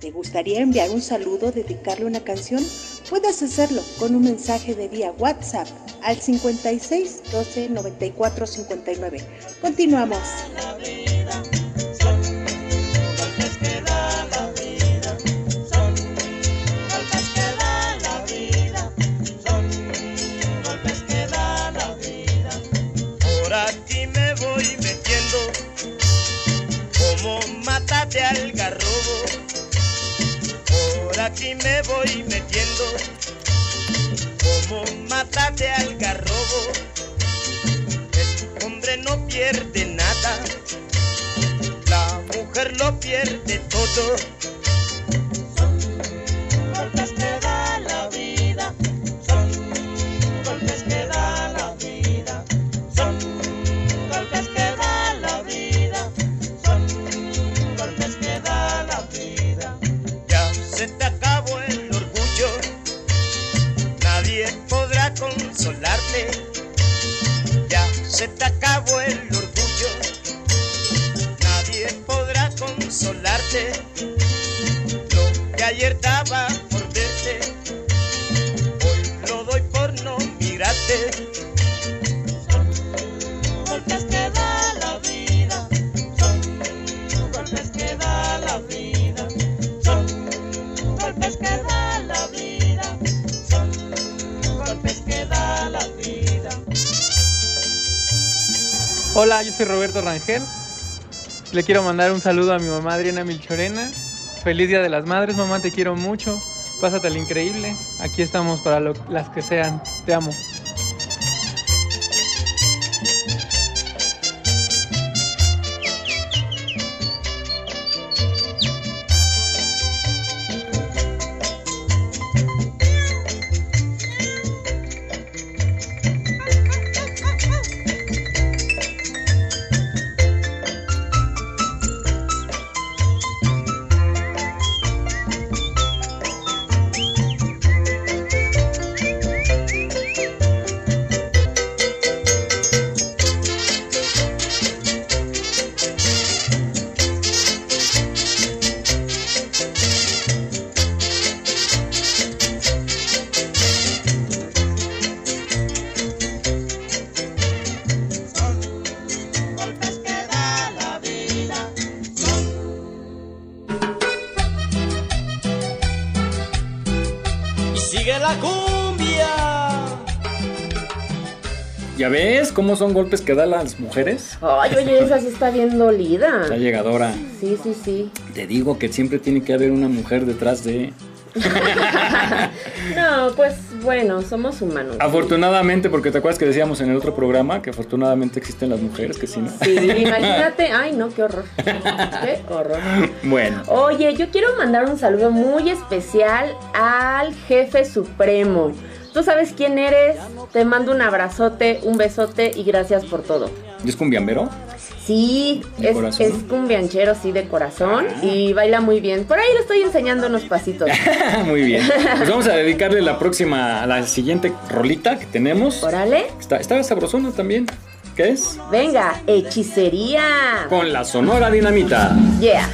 Speaker 4: ¿Te gustaría enviar un saludo, dedicarle una canción? Puedes hacerlo con un mensaje de vía WhatsApp al 56 12 94 59. Continuamos.
Speaker 17: golpes voy metiendo como mátate al garrobo. Por aquí me voy metiendo como mátate al garrobo. El hombre no pierde nada, la mujer lo pierde todo. Consolarte. Ya se te acabó el orgullo, nadie podrá consolarte. Lo que ayer daba por verte, hoy lo doy por no mirarte.
Speaker 18: Hola, yo soy Roberto Rangel. Le quiero mandar un saludo a mi mamá Adriana Milchorena. Feliz Día de las Madres, mamá, te quiero mucho. Pásate al increíble. Aquí estamos para lo- las que sean. Te amo.
Speaker 22: Sigue la cumbia.
Speaker 1: ¿Ya ves cómo son golpes que dan las mujeres?
Speaker 3: Ay, oye, esa sí está bien dolida.
Speaker 1: La llegadora.
Speaker 3: Sí, sí, sí.
Speaker 1: Te digo que siempre tiene que haber una mujer detrás de...
Speaker 3: No, pues bueno, somos humanos.
Speaker 1: Afortunadamente, porque te acuerdas que decíamos en el otro programa que afortunadamente existen las mujeres, que sí, ¿no?
Speaker 3: Sí, imagínate. Ay, no, qué horror. Qué horror.
Speaker 1: bueno.
Speaker 3: Oye, yo quiero mandar un saludo muy especial al jefe supremo. Tú sabes quién eres. Te mando un abrazote, un besote y gracias por todo.
Speaker 1: ¿Y es cumbiambero?
Speaker 3: Sí,
Speaker 1: ¿De
Speaker 3: es,
Speaker 1: corazón?
Speaker 3: es cumbianchero, sí, de corazón. Y baila muy bien. Por ahí le estoy enseñando unos pasitos.
Speaker 1: Muy bien. Pues vamos a dedicarle la próxima, a la siguiente rolita que tenemos.
Speaker 3: Órale.
Speaker 1: Está, está sabrosona también. ¿Qué es?
Speaker 3: Venga, hechicería.
Speaker 1: Con la Sonora Dinamita.
Speaker 3: Yeah.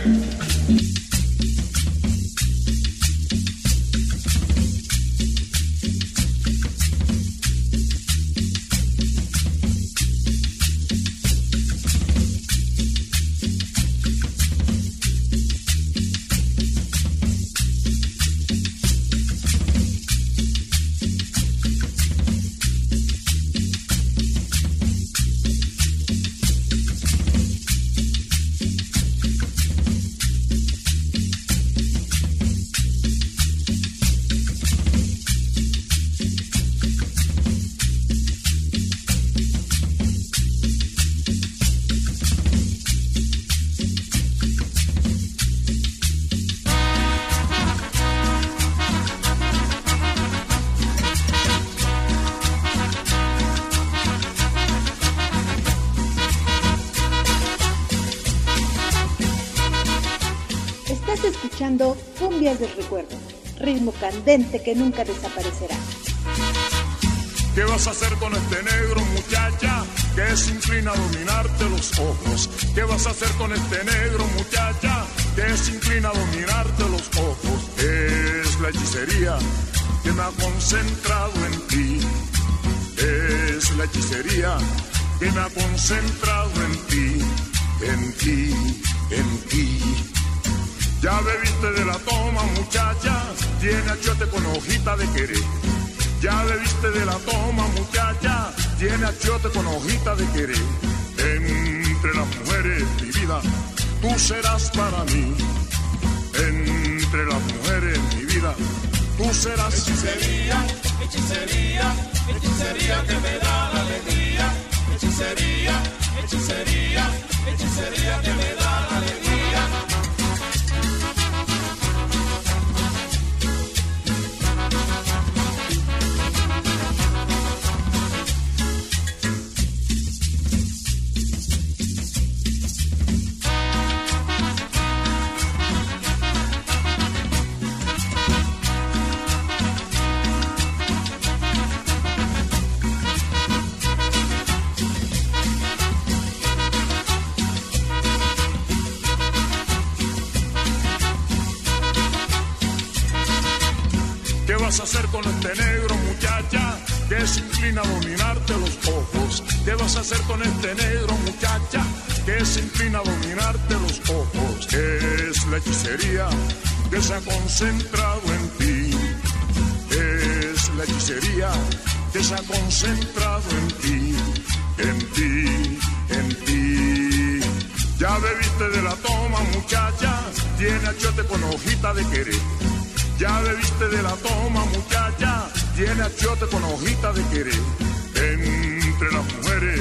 Speaker 4: Que nunca desaparecerá.
Speaker 19: ¿Qué vas a hacer con este negro muchacha que se inclina a dominarte los ojos? ¿Qué vas a hacer con este negro muchacha que se inclina a dominarte los ojos? Es la hechicería que me ha concentrado en ti. Es la hechicería que me ha concentrado en ti, en ti, en ti. Ya bebiste de la toma, muchacha, tiene achiote con hojita de querer. Ya bebiste de la toma, muchacha, tiene achiote con hojita de querer. Entre las mujeres, mi vida, tú serás para mí. Entre las mujeres, mi vida, tú serás
Speaker 9: Hechicería, hechicería, hechicería que me da la alegría. Hechicería, hechicería, hechicería que me da la alegría.
Speaker 19: Este negro muchacha que se inclina a dominarte los ojos? Es la hechicería que se ha concentrado en ti. Es la hechicería que se ha concentrado en ti, en ti, en ti. Ya bebiste de la toma muchacha, tiene achiote con hojita de querer. Ya bebiste de la toma, muchacha, tiene achiote con hojita de querer. Entre las mujeres,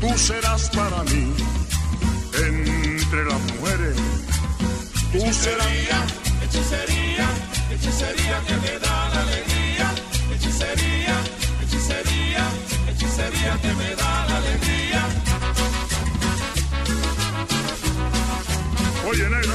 Speaker 19: tú serás para mí. Entre las mujeres, tú serás.
Speaker 9: Hechicería, hechicería, hechicería que me da la alegría. Hechicería, hechicería, hechicería que me da la alegría.
Speaker 19: Oye, negro,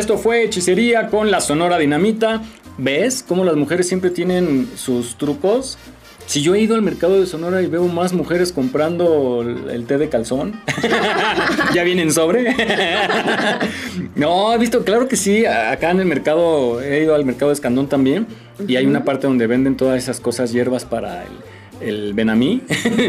Speaker 1: Esto fue Hechicería con la Sonora Dinamita. ¿Ves cómo las mujeres siempre tienen sus trucos? Si yo he ido al mercado de Sonora y veo más mujeres comprando el té de calzón, ya vienen sobre. no, he visto, claro que sí. Acá en el mercado, he ido al mercado de Escandón también. Y hay una parte donde venden todas esas cosas, hierbas para el, el Benamí,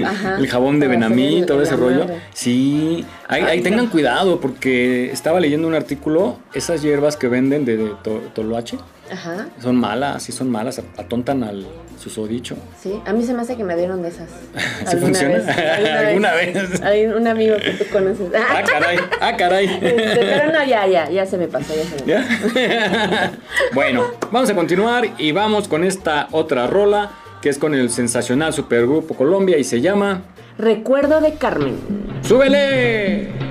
Speaker 3: Ajá.
Speaker 1: el jabón de Benamí,
Speaker 3: el-
Speaker 1: todo ese rollo. Sí, ahí, ahí tengan cuidado porque estaba leyendo un artículo, esas hierbas que venden de, de to- toloache
Speaker 3: Ajá.
Speaker 1: son malas, sí son malas, atontan al susodicho.
Speaker 3: Sí, a mí se me hace que me dieron de esas.
Speaker 1: ¿Sí funciona?
Speaker 3: Vez, alguna,
Speaker 1: ¿Alguna
Speaker 3: vez.
Speaker 1: vez?
Speaker 3: Hay un amigo que tú conoces.
Speaker 1: Ah, caray, ah, caray.
Speaker 3: Este, pero no, ya, ya, ya se me pasó, ya se me
Speaker 1: ¿Ya? bueno, vamos a continuar y vamos con esta otra rola que es con el sensacional supergrupo Colombia y se llama
Speaker 3: Recuerdo de Carmen.
Speaker 1: ¡Súbele!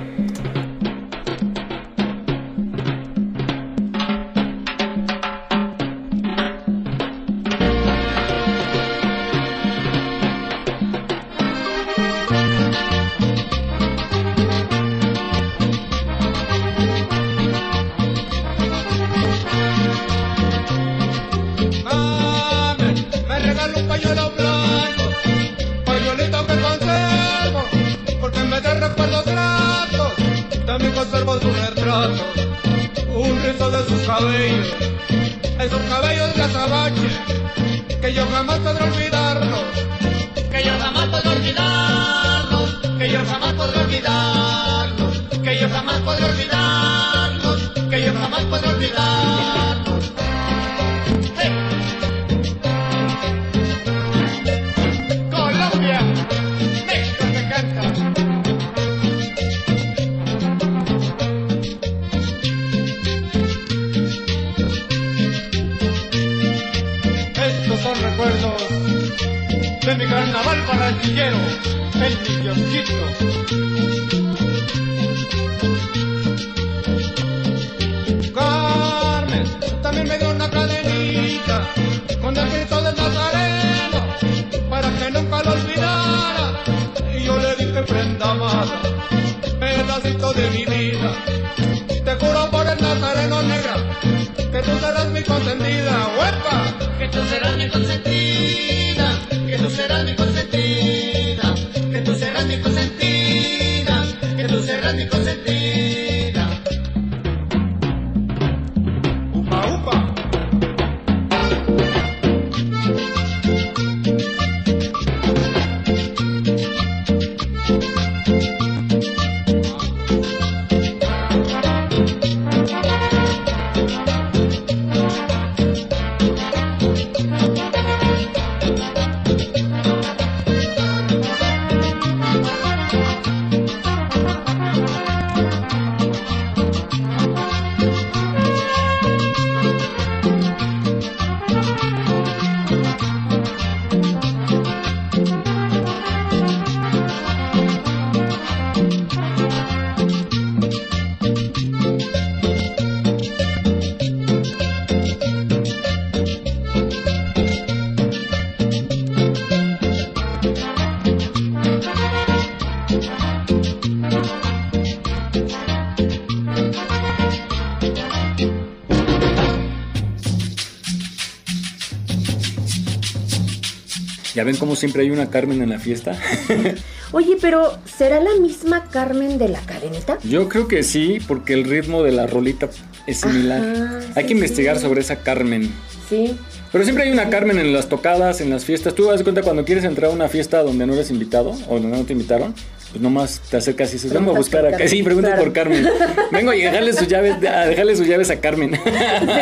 Speaker 1: Ya ven cómo siempre hay una Carmen en la fiesta.
Speaker 3: Oye, pero ¿será la misma Carmen de la cadenita?
Speaker 1: Yo creo que sí, porque el ritmo de la rolita es similar.
Speaker 3: Ajá,
Speaker 1: hay que investigar
Speaker 3: sí.
Speaker 1: sobre esa Carmen.
Speaker 3: Sí.
Speaker 1: Pero siempre hay una Carmen en las tocadas, en las fiestas. Tú das cuenta cuando quieres entrar a una fiesta donde no eres invitado o donde no te invitaron, pues nomás te acercas y dices, vengo a buscar a
Speaker 3: Carmen,
Speaker 1: Sí, pregunta
Speaker 3: claro.
Speaker 1: por Carmen. Vengo a dejarle sus llaves, a dejarle sus llaves a Carmen.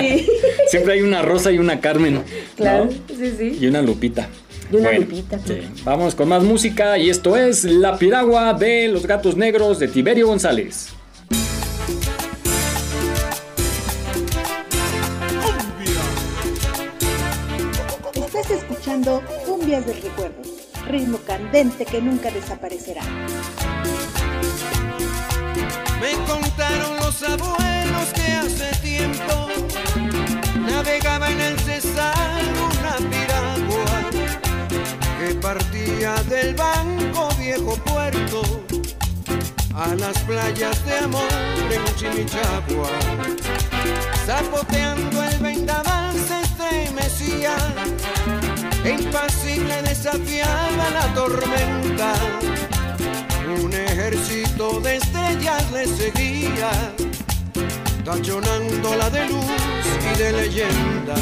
Speaker 3: Sí,
Speaker 1: siempre hay una Rosa y una Carmen. ¿no?
Speaker 3: claro, sí, sí.
Speaker 1: Y una Lupita.
Speaker 3: Y una
Speaker 1: Bueno,
Speaker 3: lupita.
Speaker 1: sí. Vamos con más música y esto es La Piragua de los Gatos Negros de Tiberio González.
Speaker 4: Estás escuchando Cumbias del Recuerdo, ritmo candente que nunca desaparecerá.
Speaker 11: Me contaron los abuelos que hace tiempo navegaba en el Cesar partía del banco viejo puerto a las playas de amor en Chimichagua. Zapoteando el vendaval se estremecía, impasible desafiaba la tormenta. Un ejército de estrellas le seguía, tachonándola de luz y de leyenda.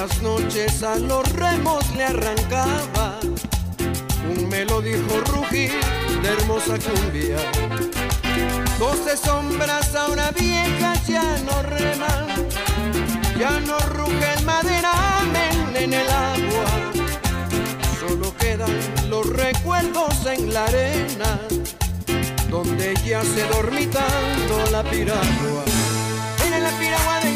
Speaker 11: Las noches a los remos le arrancaba un melódico rugir de hermosa cumbia. Doce sombras ahora viejas ya no reman, ya no ruge el maderamen en el agua solo quedan los recuerdos en la arena, donde yace dormitando la piragua. Era la piragua de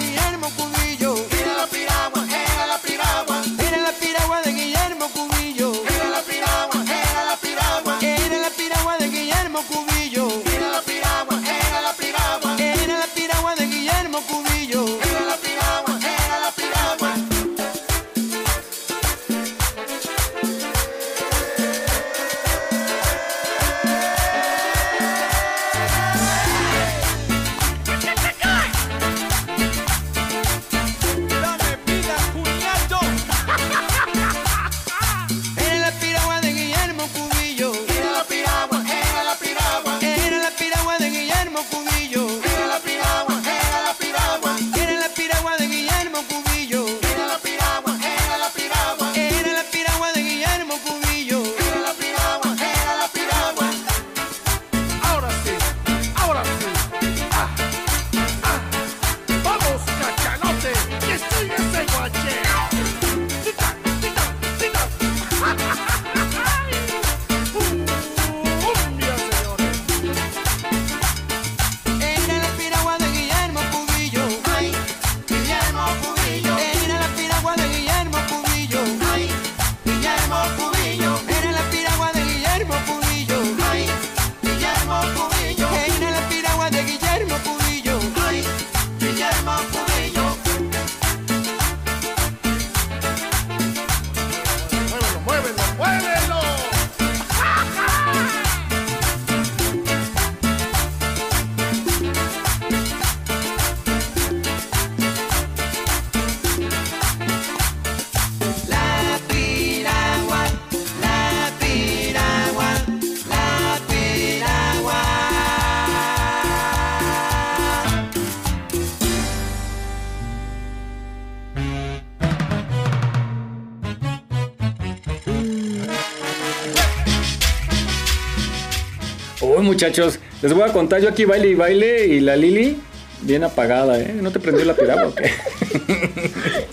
Speaker 1: muchachos, les voy a contar yo aquí baile y baile y la Lili bien apagada, ¿eh? ¿No te prendió la piragua o qué?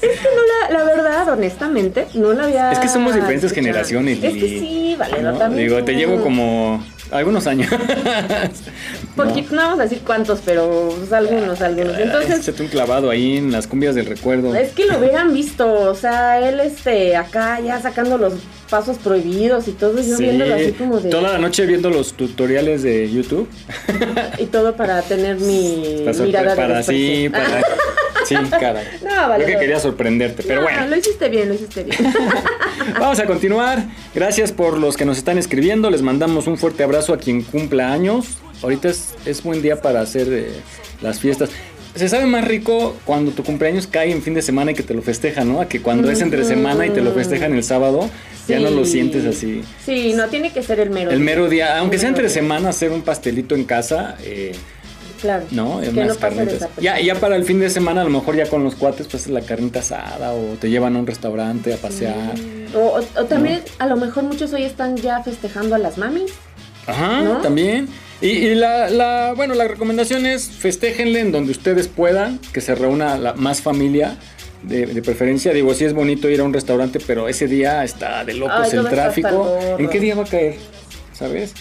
Speaker 3: Es que no la, la verdad, honestamente, no la había.
Speaker 1: Es que somos diferentes
Speaker 3: escuchado.
Speaker 1: generaciones,
Speaker 3: Es que sí, vale,
Speaker 1: ¿no?
Speaker 3: también.
Speaker 1: Digo, te llevo como algunos años.
Speaker 3: Poquito, no vamos a decir cuántos, pero pues, algunos, algunos. Entonces,
Speaker 1: Échate un clavado ahí en las cumbias del recuerdo.
Speaker 3: es que lo hubieran visto, o sea, él este acá ya sacando los pasos prohibidos y todo, yo
Speaker 1: Sí,
Speaker 3: viéndolo así como de.
Speaker 1: toda la noche viendo los tutoriales de YouTube.
Speaker 3: Y todo para tener mi
Speaker 1: Para,
Speaker 3: mirada de
Speaker 1: para sí,
Speaker 3: desprecio.
Speaker 1: para. Sí, caray.
Speaker 3: No, vale.
Speaker 1: Creo que quería sorprenderte, pero
Speaker 3: No,
Speaker 1: bueno.
Speaker 3: lo hiciste bien, lo hiciste bien.
Speaker 1: Vamos a continuar. Gracias por los que nos están escribiendo. Les mandamos un fuerte abrazo a quien cumpla años. Ahorita es, es buen día para hacer eh, las fiestas. Se sabe más rico cuando tu cumpleaños cae en fin de semana y que te lo festejan, ¿no? A que cuando es entre semana y te lo festejan el sábado, ya no lo
Speaker 3: Sí.
Speaker 1: sientes así.
Speaker 3: Sí, no tiene que ser el mero.
Speaker 1: El mero día, aunque sea entre
Speaker 3: mero día.
Speaker 1: semana, hacer un pastelito en casa, eh,
Speaker 3: Claro.
Speaker 1: ¿no?
Speaker 3: Que
Speaker 1: Unas
Speaker 3: no.
Speaker 1: Ya, ya para el fin de semana, a lo mejor ya con los cuates, pues la carnita asada o te llevan a un restaurante a pasear.
Speaker 3: O, o- o también, a lo mejor muchos hoy están ya festejando a las mamis.
Speaker 1: Ajá,
Speaker 3: ¿No?
Speaker 1: también. Y, y la, la- bueno, la recomendación es festéjenle en donde ustedes puedan, que se reúna la más familia. De, de preferencia, digo, sí es bonito ir a un restaurante, pero ese día está de locos
Speaker 3: Ay,
Speaker 1: el tráfico. ¿En qué día va a caer? ¿Sabes?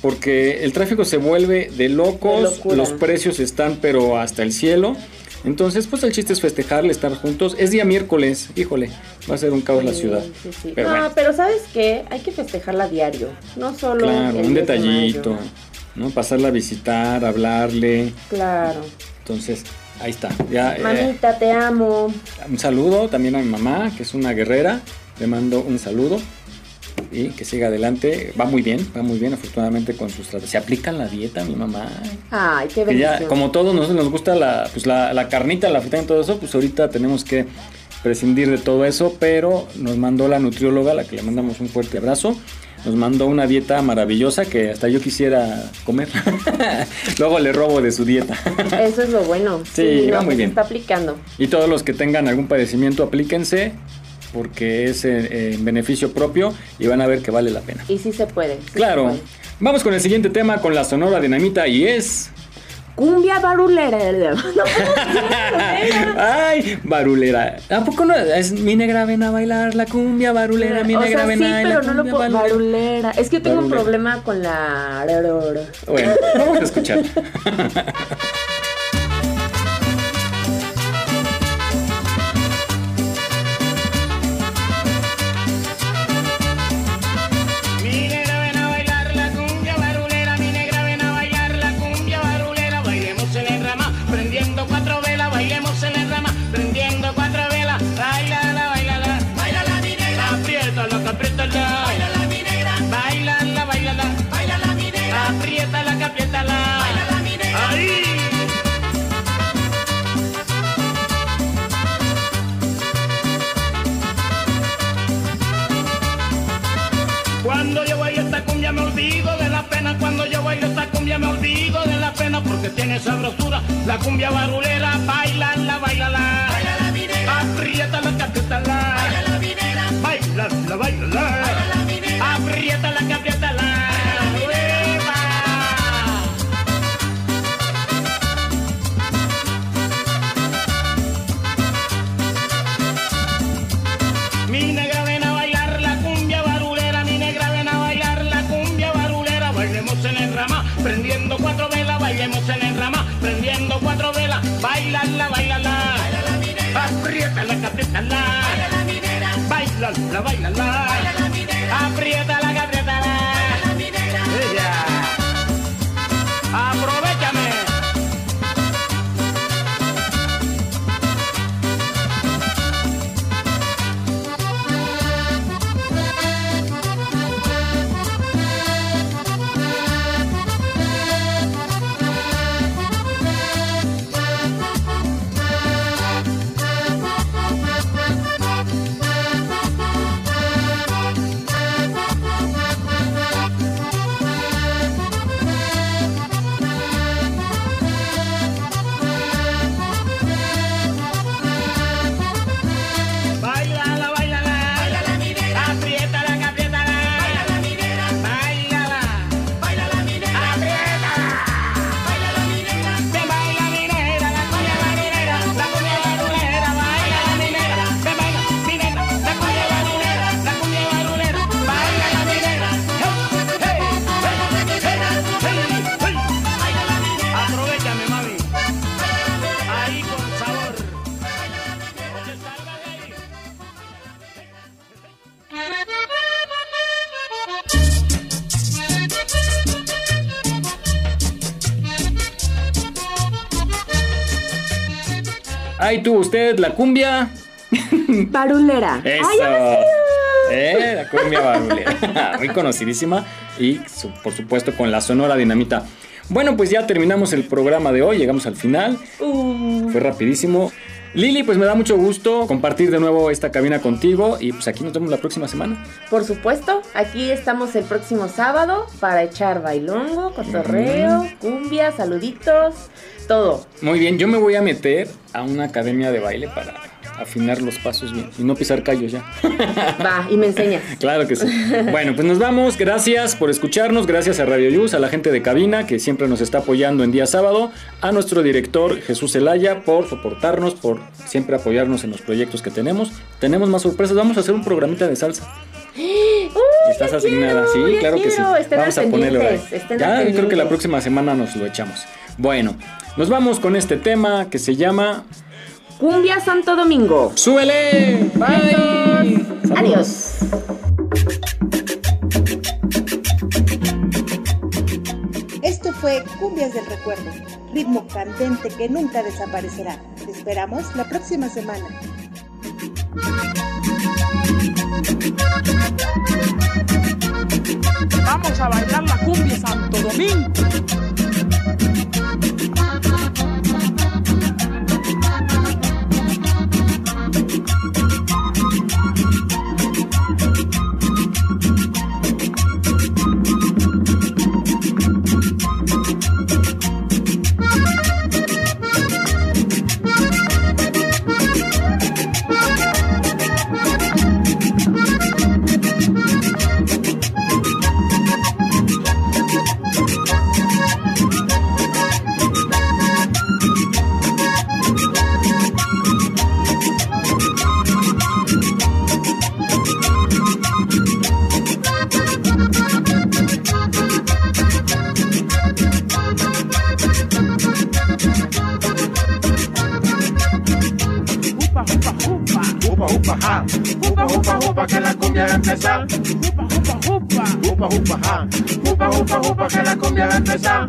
Speaker 1: Porque el tráfico se vuelve de
Speaker 3: De
Speaker 1: locos, los precios están pero hasta el cielo. Entonces, pues el chiste es festejarle, estar juntos. Es día miércoles, híjole, va a ser un caos la ciudad.
Speaker 3: Sí, sí.
Speaker 1: Pero
Speaker 3: no,
Speaker 1: bueno.
Speaker 3: pero ¿sabes qué? Hay que festejarla diario. No solo.
Speaker 1: Claro,
Speaker 3: el
Speaker 1: un
Speaker 3: 10 de
Speaker 1: detallito,
Speaker 3: mayo.
Speaker 1: ¿No? Pasarla a visitar, hablarle.
Speaker 3: Claro.
Speaker 1: Entonces, ahí está. Ya, eh,
Speaker 3: Mamita, te amo.
Speaker 1: un saludo también a mi mamá, que es una guerrera. Le mando un saludo y que siga adelante. Va muy bien, va muy bien, afortunadamente con sus tratos. Se aplica la dieta, mi mamá.
Speaker 3: Ay, qué
Speaker 1: ya,
Speaker 3: bendición.
Speaker 1: como todos nosotros nos gusta la, pues la, la carnita, la frita y todo eso, pues ahorita tenemos que prescindir de todo eso, pero nos mandó la nutrióloga, a la que le mandamos un fuerte abrazo. Nos mandó una dieta maravillosa que hasta yo quisiera comer. Luego le robo de su dieta.
Speaker 3: Eso es lo bueno.
Speaker 1: Sí, va muy
Speaker 3: pues,
Speaker 1: bien.
Speaker 3: Está aplicando.
Speaker 1: Y todos los que tengan algún padecimiento, aplíquense porque es eh, en beneficio propio y van a ver que vale la pena.
Speaker 3: Y sí se puede. sí
Speaker 1: Claro.
Speaker 3: se puede.
Speaker 1: Vamos con el siguiente tema con la Sonora Dinamita y es...
Speaker 3: Cumbia barulera. No,
Speaker 1: Ay, barulera. ¿A poco no? Es mi negra ven a bailar la cumbia barulera, mi
Speaker 3: o
Speaker 1: negra
Speaker 3: sea,
Speaker 1: ven
Speaker 3: sí,
Speaker 1: a bailar
Speaker 3: pero no lo
Speaker 1: cumbia
Speaker 3: puedo.
Speaker 1: barulera.
Speaker 3: Barulera. Es que yo tengo un problema con la.
Speaker 1: Bueno, vamos a escuchar.
Speaker 20: cumbia me olvido de la pena porque tiene sabrosura. La cumbia barulera, bailala, bailala. Bailala mi negra. Apriétala, que apriétala, que apriétala, bailala mi negra, bailala, bailala, bailala mi negra, apriétala, apriétala, bailala mi negra, ella,
Speaker 1: Ahí tuvo usted la cumbia.
Speaker 3: Parulera.
Speaker 1: Eso. Eh, la cumbia barulera. Muy conocidísima. Y su- por supuesto con la Sonora Dinamita. Bueno, pues ya terminamos el programa de hoy. Llegamos al final.
Speaker 3: Uh,
Speaker 1: Fue rapidísimo. Lili, pues me da mucho gusto compartir de nuevo esta cabina contigo. Y pues aquí nos vemos la próxima semana.
Speaker 3: Por supuesto, aquí estamos el próximo sábado para echar bailongo, cotorreo, cumbia, saluditos, todo.
Speaker 1: Muy bien, yo me voy a meter a una academia de baile para afinar los pasos bien y no pisar callos ya.
Speaker 3: Va, y me enseñas.
Speaker 1: Claro que sí. Bueno, pues nos vamos. Gracias por escucharnos. Gracias a Radio Yus, a la gente de cabina que siempre nos está apoyando en día sábado. A nuestro director Jesús Zelaya por soportarnos, por siempre apoyarnos en los proyectos que tenemos. Tenemos más sorpresas. Vamos a hacer un programita de salsa.
Speaker 3: ¡Uy,
Speaker 1: Estás asignada,
Speaker 3: quiero,
Speaker 1: sí, claro que sí.
Speaker 3: Estén
Speaker 1: Vamos a
Speaker 3: estén al
Speaker 1: Ya, yo creo que la próxima semana nos lo echamos. Bueno, nos vamos con este tema que se llama
Speaker 3: Cumbia Santo Domingo.
Speaker 1: ¡Súbele! ¡Bye!
Speaker 3: Adiós.
Speaker 4: Esto fue Cumbias del Recuerdo, ritmo candente que nunca desaparecerá. Te esperamos la próxima semana.
Speaker 23: Vamos a bailar la cumbia Santo Domingo.
Speaker 20: Upa. Upa, ja. Upa, upa, upa, que la cumbia va a empezar.